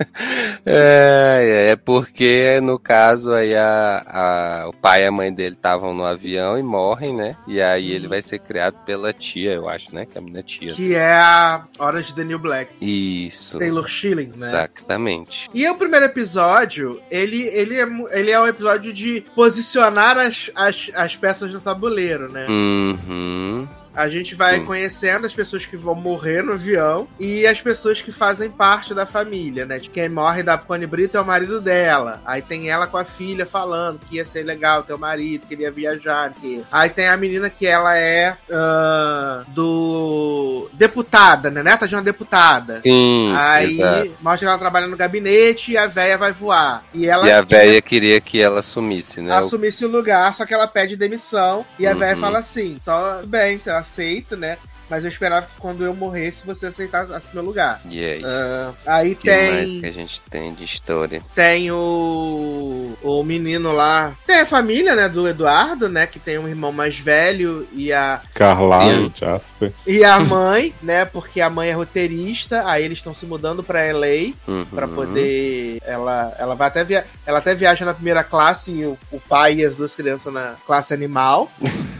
[SPEAKER 2] É, é porque, no caso, aí a, a- o pai e a mãe dele estavam no avião e morrem, né? E aí ele vai ser criado pela tia, eu acho, né? Que é a minha tia.
[SPEAKER 1] Que é a Orange the New Black.
[SPEAKER 2] Isso.
[SPEAKER 1] Taylor Schilling, né?
[SPEAKER 2] Exatamente.
[SPEAKER 1] E o primeiro episódio, ele, ele, é, ele é um episódio de posicionar as, as, as peças no tabuleiro, né?
[SPEAKER 2] Uhum.
[SPEAKER 1] A gente vai conhecendo as pessoas que vão morrer no avião e as pessoas que fazem parte da família, né? De Quem morre da Connie Brito é o marido dela. Aí tem ela com a filha falando que ia ser legal ter o marido, que ele ia viajar. Que... Aí tem a menina que ela é ah, do. deputada, né? Neta de uma deputada.
[SPEAKER 2] Sim.
[SPEAKER 1] Aí
[SPEAKER 2] exato.
[SPEAKER 1] mostra ela trabalhando no gabinete e a véia vai voar. E ela
[SPEAKER 2] E a véia queria que ela sumisse, né?
[SPEAKER 1] Assumisse o lugar, só que ela pede demissão. E a
[SPEAKER 2] Uhum.
[SPEAKER 1] véia fala assim: só bem, você aceita, né? Mas eu esperava que quando eu morresse você aceitasse meu lugar.
[SPEAKER 2] E aí?
[SPEAKER 1] Ah, aí
[SPEAKER 2] que mais
[SPEAKER 1] tem
[SPEAKER 2] que a gente tem de história?
[SPEAKER 1] tem o o menino lá, tem a família, né, do Eduardo, né, que tem um irmão mais velho e a
[SPEAKER 3] Carlyle, Jasper.
[SPEAKER 1] e a mãe, né, porque a mãe é roteirista, aí eles estão se mudando pra LA
[SPEAKER 2] Uhum.
[SPEAKER 1] Pra poder. Ela, ela vai até via, ela até viaja na primeira classe e o, o pai e as duas crianças na classe animal.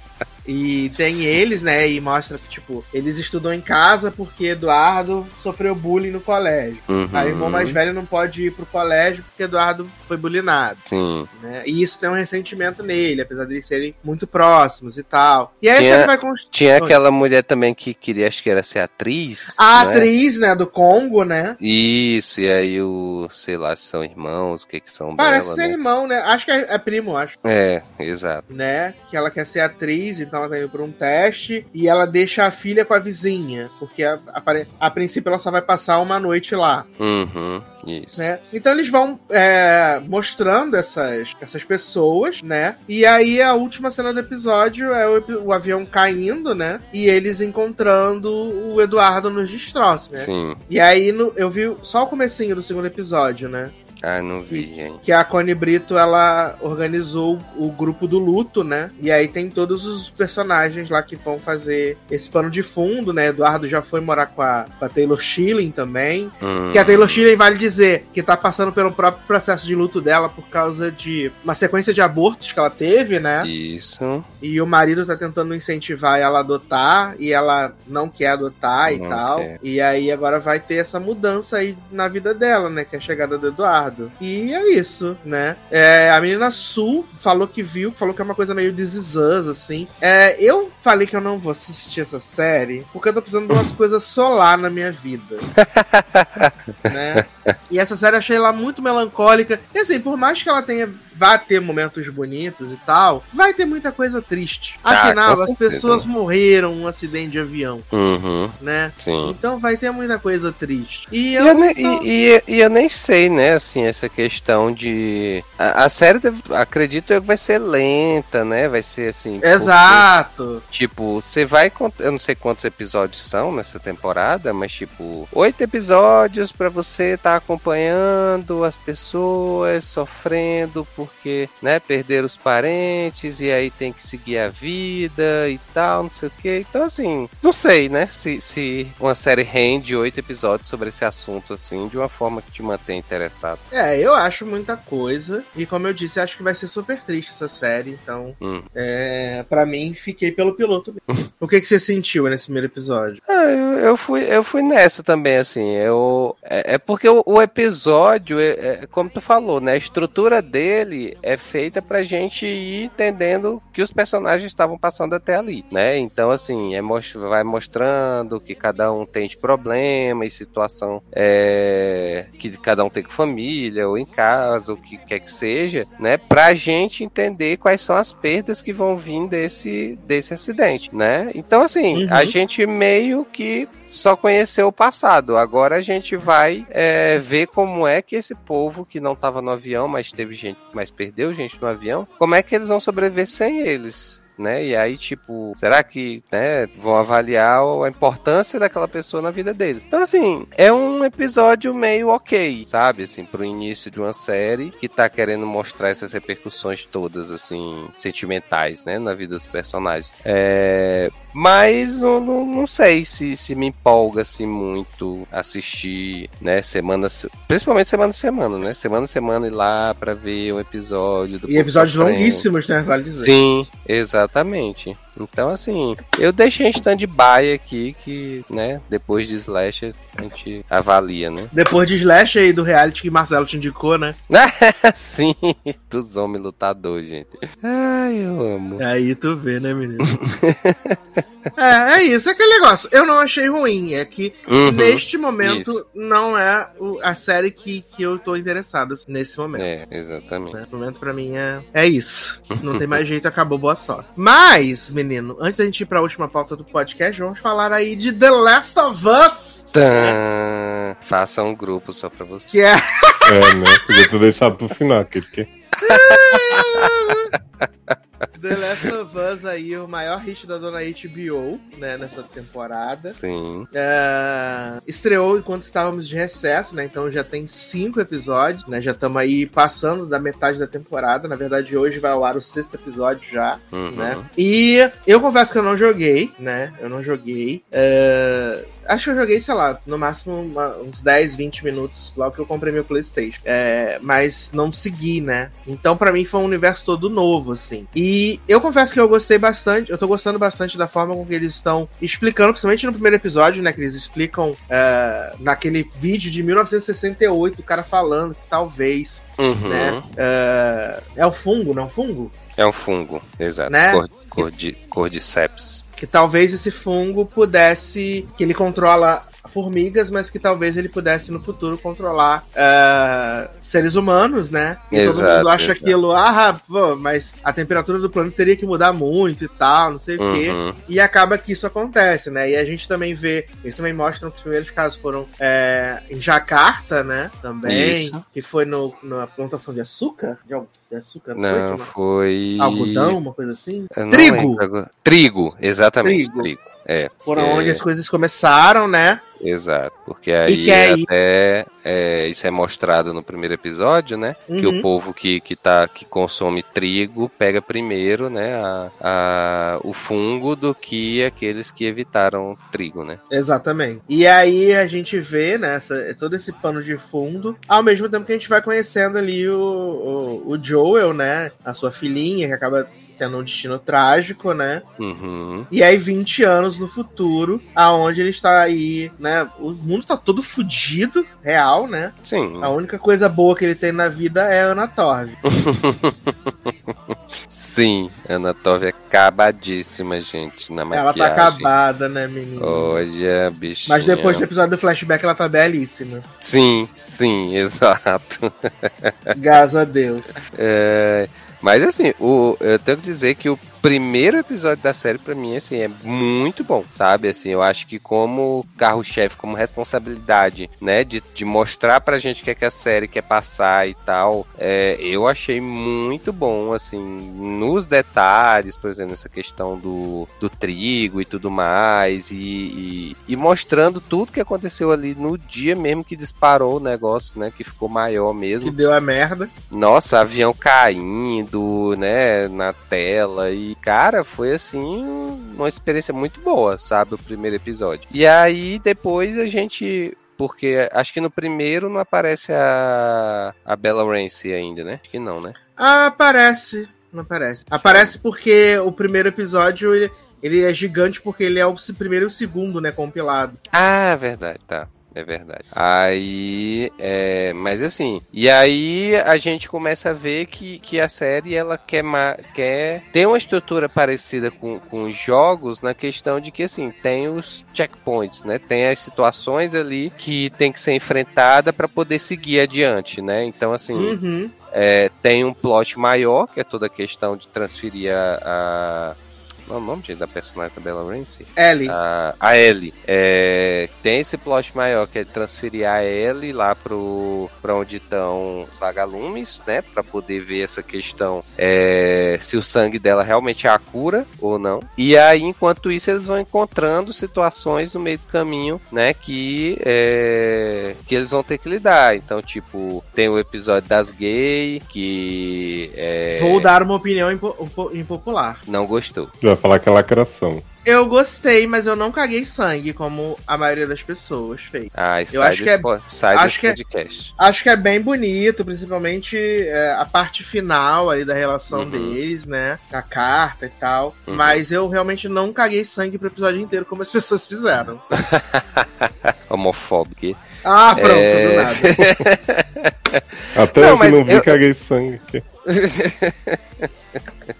[SPEAKER 1] E tem eles, né? E mostra que, tipo, eles estudam em casa porque Eduardo sofreu bullying no colégio.
[SPEAKER 2] Uhum.
[SPEAKER 1] Aí o irmão mais velho não pode ir pro colégio porque Eduardo foi bullyingado,
[SPEAKER 2] Sim.
[SPEAKER 1] né? E isso tem um ressentimento nele, apesar de eles serem muito próximos e tal. E aí
[SPEAKER 2] Tinha-
[SPEAKER 1] você vai construir.
[SPEAKER 2] Tinha aquela mulher também que queria, acho que era ser atriz.
[SPEAKER 1] A
[SPEAKER 2] né?
[SPEAKER 1] atriz, né, do Congo, né?
[SPEAKER 2] Isso, e aí o, sei lá, se são irmãos, o que que são
[SPEAKER 1] Parece
[SPEAKER 2] dela,
[SPEAKER 1] ser
[SPEAKER 2] né?
[SPEAKER 1] irmão, né? Acho que é, é primo, acho.
[SPEAKER 2] É, exato.
[SPEAKER 1] né? Que ela quer ser atriz, então ela tá indo por um teste e ela deixa a filha com a vizinha, porque a, a, a princípio ela só vai passar uma noite lá,
[SPEAKER 2] Uhum, isso.
[SPEAKER 1] né? Então eles vão é, mostrando essas, essas pessoas, né? E aí a última cena do episódio é o, o avião caindo, né? E eles encontrando o Eduardo nos destroços, né?
[SPEAKER 2] Sim.
[SPEAKER 1] E aí no- eu vi só o comecinho do segundo episódio, né?
[SPEAKER 2] Ah, não vi, gente.
[SPEAKER 1] que a Connie Brito ela organizou o grupo do luto, né? E aí tem todos os personagens lá que vão fazer esse pano de fundo, né? Eduardo já foi morar com a, com a Taylor Schilling também.
[SPEAKER 2] Hum,
[SPEAKER 1] Que a Taylor Schilling vale dizer que tá passando pelo próprio processo de luto dela por causa de uma sequência de abortos que ela teve, né?
[SPEAKER 2] Isso.
[SPEAKER 1] E o marido tá tentando incentivar ela a adotar e ela não quer adotar e
[SPEAKER 2] Não
[SPEAKER 1] tal.
[SPEAKER 2] quer.
[SPEAKER 1] E aí agora vai ter essa mudança aí na vida dela, né? Que é a chegada do Eduardo. Passado. E é isso, né? É, a menina Sul falou que viu, falou que é uma coisa meio Us, assim. É, eu falei que eu não vou assistir essa série porque eu tô precisando de umas coisas solar na minha vida. né? E essa série eu achei ela muito melancólica. E assim, por mais que ela tenha vá ter momentos bonitos e tal, vai ter muita coisa triste.
[SPEAKER 2] Ah,
[SPEAKER 1] Afinal,
[SPEAKER 2] com
[SPEAKER 1] as pessoas morreram num acidente de avião,
[SPEAKER 2] Uhum,
[SPEAKER 1] né?
[SPEAKER 2] sim.
[SPEAKER 1] Então vai ter muita coisa triste. E
[SPEAKER 2] E
[SPEAKER 1] eu,
[SPEAKER 2] eu, nem,
[SPEAKER 1] tô-
[SPEAKER 2] e, e- e eu nem sei, né, assim, essa questão de. A, a série, deve- acredito eu que vai ser lenta, né? Vai ser assim. porque,
[SPEAKER 1] Exato.
[SPEAKER 2] tipo, você vai. Eu não sei quantos episódios são nessa temporada, mas, tipo, oito episódios pra você estar acompanhando as pessoas sofrendo porque, né, perderam os parentes e aí tem que seguir a vida e tal, não sei o que. Então, assim, não sei, né, se, se uma série rende oito episódios sobre esse assunto, assim, de uma forma que te mantém interessado.
[SPEAKER 1] É, eu acho muita coisa. E como eu disse, acho que vai ser super triste essa série. Então,
[SPEAKER 2] Hum.
[SPEAKER 1] é, pra mim, fiquei pelo piloto. mesmo. o que, que você sentiu nesse primeiro episódio?
[SPEAKER 2] Ah, eu, eu fui, eu fui nessa também, assim. Eu, é, é porque o, o episódio, é, é como tu falou, né? A estrutura dele é feita pra gente ir entendendo que os personagens estavam passando até ali, né? Então, assim, é, mos- vai mostrando que cada um tem de problema e situação é, que cada um tem com família ou em casa, o que quer que seja, né? Pra gente entender quais são as perdas que vão vir desse, desse acidente, né? Então, assim,
[SPEAKER 1] Uhum.
[SPEAKER 2] a gente meio que só conheceu o passado. Agora a gente vai é, ver como é que esse povo que não estava no avião, mas teve gente, mas perdeu gente no avião, como é que eles vão sobreviver sem eles? Né? E aí, tipo, será que né, vão avaliar a importância daquela pessoa na vida deles? Então, assim, é um episódio meio ok, sabe? Assim, pro início de uma série que tá querendo mostrar essas repercussões todas, assim, sentimentais, né? Na vida dos personagens. É, mas não, não, não sei se, se me empolga assim muito assistir, né, semana, principalmente semana a semana, né? Semana a semana ir lá pra ver um episódio do
[SPEAKER 1] E episódios longuíssimos, né? Vale dizer.
[SPEAKER 2] Sim, exatamente. Então, assim, eu deixei em stand-by aqui que, né, depois de Slash a gente avalia, né?
[SPEAKER 1] Depois de Slash aí do reality que Marcelo te indicou, né?
[SPEAKER 2] Sim, dos homens lutadores, gente. Ai, eu amo.
[SPEAKER 1] Aí tu vê, né, menino? é, é isso, é aquele negócio. Eu não achei ruim, é que
[SPEAKER 2] Uhum.
[SPEAKER 1] neste momento
[SPEAKER 2] isso.
[SPEAKER 1] não é a série que, que eu tô interessado assim, nesse momento.
[SPEAKER 2] É, exatamente.
[SPEAKER 1] Nesse momento, pra mim, é, é isso. Não tem mais jeito, acabou, boa sorte. Mas, menino, antes da gente ir pra última pauta do podcast, vamos falar aí de The Last of Us,
[SPEAKER 2] Tã, faça um grupo só pra você.
[SPEAKER 1] que é
[SPEAKER 3] É, né? Podia ter deixado pro final, aquele que.
[SPEAKER 1] The Last of Us aí, o maior hit da dona HBO, né, nessa temporada.
[SPEAKER 2] Sim.
[SPEAKER 1] É, estreou enquanto estávamos de recesso, né? Então já tem cinco episódios, né? Já estamos aí passando da metade da temporada. Na verdade, hoje vai ao ar o sexto episódio já,
[SPEAKER 2] Uhum.
[SPEAKER 1] né? E eu confesso que eu não joguei, né? Eu não joguei. É, Acho que eu joguei, sei lá, no máximo uma- uns 10, 20 minutos logo que eu comprei meu PlayStation. É, mas não segui, né? Então, pra mim, foi um universo todo novo, assim. E eu confesso que eu gostei bastante, eu tô gostando bastante da forma com que eles estão explicando, principalmente no primeiro episódio, né? Que eles explicam é, naquele vídeo de 1968, o cara falando que talvez,
[SPEAKER 2] Uhum.
[SPEAKER 1] né? É, é o fungo, não é fungo?
[SPEAKER 2] É um fungo, exato.
[SPEAKER 1] Né?
[SPEAKER 2] Cor, cor de, cordyceps.
[SPEAKER 1] Que talvez esse fungo pudesse. que ele controla formigas, mas que talvez ele pudesse no futuro controlar ah, seres humanos, né? E todo
[SPEAKER 2] Exato,
[SPEAKER 1] mundo acha
[SPEAKER 2] exato.
[SPEAKER 1] aquilo, ah, pô, mas a temperatura do planeta teria que mudar muito e tal, não sei o quê.
[SPEAKER 2] Uhum.
[SPEAKER 1] E acaba que isso acontece, né? E a gente também vê, eles também mostram que os primeiros casos foram é, em Jacarta, né? Também,
[SPEAKER 2] Isso.
[SPEAKER 1] que foi no, na plantação de açúcar, de, de açúcar, não, foi?
[SPEAKER 2] foi.
[SPEAKER 1] Algodão, uma coisa assim. Trigo!
[SPEAKER 2] Trigo, exatamente.
[SPEAKER 1] Trigo.
[SPEAKER 2] Trigo. É.
[SPEAKER 1] Foram
[SPEAKER 2] é,
[SPEAKER 1] onde as coisas começaram, né?
[SPEAKER 2] Exato. Porque aí
[SPEAKER 1] que aí-
[SPEAKER 2] até é, isso é mostrado no primeiro episódio, né? Que
[SPEAKER 1] Uhum.
[SPEAKER 2] o povo que, que, tá, que consome trigo pega primeiro, né? A, a- o fungo do que aqueles que evitaram trigo, né?
[SPEAKER 1] Exatamente. E aí a gente vê, né, essa- todo esse pano de fundo, ao mesmo tempo que a gente vai conhecendo ali o, o, o Joel, né, a sua filhinha, que acaba tendo um destino trágico, né?
[SPEAKER 2] Uhum.
[SPEAKER 1] E aí 20 anos no futuro, aonde ele está aí, né? O mundo tá todo fudido, real, né?
[SPEAKER 2] Sim.
[SPEAKER 1] A única coisa boa que ele tem na vida é a Ana Torv.
[SPEAKER 2] Sim, Ana Tove é acabadíssima, gente, na
[SPEAKER 1] Ela
[SPEAKER 2] maquiagem.
[SPEAKER 1] tá acabada, né, menina?
[SPEAKER 2] Olha, bichinha.
[SPEAKER 1] Mas depois do episódio do flashback, ela tá belíssima.
[SPEAKER 2] Sim, sim, exato.
[SPEAKER 1] Graças a Deus.
[SPEAKER 2] É, mas assim, o, eu tenho que dizer que o primeiro episódio da série, pra mim, assim, é muito bom, sabe? Assim, eu acho que como carro-chefe, como responsabilidade, né, de, de mostrar pra gente o que, é que a série quer passar e tal, é, eu achei muito bom, assim, nos detalhes, por exemplo, essa questão do, do trigo e tudo mais, e, e, e mostrando tudo que aconteceu ali no dia mesmo que disparou o negócio, né, que ficou maior mesmo.
[SPEAKER 1] Que deu a merda.
[SPEAKER 2] Nossa, avião caindo, né, na tela e cara, foi assim uma experiência muito boa, sabe, o primeiro episódio. E aí depois a gente porque acho que no primeiro não aparece a a Bella Ramsey ainda, né? Acho que não, né?
[SPEAKER 1] Ah, aparece. Não aparece. Aparece porque o primeiro episódio ele, ele é gigante porque ele é o primeiro e o segundo, né, compilado.
[SPEAKER 2] Ah, verdade, tá. É verdade. Aí, é, mas assim, e aí a gente começa a ver que, que a série ela quer, ma- quer ter uma estrutura parecida com, com os jogos na questão de que assim tem os checkpoints, né? Tem as situações ali que tem que ser enfrentada para poder seguir adiante, né? Então assim,
[SPEAKER 1] Uhum.
[SPEAKER 2] é, tem um plot maior que é toda a questão de transferir a, a o nome gente, da personagem da Bella Ramsey?
[SPEAKER 1] Ellie.
[SPEAKER 2] a, a Ellie. É, tem esse plot maior que é transferir a Ellie lá pro, pra onde estão os vagalumes, né? Pra poder ver essa questão é, se o sangue dela realmente é a cura ou não. E aí, enquanto isso, eles vão encontrando situações no meio do caminho, né? Que, é, que eles vão ter que lidar. Então, tipo, tem o episódio das gays, que é,
[SPEAKER 1] Vou dar uma opinião impo- impo- impopular.
[SPEAKER 2] não gostou.
[SPEAKER 3] Já falar que é lacração.
[SPEAKER 1] Eu gostei, mas eu não caguei sangue, como a maioria das pessoas fez.
[SPEAKER 2] Ah,
[SPEAKER 1] Eu
[SPEAKER 2] sai
[SPEAKER 1] acho
[SPEAKER 2] do
[SPEAKER 1] que é- acho que é-
[SPEAKER 2] podcast.
[SPEAKER 1] Acho que é bem bonito, principalmente é, a parte final aí da relação
[SPEAKER 2] Uhum.
[SPEAKER 1] deles, né? A carta e tal.
[SPEAKER 2] Uhum.
[SPEAKER 1] Mas eu realmente não caguei sangue pro episódio inteiro, como as pessoas fizeram.
[SPEAKER 2] Homofóbico.
[SPEAKER 1] Ah, pronto,
[SPEAKER 2] É.
[SPEAKER 1] do nada.
[SPEAKER 3] Até
[SPEAKER 2] Não,
[SPEAKER 3] eu que não vi,
[SPEAKER 2] eu-
[SPEAKER 3] caguei sangue aqui.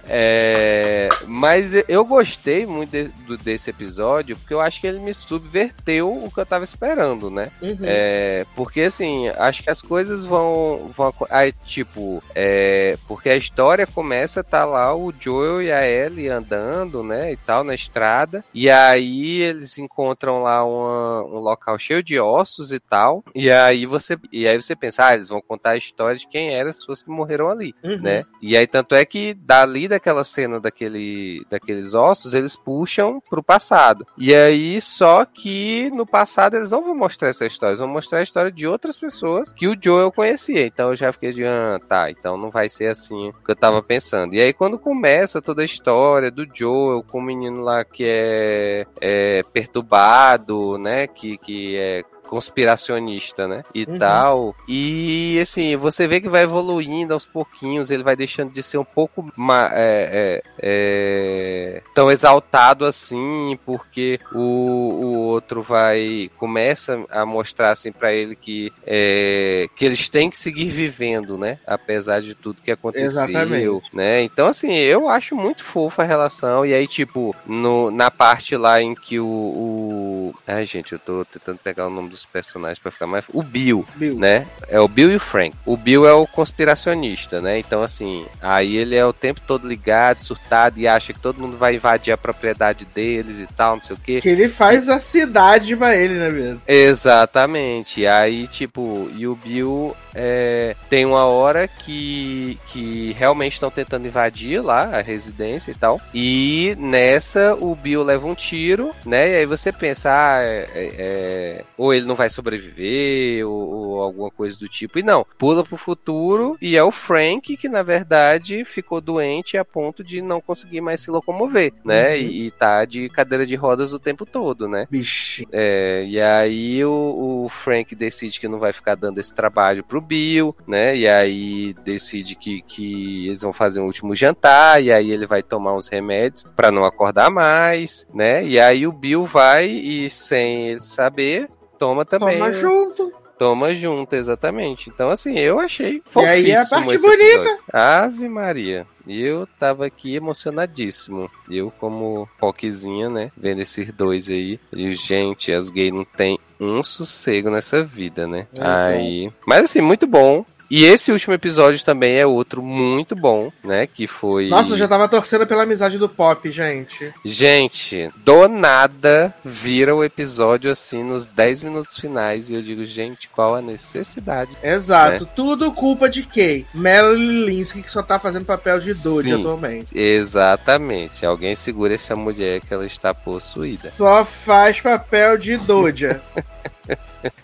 [SPEAKER 2] É, mas eu gostei muito de- do- desse episódio porque eu acho que ele me subverteu o que eu tava esperando, né?
[SPEAKER 1] Uhum.
[SPEAKER 2] É, porque assim, acho que as coisas vão. vão aí, tipo, é, porque a história começa, tá lá o Joel e a Ellie andando, né? E tal, na estrada. E aí eles encontram lá uma- um local cheio de ossos e tal. E aí você. E aí você pensa, ah, eles vão contar a história de quem eram as pessoas que morreram ali
[SPEAKER 1] Uhum.
[SPEAKER 2] né? E aí tanto é que dali daquela cena daquele, daqueles ossos, eles puxam pro passado. E aí só que no passado eles não vão mostrar essa história, eles vão mostrar a história de outras pessoas que o Joel conhecia. Então eu já fiquei de, ah, tá, então não vai ser assim que eu tava pensando. E aí quando começa toda a história do Joel com o menino lá que é, é perturbado, né, que, que é conspiracionista, né? E
[SPEAKER 1] Uhum.
[SPEAKER 2] tal. E assim, você vê que vai evoluindo aos pouquinhos, ele vai deixando de ser um pouco é, é, é, tão exaltado assim, porque o, o outro vai começa a mostrar assim para ele que é, que eles têm que seguir vivendo, né? Apesar de tudo que aconteceu,
[SPEAKER 1] Exatamente.
[SPEAKER 2] né? Então assim, eu acho muito fofa a relação e aí tipo no, na parte lá em que o, o... ai gente, eu tô tentando pegar o nome dos personagens pra ficar mais o Bill
[SPEAKER 1] Bill.
[SPEAKER 2] né? É o Bill e o Frank. O Bill é o conspiracionista, né? Então, assim, aí ele é o tempo todo ligado, surtado e acha que todo mundo vai invadir a propriedade deles e tal, não sei o quê.
[SPEAKER 1] Que ele faz a cidade pra ele, né mesmo?
[SPEAKER 2] Exatamente. Aí, tipo, e o Bill é, tem uma hora que, que realmente estão tentando invadir lá a residência e tal. E nessa o Bill leva um tiro, né? E aí você pensa, ah, é- é- é- ou ele não vai sobreviver ou, ou alguma coisa do tipo. E não, pula pro futuro e é o Frank que, na verdade, ficou doente a ponto de não conseguir mais se locomover, né?
[SPEAKER 1] Uhum.
[SPEAKER 2] E, e tá de cadeira de rodas o tempo todo, né?
[SPEAKER 1] Bicho.
[SPEAKER 2] É, e aí o, o Frank decide que não vai ficar dando esse trabalho pro Bill, né? E aí decide que, que eles vão fazer um último jantar, e aí ele vai tomar uns remédios pra não acordar mais, né? E aí o Bill vai e sem ele saber, toma também.
[SPEAKER 1] Toma junto.
[SPEAKER 2] Toma junto, exatamente. Então, assim, eu achei
[SPEAKER 1] E
[SPEAKER 2] fofíssimo
[SPEAKER 1] aí é a parte bonita.
[SPEAKER 2] episódio. Ave Maria. Eu tava aqui emocionadíssimo. Eu, como rockzinha, né? Vendo esses dois aí. E, gente, as gays não tem um sossego nessa vida, né?
[SPEAKER 1] Exato.
[SPEAKER 2] Aí. Mas, assim, muito bom. E esse último episódio também é outro muito bom, né? Que foi.
[SPEAKER 1] Nossa, eu já tava torcendo pela amizade do Pop, gente.
[SPEAKER 2] Gente, do nada vira o episódio assim nos 10 minutos finais e eu digo, gente, qual a necessidade?
[SPEAKER 1] Exato.
[SPEAKER 2] Né?
[SPEAKER 1] Tudo culpa de quem? Melanie Linsky, que só tá fazendo papel de Dodge atualmente.
[SPEAKER 2] Exatamente. Alguém segura essa mulher que ela está possuída.
[SPEAKER 1] Só faz papel de Doja.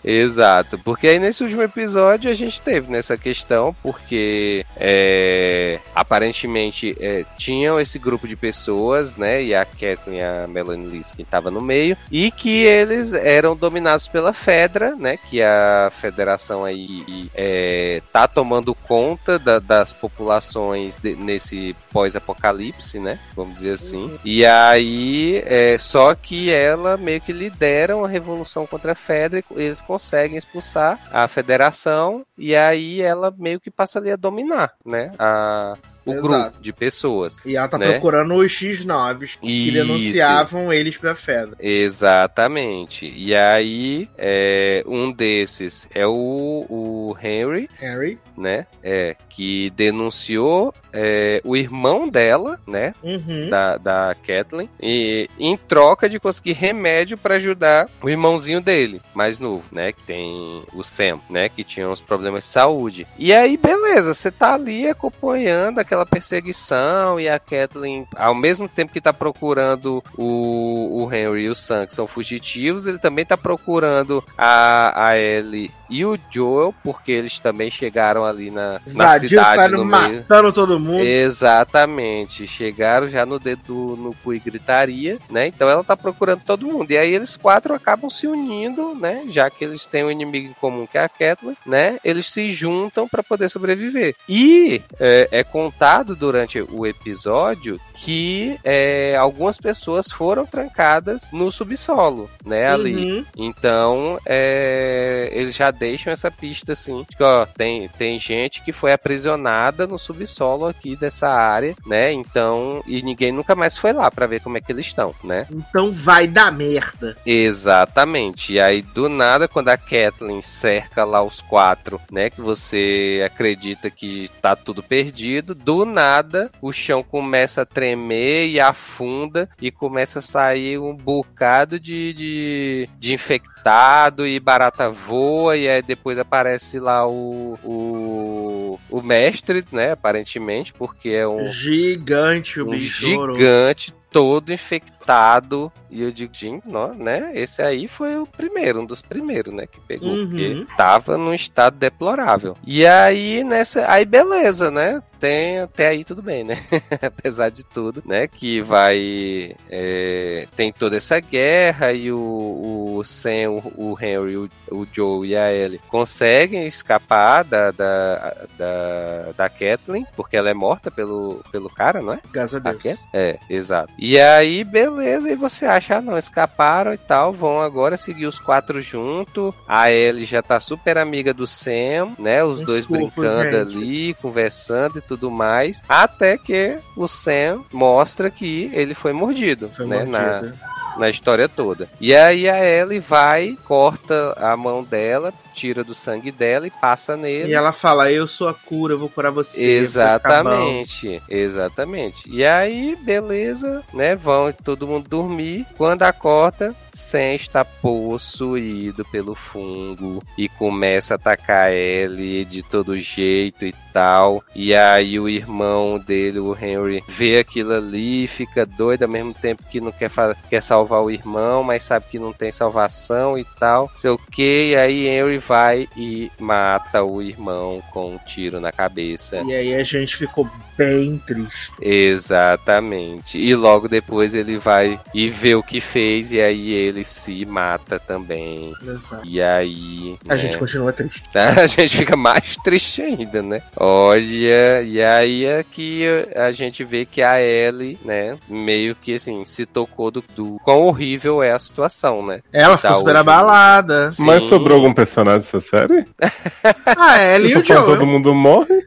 [SPEAKER 2] Exato, porque aí nesse último episódio a gente teve nessa questão, porque é, aparentemente é, tinham esse grupo de pessoas, né, e a Kathleen e a Melanie Linsky estavam no meio, e que eles eram dominados pela Fedra, né, que a federação aí é, tá tomando conta da- das populações de- nesse pós-apocalipse, né, vamos dizer assim, e aí, é, só que ela meio que lidera uma revolução contra a Fedra, eles conseguem expulsar a federação, e aí ela meio que passa ali a dominar, né? A, o
[SPEAKER 1] Exato.
[SPEAKER 2] grupo de pessoas.
[SPEAKER 1] E ela tá
[SPEAKER 2] Né?
[SPEAKER 1] procurando os X9s que denunciavam eles pra Fedra.
[SPEAKER 2] Exatamente. E aí, é, um desses é o, o Henry,
[SPEAKER 1] Harry.
[SPEAKER 2] né? É, que denunciou é, o irmão dela, né?
[SPEAKER 1] Uhum.
[SPEAKER 2] da, da Kathleen, e em troca de conseguir remédio pra ajudar o irmãozinho dele, mais novo, né? Que tem o Sam, né? Que tinha uns problemas de saúde. E aí, beleza, você tá ali acompanhando aquela perseguição e a Kathleen, ao mesmo tempo que tá procurando o, o Henry e o Sam, que são fugitivos, ele também tá procurando a, a Ellie e o Joel, porque eles também chegaram ali na, na cidade
[SPEAKER 1] saindo
[SPEAKER 2] no meio.
[SPEAKER 1] matando todo mundo.
[SPEAKER 2] Exatamente. Chegaram já no dedo no cu e gritaria, né? Então ela tá procurando todo mundo. E aí eles quatro acabam se unindo, né? Já que eles têm um inimigo em comum que é a Kathleen, né? Eles se juntam para poder sobreviver. E é, é contado durante o episódio que é, algumas pessoas foram trancadas no subsolo, né? Ali.
[SPEAKER 1] Uhum.
[SPEAKER 2] Então, é, eles já deixam essa pista assim, que, ó, tem, tem gente que foi aprisionada no subsolo aqui dessa área, né? Então, e ninguém nunca mais foi lá pra ver como é que eles estão, né?
[SPEAKER 1] Então vai dar merda.
[SPEAKER 2] Exatamente. E aí, do nada, quando a Kathleen cerca lá os quatro, né? Que você acredita que tá tudo perdido, do nada o chão começa a tremer e afunda e começa a sair um bocado de, de, de infectado e barata voa. E aí depois aparece lá o, o, o mestre, né? Aparentemente, porque é um
[SPEAKER 1] Gigante o
[SPEAKER 2] um
[SPEAKER 1] bicho.
[SPEAKER 2] gigante todo infectado. E eu digo, gente, não, né? Esse aí foi o primeiro, um dos primeiros, né? Que pegou,
[SPEAKER 1] Uhum.
[SPEAKER 2] porque tava num estado deplorável. E aí, nessa. Aí, beleza, né? Tem até aí tudo bem, né? Apesar de tudo, né? Que vai. é, tem toda essa guerra e o, o Sam, o, o Henry, o, o Joe e a Ellie conseguem escapar da, da, da, da Kathleen, porque ela é morta pelo, pelo cara, não é?
[SPEAKER 1] Graças a Deus.
[SPEAKER 2] É, exato. E aí, beleza, e você acha, ah, não, escaparam e tal, vão agora seguir os quatro junto. A Ellie já tá super amiga do Sam, né? Os
[SPEAKER 1] Um
[SPEAKER 2] dois brincando
[SPEAKER 1] gente.
[SPEAKER 2] ali, conversando e tudo mais. Até que o Sam mostra que ele foi mordido,
[SPEAKER 1] Foi
[SPEAKER 2] né? Na, na história toda. E aí a Ellie vai, corta a mão dela, tira do sangue dela e passa nele.
[SPEAKER 1] E ela fala, eu sou a cura, eu vou curar você.
[SPEAKER 2] Exatamente, exatamente. E aí, beleza, né? Vão todo mundo dormir. Quando acorda, Sam está possuído pelo fungo e começa a atacar ele de todo jeito e tal. E aí o irmão dele, o Henry, vê aquilo ali, fica doido ao mesmo tempo que não quer, quer salvar o irmão, mas sabe que não tem salvação e tal. Sei o que, e aí Henry vai e mata o irmão com um tiro na cabeça.
[SPEAKER 1] E aí a gente ficou bem triste.
[SPEAKER 2] Exatamente. E logo depois ele vai e vê o que fez e aí ele se mata também.
[SPEAKER 1] Exato.
[SPEAKER 2] E aí.
[SPEAKER 1] A
[SPEAKER 2] né,
[SPEAKER 1] gente continua triste.
[SPEAKER 2] A gente fica mais triste ainda, né? Olha, e aí é que a gente vê que a Ellie, né, meio que assim, se tocou do, do quão horrível é a situação, né?
[SPEAKER 1] Ela ficou super abalada.
[SPEAKER 2] Sim.
[SPEAKER 3] Mas sobrou algum personagem dessa série?
[SPEAKER 1] Ah, ela e o
[SPEAKER 3] Tipo, todo mundo morre?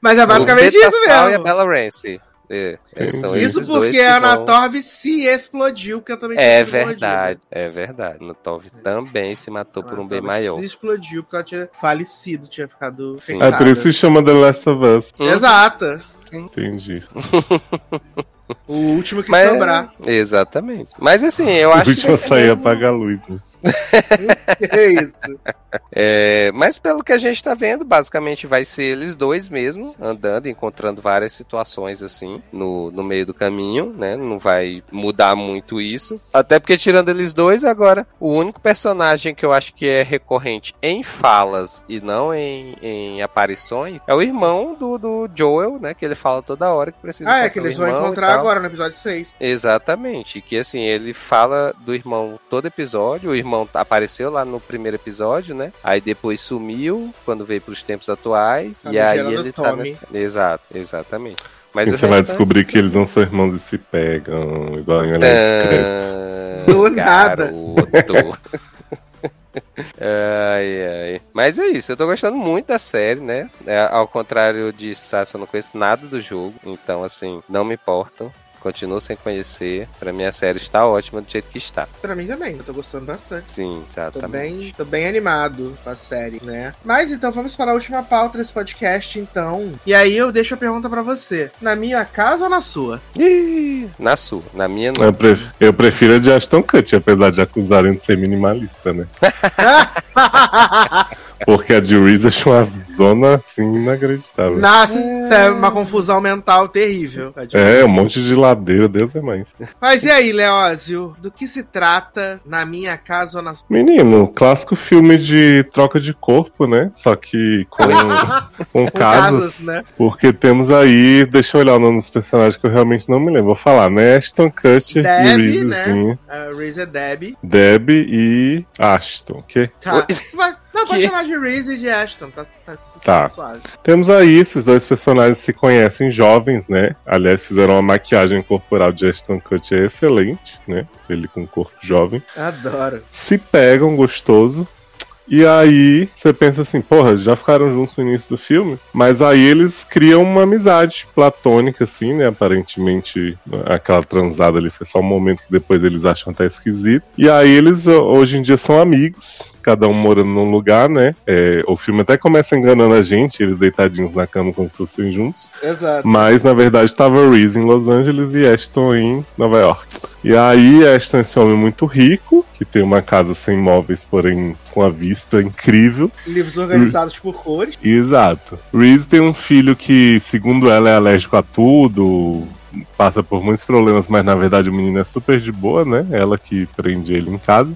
[SPEAKER 1] Mas é basicamente
[SPEAKER 2] o
[SPEAKER 1] isso
[SPEAKER 2] Sal E a
[SPEAKER 1] mesmo.
[SPEAKER 2] Bella Ramsey. É, é.
[SPEAKER 1] Isso porque
[SPEAKER 2] que
[SPEAKER 1] a
[SPEAKER 2] vão-
[SPEAKER 1] Anatorv se explodiu, que eu também
[SPEAKER 2] É
[SPEAKER 1] tinha explodido.
[SPEAKER 2] verdade, é verdade. No Tove também se matou por um bem maior.
[SPEAKER 1] Se explodiu porque ela tinha falecido, tinha ficado
[SPEAKER 2] Sim.
[SPEAKER 3] É por isso que chama The Last of Us.
[SPEAKER 2] Hum.
[SPEAKER 1] Exato.
[SPEAKER 3] Entendi.
[SPEAKER 1] O último que
[SPEAKER 2] Mas,
[SPEAKER 1] sobrar.
[SPEAKER 2] Exatamente. Mas assim, eu
[SPEAKER 3] o
[SPEAKER 2] acho que.
[SPEAKER 3] último
[SPEAKER 2] vai
[SPEAKER 3] a sair
[SPEAKER 2] mesmo-
[SPEAKER 3] apaga a luz, né?
[SPEAKER 1] É isso.
[SPEAKER 2] É, mas pelo que a gente tá vendo, basicamente vai ser eles dois mesmo, andando, encontrando várias situações assim no, no meio do caminho, né? Não vai mudar muito isso. Até porque tirando eles dois, agora, o único personagem que eu acho que é recorrente em falas e não em, em aparições é o irmão do, do Joel, né? Que ele fala toda hora que precisa
[SPEAKER 1] Ah, é que
[SPEAKER 2] o
[SPEAKER 1] eles vão encontrar. Agora no episódio 6.
[SPEAKER 2] Exatamente, que assim, ele fala do irmão todo episódio, o irmão apareceu lá no primeiro episódio, né? Aí depois sumiu quando veio pros tempos atuais,
[SPEAKER 1] Tá
[SPEAKER 2] e aí ele tá
[SPEAKER 1] Tommy.
[SPEAKER 2] nessa... Exato, exatamente. Mas
[SPEAKER 3] E você vai descobrir que eles não são irmãos e se pegam, igual em Olhar.
[SPEAKER 2] Ah,
[SPEAKER 1] Do nada.
[SPEAKER 2] ai, ai. Mas é isso, eu tô gostando muito da série, né? É, ao contrário de Sasha, eu não conheço nada do jogo, então assim, não me importam. Continuo sem conhecer. Pra mim a série está ótima do jeito que está.
[SPEAKER 1] Pra mim também, eu tô gostando bastante.
[SPEAKER 2] Sim,
[SPEAKER 1] Tô
[SPEAKER 2] exatamente.
[SPEAKER 1] bem, tô bem animado com a série, né? Mas então vamos para a última pauta desse podcast, então. E aí eu deixo a pergunta pra você: na minha casa ou na sua?
[SPEAKER 2] Ih, na sua, na minha não.
[SPEAKER 3] Eu, pref- eu prefiro a de Ashton Kutcher, apesar de acusarem de ser minimalista, né? Porque a de Reese achou uma zona assim inacreditável.
[SPEAKER 1] Nasce é uma confusão mental terrível.
[SPEAKER 3] É, um monte de ladeira, Deus é mais.
[SPEAKER 1] Mas e aí, Leózio? Do que se trata na minha casa ou na sua?
[SPEAKER 3] Menino, clássico filme de troca de corpo, né? Só que com, com
[SPEAKER 1] Com
[SPEAKER 3] casas.
[SPEAKER 1] casas, né?
[SPEAKER 3] Porque temos aí, deixa eu olhar o nome dos personagens que eu realmente não me lembro. Vou falar, né? Ashton Kutcher
[SPEAKER 1] Debbie,
[SPEAKER 3] e Reesezinho.
[SPEAKER 1] A Reese é Debbie.
[SPEAKER 3] Debbie e Ashton, ok?
[SPEAKER 1] Tá. Não, pode
[SPEAKER 2] Que?
[SPEAKER 1] chamar de Reese e de Ashton. Tá, tá,
[SPEAKER 3] Tá.
[SPEAKER 1] suave.
[SPEAKER 3] Temos aí esses dois personagens se conhecem jovens, né? Aliás, fizeram uma maquiagem corporal de Ashton Kutcher excelente, né? Ele com um corpo jovem.
[SPEAKER 1] Adoro.
[SPEAKER 3] Se pegam gostoso. E aí, você pensa assim, porra, já ficaram juntos no início do filme? Mas aí eles criam uma amizade platônica, assim, né? Aparentemente, aquela transada ali foi só um momento que depois eles acham até esquisito. E aí eles, hoje em dia, são amigos, cada um morando num lugar, né? É, o filme até começa enganando a gente, eles deitadinhos na cama como se fossem juntos.
[SPEAKER 1] Exato.
[SPEAKER 3] Mas na verdade estava Reese em Los Angeles e Ashton em Nova York. E aí Ashton é esse homem muito rico, que tem uma casa sem móveis, porém com a vista incrível.
[SPEAKER 1] Livros organizados por cores.
[SPEAKER 3] Exato. Reese tem um filho que, segundo ela, é alérgico a tudo, passa por muitos problemas, mas na verdade o menino é super de boa, né? Ela que prende ele em casa.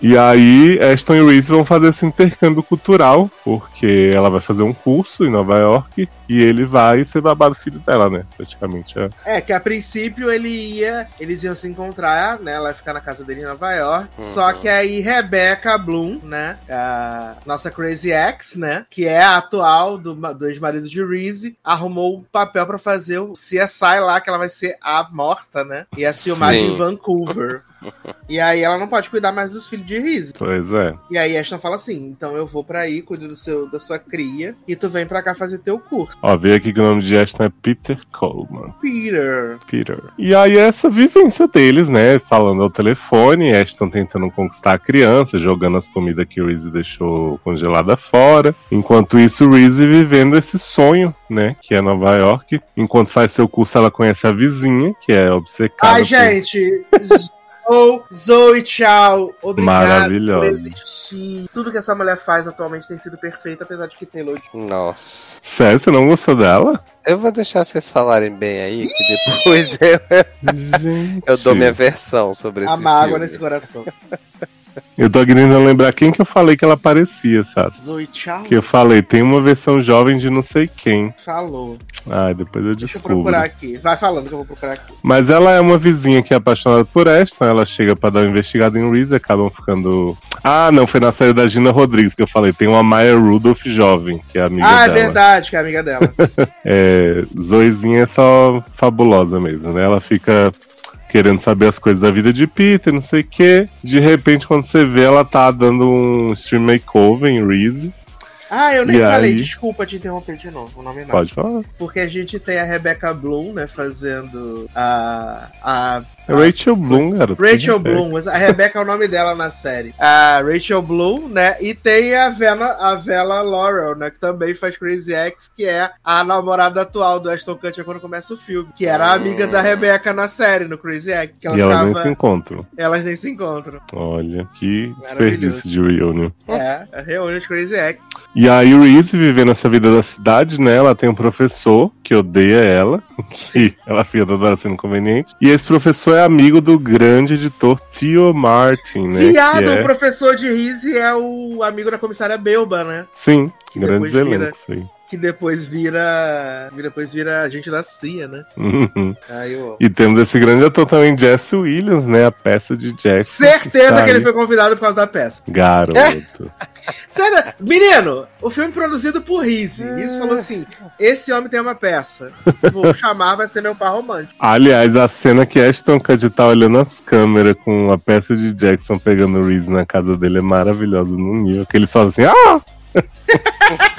[SPEAKER 3] E aí, Ashton e Reese vão fazer esse intercâmbio cultural, porque ela vai fazer um curso em Nova York e ele vai ser babado filho dela, né? Praticamente. É.
[SPEAKER 1] É, que a princípio ele ia. Eles iam se encontrar, né? Ela ia ficar na casa dele em Nova York.
[SPEAKER 2] Uhum.
[SPEAKER 1] Só que aí Rebecca Bloom, né? A nossa Crazy Ex, né? Que é a atual do, do ex-marido de Reese, arrumou um papel pra fazer o CSI lá, que ela vai ser a morta, né? E a filmagem em Vancouver. E aí ela não pode cuidar mais dos filhos de Reese.
[SPEAKER 3] Pois é.
[SPEAKER 1] E aí Ashton fala assim: então eu vou pra aí, cuido do seu, da sua cria, e tu vem pra cá fazer teu curso.
[SPEAKER 3] Ó, veio aqui que o nome de Ashton é Peter Coleman.
[SPEAKER 1] Peter.
[SPEAKER 3] Peter. E aí essa vivência deles, né? Falando ao telefone, Ashton tentando conquistar a criança, jogando as comidas que o Reese deixou congelada fora. Enquanto isso, o Reese vivendo esse sonho, né? Que é Nova York. Enquanto faz seu curso, ela conhece a vizinha, que é obcecada.
[SPEAKER 1] Ai,
[SPEAKER 3] por-
[SPEAKER 1] gente. Ou Zoe Chow, obrigado por
[SPEAKER 3] Maravilhosa.
[SPEAKER 1] existir. Tudo que essa mulher faz atualmente tem sido perfeito, apesar de que Taylor.
[SPEAKER 2] Nossa.
[SPEAKER 3] Sério, você não gostou dela?
[SPEAKER 2] Eu vou deixar vocês falarem bem aí, que depois eu, eu dou minha versão sobre esse
[SPEAKER 1] A mágoa
[SPEAKER 2] filme.
[SPEAKER 1] nesse coração.
[SPEAKER 3] Eu tô querendo lembrar quem que eu falei que ela parecia, sabe?
[SPEAKER 1] Zoe Chow
[SPEAKER 3] Que eu falei, tem uma versão jovem de não sei quem.
[SPEAKER 1] falou.
[SPEAKER 3] Ai, depois eu
[SPEAKER 1] Deixa eu
[SPEAKER 3] descubro.
[SPEAKER 1] procurar aqui. Vai falando que eu vou procurar aqui.
[SPEAKER 3] Mas ela é uma vizinha que é apaixonada por Ashton. Ela chega pra dar uma investigada em Reese e acabam ficando. Ah, não, foi na série da Gina Rodrigues que eu falei. Tem uma Maya Rudolph jovem, que é amiga
[SPEAKER 1] ah, é
[SPEAKER 3] dela.
[SPEAKER 1] verdade, que é amiga dela.
[SPEAKER 3] É, Zoezinha é só fabulosa mesmo, né? Ela fica querendo saber as coisas da vida de Peter, não sei o quê. De repente, quando você vê, ela tá dando um stream makeover em Reese.
[SPEAKER 1] Ah, eu nem
[SPEAKER 3] E
[SPEAKER 1] falei,
[SPEAKER 3] aí?
[SPEAKER 1] desculpa te interromper de novo, o nome não.
[SPEAKER 3] Pode falar.
[SPEAKER 1] Porque a gente tem a Rebecca Bloom, né, fazendo a. a
[SPEAKER 3] É Rachel Bloom, garoto.
[SPEAKER 1] Rachel
[SPEAKER 3] É.
[SPEAKER 1] Bloom, a Rebecca é o nome dela na série. A Rachel Bloom, né? E tem a Vela, a Vela Laurel, né? Que também faz Crazy Ex, que é a namorada atual do Ashton Kutcher quando começa o filme. Que era a amiga da Rebecca na série, no Crazy Ex. Que ela
[SPEAKER 3] E elas nem se encontram.
[SPEAKER 1] Elas nem se encontram.
[SPEAKER 3] Olha, que desperdício de reunion.
[SPEAKER 1] É, reúne de Crazy Ex.
[SPEAKER 3] E aí, Reese, vivendo essa vida da cidade, né? Ela tem um professor que odeia ela, que ela fica toda hora sendo inconveniente. E esse professor é amigo do grande editor Theo Martin, né?
[SPEAKER 1] Viado,
[SPEAKER 3] é...
[SPEAKER 1] o professor de Rizzi é o amigo da comissária Belba, né?
[SPEAKER 3] Sim,
[SPEAKER 1] que
[SPEAKER 3] grandes elencos aí.
[SPEAKER 1] Que depois vira. que Depois vira agente da CIA, né?
[SPEAKER 3] Uhum.
[SPEAKER 1] Aí eu.
[SPEAKER 3] E temos esse grande ator também, Jesse Williams, né? A peça de Jackson.
[SPEAKER 1] Certeza
[SPEAKER 3] está
[SPEAKER 1] que ele foi convidado por causa da peça.
[SPEAKER 3] Garoto.
[SPEAKER 1] Certeza- Menino, o filme produzido por Rizzi. Rizzi falou assim: esse homem tem uma peça. Vou chamar, vai ser meu par romântico.
[SPEAKER 3] Aliás, a cena que Ashton Kutcher tá olhando as câmeras com a peça de Jackson pegando o Reese na casa dele é maravilhosa no nível que ele fala assim, ah!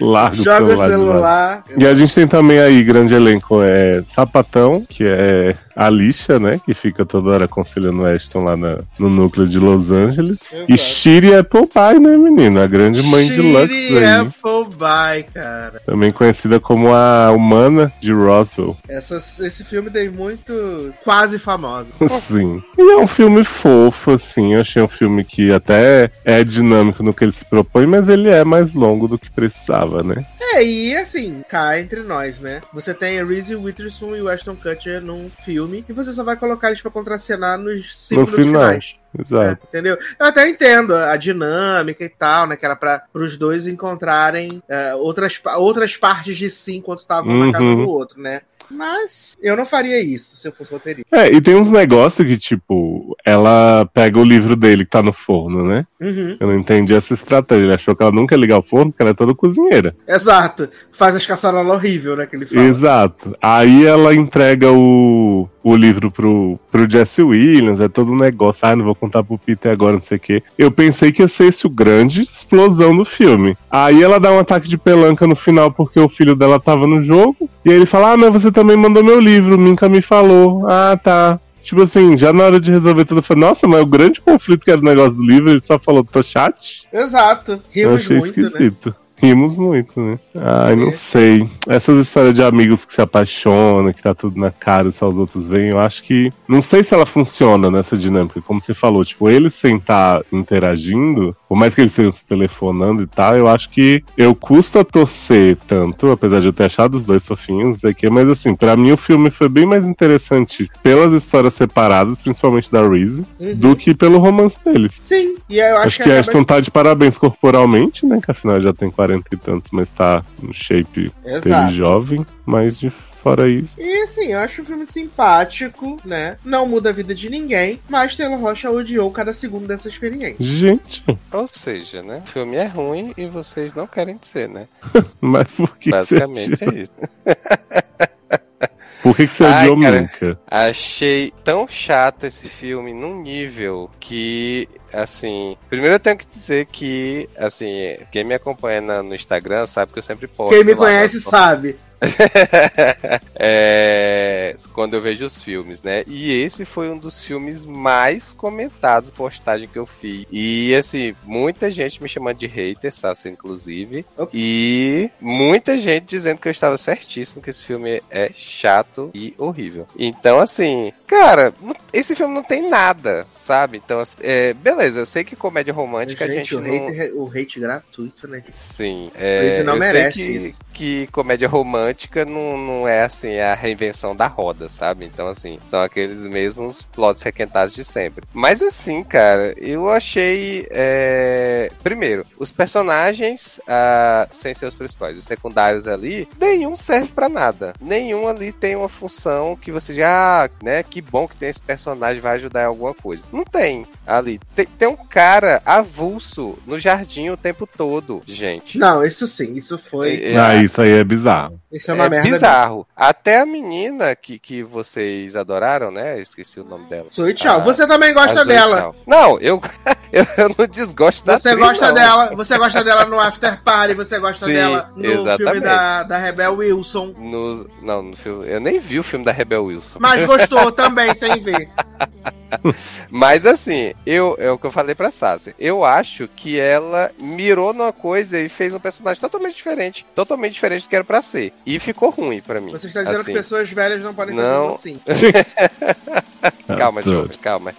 [SPEAKER 3] Larga
[SPEAKER 1] Joga o
[SPEAKER 3] de lado.
[SPEAKER 1] celular.
[SPEAKER 3] E a gente tem também aí, grande elenco, é Sapatão, que é a Alicia, né? Que fica toda hora aconselhando o Ashton lá na- no núcleo de Los Angeles. E
[SPEAKER 1] Exato.
[SPEAKER 3] Shiri Apple Pie, né, menino? A grande mãe de Lux aí.
[SPEAKER 1] Appleby, cara.
[SPEAKER 3] Também conhecida como a humana de Roswell.
[SPEAKER 1] Esse filme tem muitos quase famosos.
[SPEAKER 3] Sim. E é um filme fofo, assim. Eu achei um filme que até é dinâmico no que ele se propõe, mas ele é mais longo do que precisava, né?
[SPEAKER 1] É, e assim, cá entre nós, né? Você tem a Reese Witherspoon e o Ashton Kutcher num filme e você só vai colocar eles pra contracenar nos cinco
[SPEAKER 3] No
[SPEAKER 1] minutos
[SPEAKER 3] final.
[SPEAKER 1] finais. É,
[SPEAKER 3] Exato.
[SPEAKER 1] entendeu? Eu até entendo a dinâmica e tal, né? Que era pra os dois encontrarem é, outras, outras partes de si enquanto estavam na casa
[SPEAKER 3] Uhum.
[SPEAKER 1] do outro, né? Mas eu não faria isso se eu fosse roteirista.
[SPEAKER 3] É, e tem uns negócios que, tipo, ela pega o livro dele que tá no forno, né?
[SPEAKER 1] Uhum.
[SPEAKER 3] Eu não entendi essa estratégia. Ele achou que ela nunca ia ligar o forno porque ela é toda cozinheira.
[SPEAKER 1] Exato. Faz as caçarolas horrível, né? Que ele fala.
[SPEAKER 3] Exato. Aí ela entrega o, o livro pro, pro Jesse Williams, é todo um negócio. Ah, não vou contar pro Peter agora, não sei o quê. Eu pensei que ia ser esse o grande explosão do filme. Aí ela dá um ataque de pelanca no final porque o filho dela tava no jogo. E aí ele fala: Ah, mas você também mandou meu livro, Minka me falou. Ah, tá. Tipo assim, já na hora de resolver tudo, eu falei, nossa, mas o grande conflito que era o negócio do livro, ele só falou, tô chat.
[SPEAKER 1] Exato.
[SPEAKER 3] Eu
[SPEAKER 1] Rimos
[SPEAKER 3] achei
[SPEAKER 1] muito, né?
[SPEAKER 3] Rimos muito, né? Ai, não
[SPEAKER 1] É.
[SPEAKER 3] sei. Essas histórias de amigos que se apaixonam, que tá tudo na cara e só os outros veem, eu acho que. Não sei se ela funciona nessa dinâmica, como você falou, tipo, eles sem estar interagindo, por mais que eles estejam se telefonando e tal, eu acho que eu custo a torcer tanto, apesar de eu ter achado os dois fofinhos, aqui, mas assim, pra mim o filme foi bem mais interessante pelas histórias separadas, principalmente da Reese,
[SPEAKER 1] Uhum.
[SPEAKER 3] do que pelo romance deles.
[SPEAKER 1] Sim, e eu acho,
[SPEAKER 3] Acho, que
[SPEAKER 1] acaba-
[SPEAKER 3] Ashton tá de parabéns corporalmente, né? Que afinal já tem 40 e tantos, mas tá no shape dele jovem. Mas de fora isso.
[SPEAKER 1] E assim, eu acho o filme simpático, né? Não muda a vida de ninguém, mas Taylor Rocha odiou cada segundo dessa experiência.
[SPEAKER 3] Gente,
[SPEAKER 2] Ou seja, né? O filme é ruim e vocês não querem dizer, né?
[SPEAKER 3] mas por que,
[SPEAKER 2] Basicamente é isso.
[SPEAKER 3] Por que, que você
[SPEAKER 2] Ai,
[SPEAKER 3] odiou
[SPEAKER 2] cara.
[SPEAKER 3] Minka?
[SPEAKER 2] Achei tão chato esse filme num nível que, assim. Primeiro eu tenho que dizer que, assim, quem me acompanha na- no Instagram sabe que eu sempre posto.
[SPEAKER 1] Quem me conhece sabe.
[SPEAKER 2] é, quando eu vejo os filmes, né? E esse foi um dos filmes mais comentados, postagem que eu fiz. E assim, muita gente me chamando de hater, Sassa, inclusive.
[SPEAKER 1] Ops.
[SPEAKER 2] E muita gente dizendo que eu estava certíssimo, que esse filme é chato e horrível. Então, assim, cara, esse filme não tem nada, sabe? Então, assim, é, beleza, eu sei que comédia romântica a
[SPEAKER 1] Gente,
[SPEAKER 2] gente
[SPEAKER 1] o,
[SPEAKER 2] não...
[SPEAKER 1] hate, o hate gratuito, né?
[SPEAKER 2] Sim, é,
[SPEAKER 1] não
[SPEAKER 2] eu
[SPEAKER 1] merece
[SPEAKER 2] sei que, que comédia romântica não, não é assim a reinvenção da roda, sabe? Então, assim, são aqueles mesmos plots requentados de sempre. Mas assim, cara, eu achei. é, Primeiro, os personagens, ah, sem seus principais, os secundários ali, nenhum serve pra nada. Nenhum ali tem uma função que você já, ah, né? Que bom que tem esse personagem, vai ajudar em alguma coisa. Não tem ali. Tem, tem um cara avulso no jardim o tempo todo, gente.
[SPEAKER 1] Não, isso sim, isso foi.
[SPEAKER 2] É,
[SPEAKER 3] Ah, isso aí é bizarro.
[SPEAKER 1] Isso é uma
[SPEAKER 2] é
[SPEAKER 1] merda.
[SPEAKER 2] bizarro. Até a menina que, que vocês adoraram, né? Esqueci o nome dela.
[SPEAKER 1] Sui tchau.
[SPEAKER 2] Ah,
[SPEAKER 1] Você também gosta dela.
[SPEAKER 2] Tchau. Não, eu, eu, eu não desgosto da
[SPEAKER 1] Você
[SPEAKER 2] atriz,
[SPEAKER 1] gosta
[SPEAKER 2] não.
[SPEAKER 1] dela, você gosta dela no After Party, você gosta
[SPEAKER 2] Sim,
[SPEAKER 1] dela no filme
[SPEAKER 2] exatamente.
[SPEAKER 1] da, da Rebel Wilson.
[SPEAKER 2] No, não, no filme, eu nem vi o filme da Rebel Wilson.
[SPEAKER 1] Mas gostou também, sem ver.
[SPEAKER 2] Mas assim, eu, é o que eu falei pra Sassi. Eu acho que ela mirou numa coisa e fez um personagem totalmente diferente. Totalmente diferente do que era pra ser. E ficou ruim pra mim.
[SPEAKER 1] Você está dizendo
[SPEAKER 2] Assim,
[SPEAKER 1] que pessoas velhas não podem
[SPEAKER 2] Não.
[SPEAKER 1] fazer assim.
[SPEAKER 2] Calma. Diogo, calma,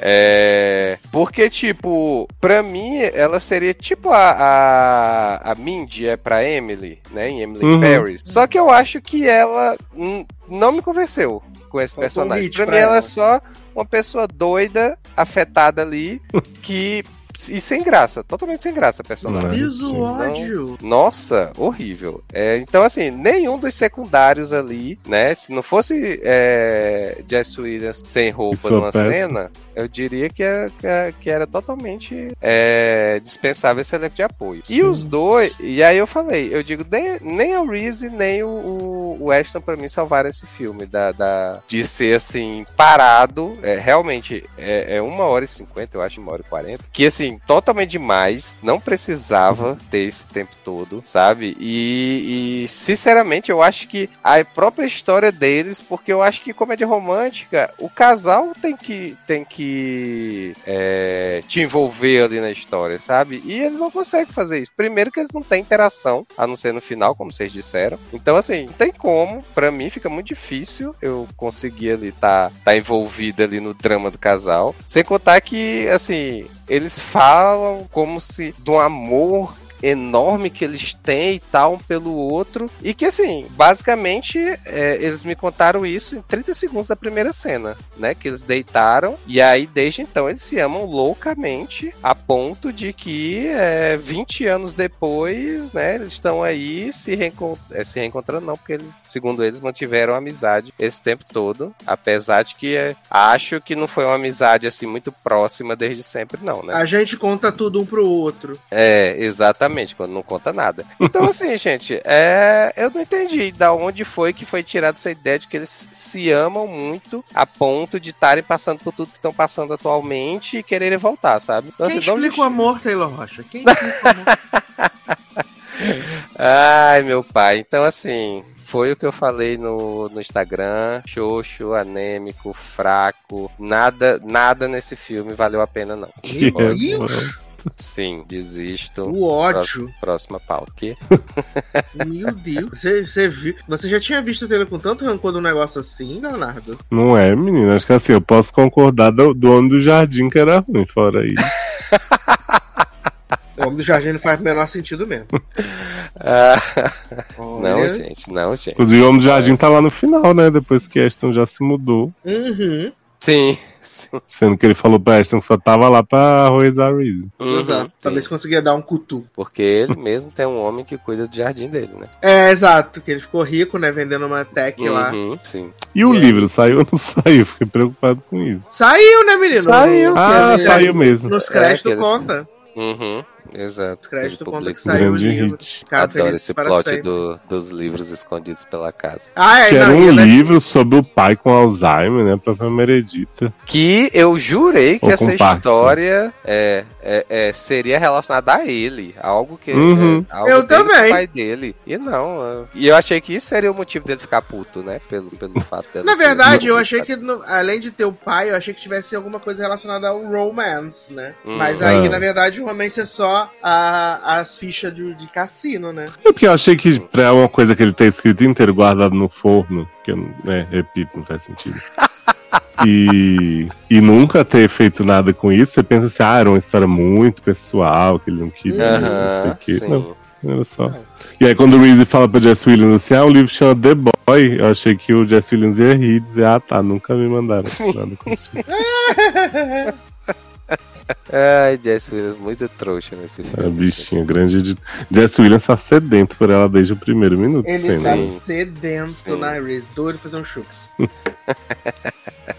[SPEAKER 2] É. Porque, tipo, pra mim, ela seria tipo a, a, a Mindy é pra Emily, né? Em Emily
[SPEAKER 3] Uhum.
[SPEAKER 2] Paris. Só que eu acho que ela não me convenceu com esse personagem. Pra
[SPEAKER 1] pra
[SPEAKER 2] mim, ela é só uma pessoa doida, afetada ali, que. E sem graça, totalmente sem graça a personagem.
[SPEAKER 1] O
[SPEAKER 3] Sim.
[SPEAKER 1] ódio.
[SPEAKER 2] Nossa, horrível. É, então, assim, nenhum dos secundários ali, né? Se não fosse é, Jess Williams sem roupa numa
[SPEAKER 3] é péssimo.
[SPEAKER 2] cena, eu diria que, é- que, é- que era totalmente é, dispensável esse elenco de apoio. E os dois, e aí eu falei, eu digo, nem, nem a Reese nem o, o, o Ashton pra mim salvaram esse filme, da, da, de ser assim, parado. É, realmente, é, é uma hora e cinquenta, eu acho, uma hora e quarenta. Que assim, totalmente demais, não precisava ter esse tempo todo, sabe? E, e, sinceramente, eu acho que a própria história deles, porque eu acho que comédia romântica, o casal tem que, tem que é, te envolver ali na história, sabe? E eles não conseguem fazer isso. Primeiro que eles não têm interação, a não ser no final, como vocês disseram. Então, assim, não tem como. Pra mim fica muito difícil eu conseguir ali tá, tá envolvido ali no drama do casal. Sem contar que, assim, eles falam como se do amor enorme que eles têm e tal um pelo outro. E que assim basicamente é, eles me contaram isso em 30 segundos da primeira cena né? Que eles deitaram. E aí desde então eles se amam loucamente a ponto de que é, 20 anos depois né eles estão aí se, reencont é, se reencontrando não porque eles segundo eles mantiveram amizade esse tempo todo. Apesar de que é, acho que não foi uma amizade assim muito próxima desde sempre não né?
[SPEAKER 1] A gente conta tudo um pro outro.
[SPEAKER 2] é, exatamente, quando não conta nada. Então, assim, gente, é, eu não entendi da onde foi que foi tirada essa ideia de que eles se amam muito a ponto de estarem passando por tudo que estão passando atualmente e quererem voltar, sabe? Então,
[SPEAKER 1] Quem
[SPEAKER 2] assim,
[SPEAKER 1] explica o
[SPEAKER 2] lhes-
[SPEAKER 1] amor, Taylor Rocha? Quem explica o amor?
[SPEAKER 2] Ai, meu pai. Então, assim, foi o que eu falei no, no Instagram. Xoxo, anêmico, fraco. Nada, nada nesse filme valeu a pena, não.
[SPEAKER 3] Que
[SPEAKER 1] Meu Deus,
[SPEAKER 3] mano.
[SPEAKER 2] Sim, desisto.
[SPEAKER 1] o ódio.
[SPEAKER 2] Próxima pauta. Que?
[SPEAKER 1] Meu Deus. Você, você viu? Você já tinha visto o Taylor com tanto rancor de um negócio assim, Leonardo?
[SPEAKER 3] Não é, menino. Acho que assim, eu posso concordar do, do Homem do Jardim que era ruim, fora isso.
[SPEAKER 1] O Homem do Jardim não faz o menor sentido mesmo.
[SPEAKER 2] Ah, não, gente, não, gente.
[SPEAKER 3] Inclusive, o Homem do Jardim tá lá no final, né? Depois que Ashton já se mudou.
[SPEAKER 1] Uhum.
[SPEAKER 2] Sim, sim.
[SPEAKER 3] Sendo que ele falou pra Ashton que só tava lá pra arroz a Reese.
[SPEAKER 2] Uhum,
[SPEAKER 1] Exato. Talvez
[SPEAKER 2] sim.
[SPEAKER 1] conseguia dar um cutu.
[SPEAKER 2] Porque ele mesmo tem um homem que cuida do jardim dele, né?
[SPEAKER 1] É, exato. Que ele ficou rico, né? Vendendo uma tech lá.
[SPEAKER 2] Uhum, sim.
[SPEAKER 3] E o
[SPEAKER 1] É.
[SPEAKER 3] livro saiu ou não saiu? Fiquei preocupado com isso.
[SPEAKER 1] Saiu, né, menino?
[SPEAKER 2] Saiu.
[SPEAKER 3] Ah, saiu mesmo.
[SPEAKER 1] Nos
[SPEAKER 2] É,
[SPEAKER 1] créditos
[SPEAKER 2] aquele-
[SPEAKER 1] conta.
[SPEAKER 2] Uhum, exato.
[SPEAKER 1] Os créditos conta que saiu o
[SPEAKER 3] Grande
[SPEAKER 1] livro.
[SPEAKER 3] hit.
[SPEAKER 1] Cara,
[SPEAKER 2] Adoro esse plot do- dos livros escondidos pela casa.
[SPEAKER 1] Ah, é,
[SPEAKER 3] Que era
[SPEAKER 1] não, e
[SPEAKER 3] um
[SPEAKER 1] é-
[SPEAKER 3] livro sobre o pai com Alzheimer, né? Pra Meredita.
[SPEAKER 2] Que eu jurei que
[SPEAKER 3] Ou
[SPEAKER 2] essa história é, é, é, seria relacionada a ele. Algo que.
[SPEAKER 3] Uhum.
[SPEAKER 2] é, algo
[SPEAKER 1] Eu também.
[SPEAKER 2] o pai dele. E não. E eu achei que isso seria o motivo dele ficar puto, né? Pelo, pelo fato dele.
[SPEAKER 1] Na verdade, eu achei que, no- além de ter o pai, eu achei que tivesse alguma coisa relacionada ao romance, né?
[SPEAKER 2] Hum.
[SPEAKER 1] Mas aí,
[SPEAKER 3] Ah.
[SPEAKER 1] na verdade, o romance é só a- as fichas de, de cassino, né?
[SPEAKER 3] É porque eu achei que pra uma coisa que ele ter escrito inteiro guardado no forno, que eu, né, repito, não faz sentido. e, e nunca ter feito nada com isso, você pensa assim, ah, era uma história muito pessoal, que ele não queria, não sei o quê.
[SPEAKER 2] sim.
[SPEAKER 3] Não, era só. E aí quando o Reese fala pra Jess Williams assim, ah, o livro chama The Boy, eu achei que o Jess Williams ia rir e dizer, ah tá, nunca me mandaram nada com isso.
[SPEAKER 2] Ai, Jess Williams, muito trouxa nesse filme.
[SPEAKER 3] A bichinha grande de. Jess Williams tá sedento por ela desde o primeiro minuto.
[SPEAKER 1] Ele
[SPEAKER 3] sendo.
[SPEAKER 1] tá sedento
[SPEAKER 2] Sim.
[SPEAKER 1] na Reese, doido fazer um chups.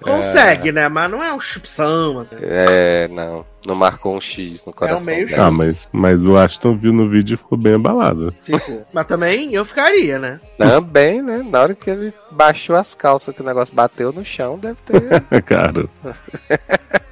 [SPEAKER 1] Consegue, né? Mas não é um chupsão, assim.
[SPEAKER 2] É, não. Não marcou um X no coração.
[SPEAKER 1] meio
[SPEAKER 2] dela.
[SPEAKER 3] Ah, mas, mas o Ashton viu no vídeo e ficou bem abalado.
[SPEAKER 1] Ficou. Mas também eu ficaria, né?
[SPEAKER 2] Também, né? Na hora que ele baixou as calças, que o negócio bateu no chão, deve ter,
[SPEAKER 3] Cara,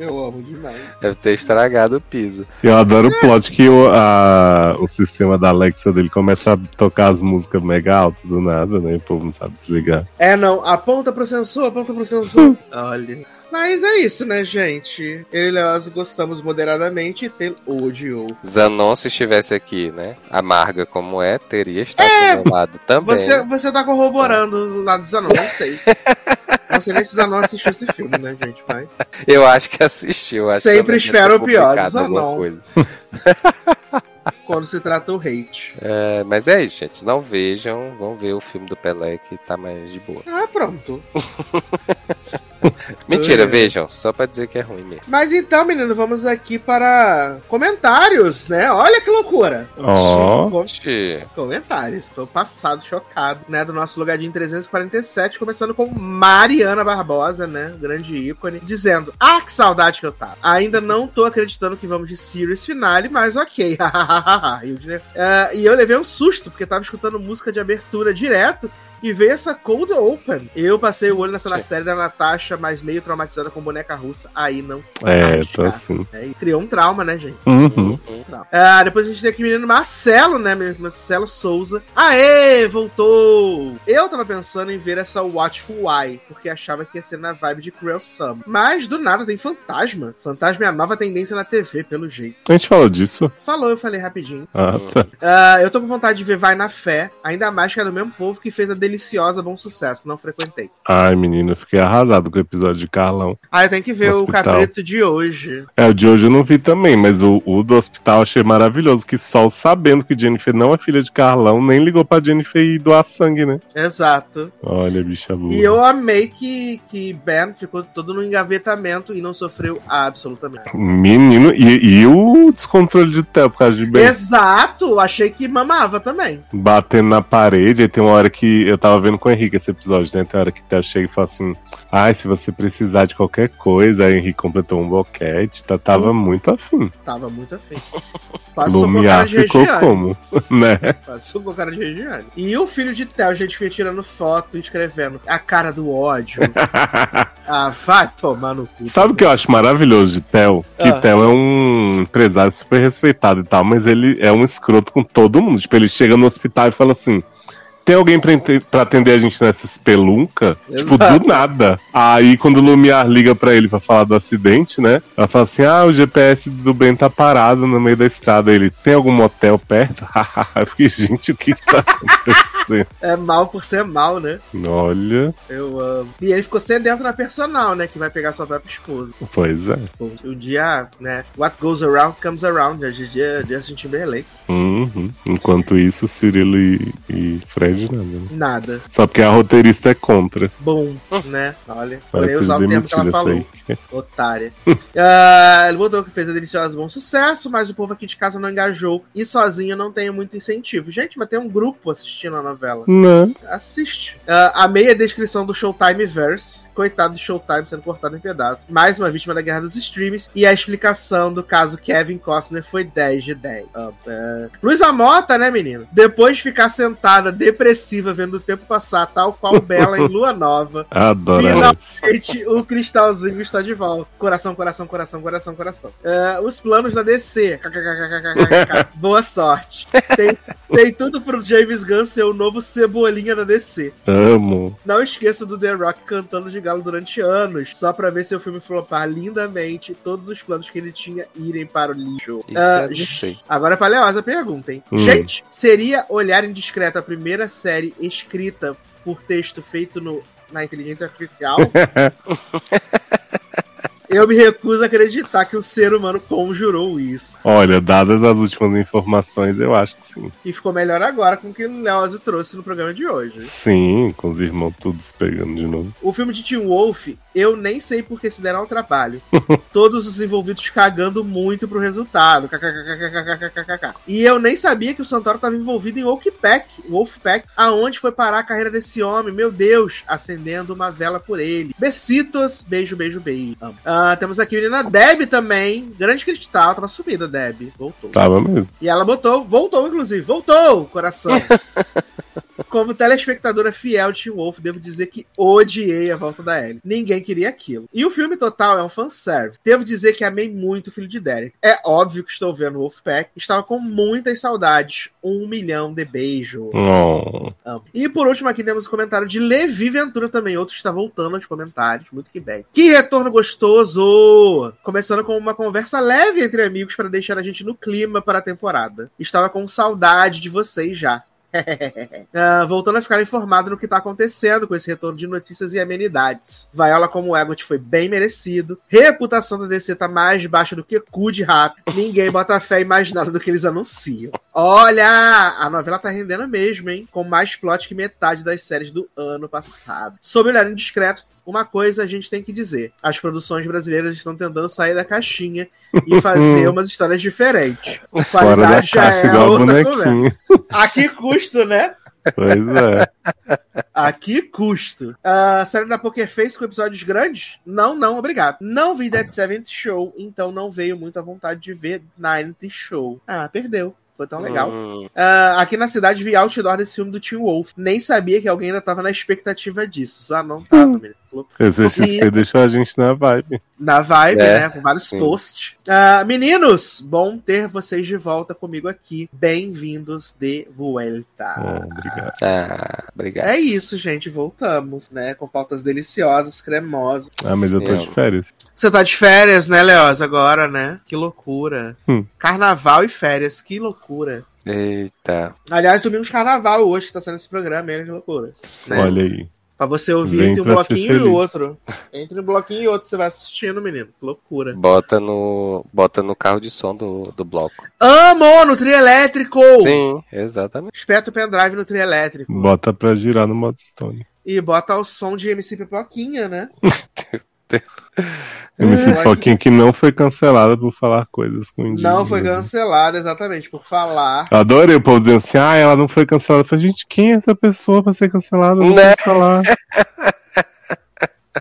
[SPEAKER 1] Eu amo demais.
[SPEAKER 2] deve ter estragado o piso.
[SPEAKER 3] eu adoro o plot que o, a- o sistema da Alexa dele começa a tocar as músicas mega alto do nada, né? E o povo não sabe se ligar.
[SPEAKER 1] É, não. Aponta pro sensor, aponta pro sensor. Olha. Mas é isso, né, gente? Eu e nós gostamos moderadamente e tem odiou.
[SPEAKER 2] Zanon, se estivesse aqui, né? Amarga como é, teria estado do meu lado também.
[SPEAKER 1] Você, você tá corroborando lá do Zanon, não sei. Não sei nem se Zanon assistiu esse filme, né, gente? Mas.
[SPEAKER 2] Eu acho que assistiu. Acho
[SPEAKER 1] Sempre espero o pior,
[SPEAKER 2] alguma
[SPEAKER 1] Zanon. Quando se trata o hate.
[SPEAKER 2] É, mas é isso, gente. Não vejam. Vão ver o filme do Pelé que tá mais de boa.
[SPEAKER 1] Ah, pronto.
[SPEAKER 2] Mentira,
[SPEAKER 1] É.
[SPEAKER 2] vejam. Só pra dizer que é ruim mesmo.
[SPEAKER 1] Mas então, menino, vamos aqui para comentários, né? Olha que loucura.
[SPEAKER 3] Ó.
[SPEAKER 1] Com-
[SPEAKER 2] Oxi.
[SPEAKER 1] Comentários. Tô passado, chocado, né? Do nosso lugarzinho 347, começando com Mariana Barbosa, né? Grande ícone, dizendo: Ah, que saudade que eu tava. Ainda não tô acreditando que vamos de Series Finale, mas ok. e, o Diner- Ah, e eu levei um susto, porque tava escutando música de abertura direto. E veio essa Cold Open. Eu passei o olho nessa
[SPEAKER 2] Sim.
[SPEAKER 1] série da Natasha, mas meio traumatizada com boneca russa. Aí não.
[SPEAKER 3] É,
[SPEAKER 1] cara.
[SPEAKER 3] assim.
[SPEAKER 1] É, criou um trauma, né, gente?
[SPEAKER 3] Uhum.
[SPEAKER 1] Não. Ah, depois a gente tem aqui o menino Marcelo, né? Marcelo Souza. Aê, voltou! Eu tava pensando em ver essa Watchful Eye, porque achava que ia ser na vibe de Cruel Summer. Mas do nada tem Fantasma. Fantasma é a nova tendência na TV, pelo jeito.
[SPEAKER 3] A gente falou disso?
[SPEAKER 1] Falou, eu falei rapidinho.
[SPEAKER 3] Ah, tá.
[SPEAKER 1] Ah, eu tô com vontade de ver Vai na Fé, ainda mais que é do mesmo povo que fez a deliciosa Bom Sucesso. Não frequentei.
[SPEAKER 3] Ai, menino, eu fiquei arrasado com o episódio de Carlão.
[SPEAKER 1] Ah, eu tenho que ver o cabrito de hoje.
[SPEAKER 3] É, o de hoje eu não vi também, mas o, o do hospital achei maravilhoso. Que Sol, sabendo que Jennifer não é filha de Carlão, nem ligou pra Jennifer ir doar sangue, né?
[SPEAKER 1] Exato.
[SPEAKER 3] Olha, bicha burra.
[SPEAKER 1] E eu amei que, que Ben ficou todo no engavetamento e não sofreu absolutamente.
[SPEAKER 3] Menino, e, e o descontrole de Theo por causa de Ben
[SPEAKER 1] Exato! Achei que mamava também.
[SPEAKER 3] batendo na parede. Aí tem uma hora que eu tava vendo com o Henrique esse episódio, né? Tem hora que o Theo chega e fala assim: Ai, se você precisar de qualquer coisa, aí o Henrique completou um boquete, tá, tava muito afim.
[SPEAKER 1] Tava muito afim. Passou com
[SPEAKER 3] Lumiar
[SPEAKER 1] cara de
[SPEAKER 3] ficou
[SPEAKER 1] Regiane.
[SPEAKER 3] como? né?
[SPEAKER 1] Passou com cara de Regiane. E o filho de Theo, a gente foi tirando foto e escrevendo a cara do ódio. ah, vai tomar no cu.
[SPEAKER 3] Sabe o que eu acho maravilhoso de Theo? Que
[SPEAKER 1] Ah.
[SPEAKER 3] Theo é um empresário super respeitado e tal, mas ele é um escroto com todo mundo. Tipo, ele chega no hospital e fala assim. Tem alguém pra, pra atender a gente nessa espelunca? Tipo, do nada. Aí, quando o Lumiar liga pra ele pra falar do acidente, né? Ela fala assim: Ah, o GPS do Ben tá parado no meio da estrada. Ele, tem algum motel perto? Eu fiquei, gente, o que que tá acontecendo?
[SPEAKER 1] É mal por ser mal, né?
[SPEAKER 3] Olha,
[SPEAKER 1] Eu amo. E ele ficou sedento na personal, né? Que vai pegar sua própria esposa.
[SPEAKER 3] pois é.
[SPEAKER 1] O dia, né? What goes around comes around. né? Dia, Justin Timberlake.
[SPEAKER 3] Uhum. Enquanto isso, Cirilo e, e Fred nada. Né?
[SPEAKER 1] Nada.
[SPEAKER 3] Só porque a roteirista é contra.
[SPEAKER 1] Bom, né? Olha, porém usar o termo que ela falou.
[SPEAKER 3] aí.
[SPEAKER 1] Otária. Ah, ele botou que fez a deliciosa bom sucesso, mas o povo aqui de casa não engajou. E sozinho eu não tenho muito incentivo. Gente, mas tem um grupo assistindo a novela.
[SPEAKER 3] Não.
[SPEAKER 1] Assiste. Ah, amei a descrição do Showtime Verse. Coitado do Showtime sendo cortado em pedaços. Mais uma vítima da guerra dos streams. E a explicação do caso Kevin Costner foi 10 de 10. Ah, ah. Luísa Mota, né, menino? Depois de ficar sentada, depressiva, vendo o tempo passar, tal qual Bela em Lua Nova.
[SPEAKER 3] Adoro.
[SPEAKER 1] Final- Gente, o cristalzinho está de volta. Coração, coração, coração, coração, coração. É, os planos da DC. Boa sorte. Tem, tem tudo pro James Gunn ser o novo cebolinha da DC.
[SPEAKER 3] Amo.
[SPEAKER 1] Não esqueça do The Rock cantando de galo durante anos, só pra ver seu filme flopar lindamente todos os planos que ele tinha irem para o lixo.
[SPEAKER 2] Isso
[SPEAKER 1] Ah,
[SPEAKER 2] é sei.
[SPEAKER 1] Agora pra Leosa pergunta, hein?
[SPEAKER 3] Hum.
[SPEAKER 1] Gente, seria Olhar Indiscreto a primeira série escrita por texto feito no na inteligência artificial, eu me recuso a acreditar que o ser humano conjurou isso.
[SPEAKER 3] Olha, dadas as últimas informações, eu acho que sim.
[SPEAKER 1] E ficou melhor agora com o que o Leózio trouxe no programa de hoje.
[SPEAKER 3] Sim, com os irmãos todos pegando de novo.
[SPEAKER 1] O filme de Tim Wolf, eu nem sei por que se deram ao trabalho. Todos os envolvidos cagando muito pro resultado. KKKKKKKKK. E eu nem sabia que o Santoro estava envolvido em Wolfpack, Wolfpack, aonde foi parar a carreira desse homem. Meu Deus, acendendo uma vela por ele. Besitos, beijo, beijo, beijo. Amo. Ah, temos aqui a menina Deb também. Grande cristal, tava sumida, Deb. Voltou.
[SPEAKER 3] Tava mesmo.
[SPEAKER 1] E ela botou, voltou, inclusive, voltou, coração. Como telespectadora fiel de Teen Wolf, devo dizer que odiei a volta da Ellie. Ninguém queria aquilo. E o filme total é um fanservice. Devo dizer que amei muito o filho de Derek. É óbvio que estou vendo o Wolfpack. Estava com muitas saudades. Um milhão de beijos.
[SPEAKER 3] Oh.
[SPEAKER 1] Amo. E por último, aqui temos o comentário de Levi Ventura também. Outro está voltando aos comentários. Muito que bem. Que retorno gostoso! Começando com uma conversa leve entre amigos para deixar a gente no clima para a temporada. Estava com saudade de vocês já. Ah, voltando a ficar informado no que tá acontecendo com esse retorno de notícias e amenidades. Viola como Egot foi bem merecido. Reputação da DC tá mais baixa do que cu de rato. Ninguém bota fé em mais nada do que eles anunciam. Olha! A novela tá rendendo mesmo, hein? Com mais plot que metade das séries do ano passado. Sobre o olhar indiscreto, uma coisa a gente tem que dizer: as produções brasileiras estão tentando sair da caixinha e fazer umas histórias diferentes.
[SPEAKER 3] Fora da
[SPEAKER 1] Qualidade já é
[SPEAKER 3] igual
[SPEAKER 1] outra conversa. A que custo, né?
[SPEAKER 3] Pois é.
[SPEAKER 1] A que custo? A série da Poker Face com episódios grandes? Não, não, obrigado. Não vi Dead Seventh Show, então não veio muito à vontade de ver Ninth Show. Ah, perdeu. Foi tão legal.
[SPEAKER 2] Hum,
[SPEAKER 1] Ah, aqui na cidade vi outdoor desse filme do Tio Wolf. Nem sabia que alguém ainda tava na expectativa disso. Ah, não tava, menino.
[SPEAKER 3] Esse XP deixou a gente na vibe.
[SPEAKER 1] Na vibe,
[SPEAKER 2] É,
[SPEAKER 1] né? Com vários
[SPEAKER 2] sim.
[SPEAKER 1] posts. Ah, meninos, bom ter vocês de volta comigo aqui. Bem-vindos de vuelta.
[SPEAKER 3] Oh, obrigado.
[SPEAKER 2] ah, obrigado.
[SPEAKER 1] É isso, gente. Voltamos, né? Com pautas deliciosas, cremosas.
[SPEAKER 3] Ah, mas eu tô de férias.
[SPEAKER 1] Você tá de férias, né, Leoz, agora, né? Que loucura.
[SPEAKER 3] Hum.
[SPEAKER 1] Carnaval e férias, que loucura.
[SPEAKER 2] Eita.
[SPEAKER 1] Aliás, domingo de carnaval hoje que tá sendo esse programa, hein? Que loucura. Né?
[SPEAKER 3] Olha aí.
[SPEAKER 1] Pra você ouvir
[SPEAKER 3] Vem
[SPEAKER 1] entre um bloquinho e outro. Entre um bloquinho e outro, você vai assistindo, menino. Que loucura.
[SPEAKER 2] Bota no, bota no carro de som do, do bloco.
[SPEAKER 1] Amo no trio elétrico!
[SPEAKER 2] Sim, exatamente.
[SPEAKER 1] Espeta o pendrive no trio elétrico.
[SPEAKER 3] Bota pra girar no modo Stone.
[SPEAKER 1] E bota o som de MC Pipoquinha, né?
[SPEAKER 3] MC
[SPEAKER 1] Hum.
[SPEAKER 3] Foquinha que não foi cancelada por falar coisas com indígenas.
[SPEAKER 1] Não foi cancelada, exatamente, por falar.
[SPEAKER 3] Eu adorei o povo dizendo assim, ah, ela não foi cancelada. Eu falei, gente, quem é essa pessoa pra ser cancelada? Não
[SPEAKER 2] Né?
[SPEAKER 3] falar.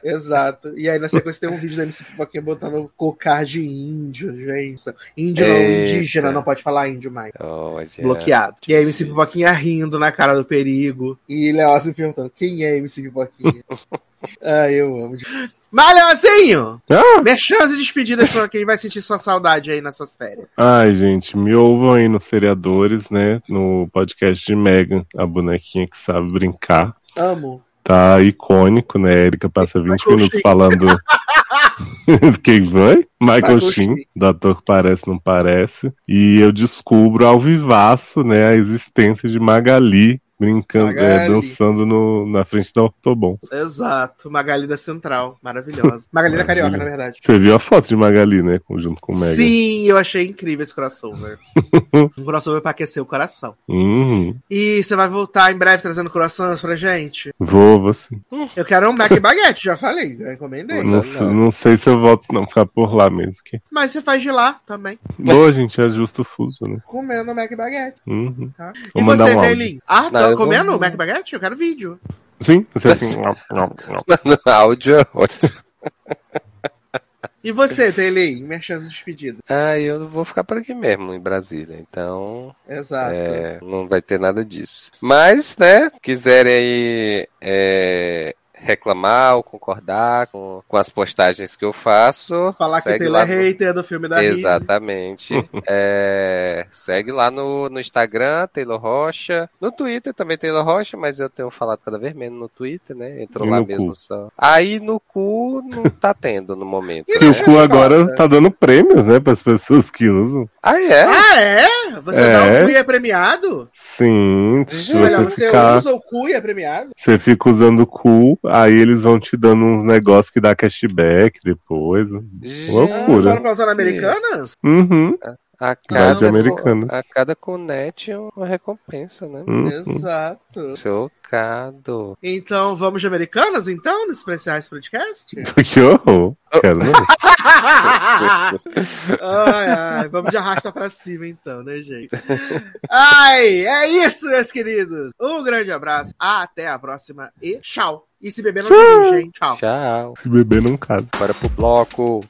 [SPEAKER 1] Exato. E aí na sequência tem um vídeo da MC Pipoquinha botando cocar de índio, gente. Índio não,
[SPEAKER 2] Eita.
[SPEAKER 1] indígena, não pode falar índio mais.
[SPEAKER 2] Oh.
[SPEAKER 1] Bloqueado. E aí MC Pipoquinha rindo na cara do perigo. E Leócio perguntando, quem é MC Pipoquinha? ah, eu amo. Mas, Leozinho!
[SPEAKER 3] Ah!
[SPEAKER 1] Merchans e despedidas pra quem vai sentir sua saudade aí nas suas férias.
[SPEAKER 3] Ai, gente, me ouvam aí nos seriadores, né? No podcast de Megan, a bonequinha que sabe brincar.
[SPEAKER 1] Amo.
[SPEAKER 3] Tá icônico, né? A Erika passa 20
[SPEAKER 1] Michael
[SPEAKER 3] minutos
[SPEAKER 1] Sheen.
[SPEAKER 3] falando. Quem foi? Michael,
[SPEAKER 1] Michael
[SPEAKER 3] Sheen,
[SPEAKER 1] Sheen.
[SPEAKER 3] do ator que parece, não parece. E eu descubro ao vivaço, né, a existência de Magali brincando, é, dançando no, na frente da Ortobon.
[SPEAKER 1] Exato. Magali da Central. Maravilhosa. Magali da Carioca, na verdade.
[SPEAKER 3] Você viu a foto de Magali, né? Junto com o Megan.
[SPEAKER 1] Sim, eu achei incrível esse crossover. um crossover pra aquecer o coração.
[SPEAKER 3] Uhum.
[SPEAKER 1] E você vai voltar em breve trazendo croissants pra gente?
[SPEAKER 3] Vou, vou sim.
[SPEAKER 1] Eu quero um Mac Baguette, já falei, já encomendei.
[SPEAKER 3] Não, sei- não sei se eu volto, não, ficar por lá mesmo. Que...
[SPEAKER 1] Mas você faz de lá também,
[SPEAKER 3] Boa, gente, é justo o fuso, né?
[SPEAKER 1] comendo Mac Baguette.
[SPEAKER 3] Uhum.
[SPEAKER 1] Tá? E você,
[SPEAKER 3] um áudio.
[SPEAKER 1] Taylin?
[SPEAKER 2] Não, eu vou-
[SPEAKER 1] comendo Mac Baguette? Eu quero vídeo.
[SPEAKER 3] Sim, você assim. não, não, não.
[SPEAKER 2] Áudio é ótimo.
[SPEAKER 1] E você, Taylin? Merchan de despedida.
[SPEAKER 2] Ah, eu vou ficar por aqui mesmo, em Brasília. Então,
[SPEAKER 1] Exato.
[SPEAKER 2] é, não vai ter nada disso. Mas, né, quiserem aí é, reclamar ou concordar com, com as postagens que eu faço.
[SPEAKER 1] Falar que Taylor é hater do filme da
[SPEAKER 2] Exatamente. é, segue lá no, no Instagram, Taylor Rocha. No Twitter também Taylor Rocha, mas eu tenho falado cada vez menos no Twitter, né? Entrou
[SPEAKER 3] e
[SPEAKER 2] lá mesmo
[SPEAKER 3] cu.
[SPEAKER 2] só. Aí no cu não tá tendo no momento.
[SPEAKER 1] e
[SPEAKER 3] né? o cu
[SPEAKER 1] é.
[SPEAKER 3] agora tá dando prêmios, né? Para as pessoas que usam.
[SPEAKER 2] Ah, é?
[SPEAKER 1] Ah, é? Você
[SPEAKER 3] é.
[SPEAKER 1] dá o é. cu e é premiado?
[SPEAKER 3] Sim. Se
[SPEAKER 1] você
[SPEAKER 3] você,
[SPEAKER 1] você
[SPEAKER 3] ficar...
[SPEAKER 1] usa o cu e é premiado?
[SPEAKER 3] Você fica usando o cu, aí eles vão te dando uns negócios que dá cashback depois. Gente, Loucura.
[SPEAKER 1] Ah, Agora com americanas?
[SPEAKER 3] Uhum.
[SPEAKER 2] A cada, a cada Conet é uma recompensa, né?
[SPEAKER 3] Uhum.
[SPEAKER 1] Exato.
[SPEAKER 2] Chocado.
[SPEAKER 1] Então, vamos de Americanas, então, nos especiais podcast?
[SPEAKER 3] que horror. Quero
[SPEAKER 1] ai, ai, vamos de arrasta pra cima, então, né, gente? Ai, é isso, meus queridos. Um grande abraço. Até a próxima e tchau. E se beber não tem gente. Tchau.
[SPEAKER 2] Tchau.
[SPEAKER 3] Se beber não casa.
[SPEAKER 2] Bora pro bloco.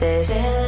[SPEAKER 4] faces.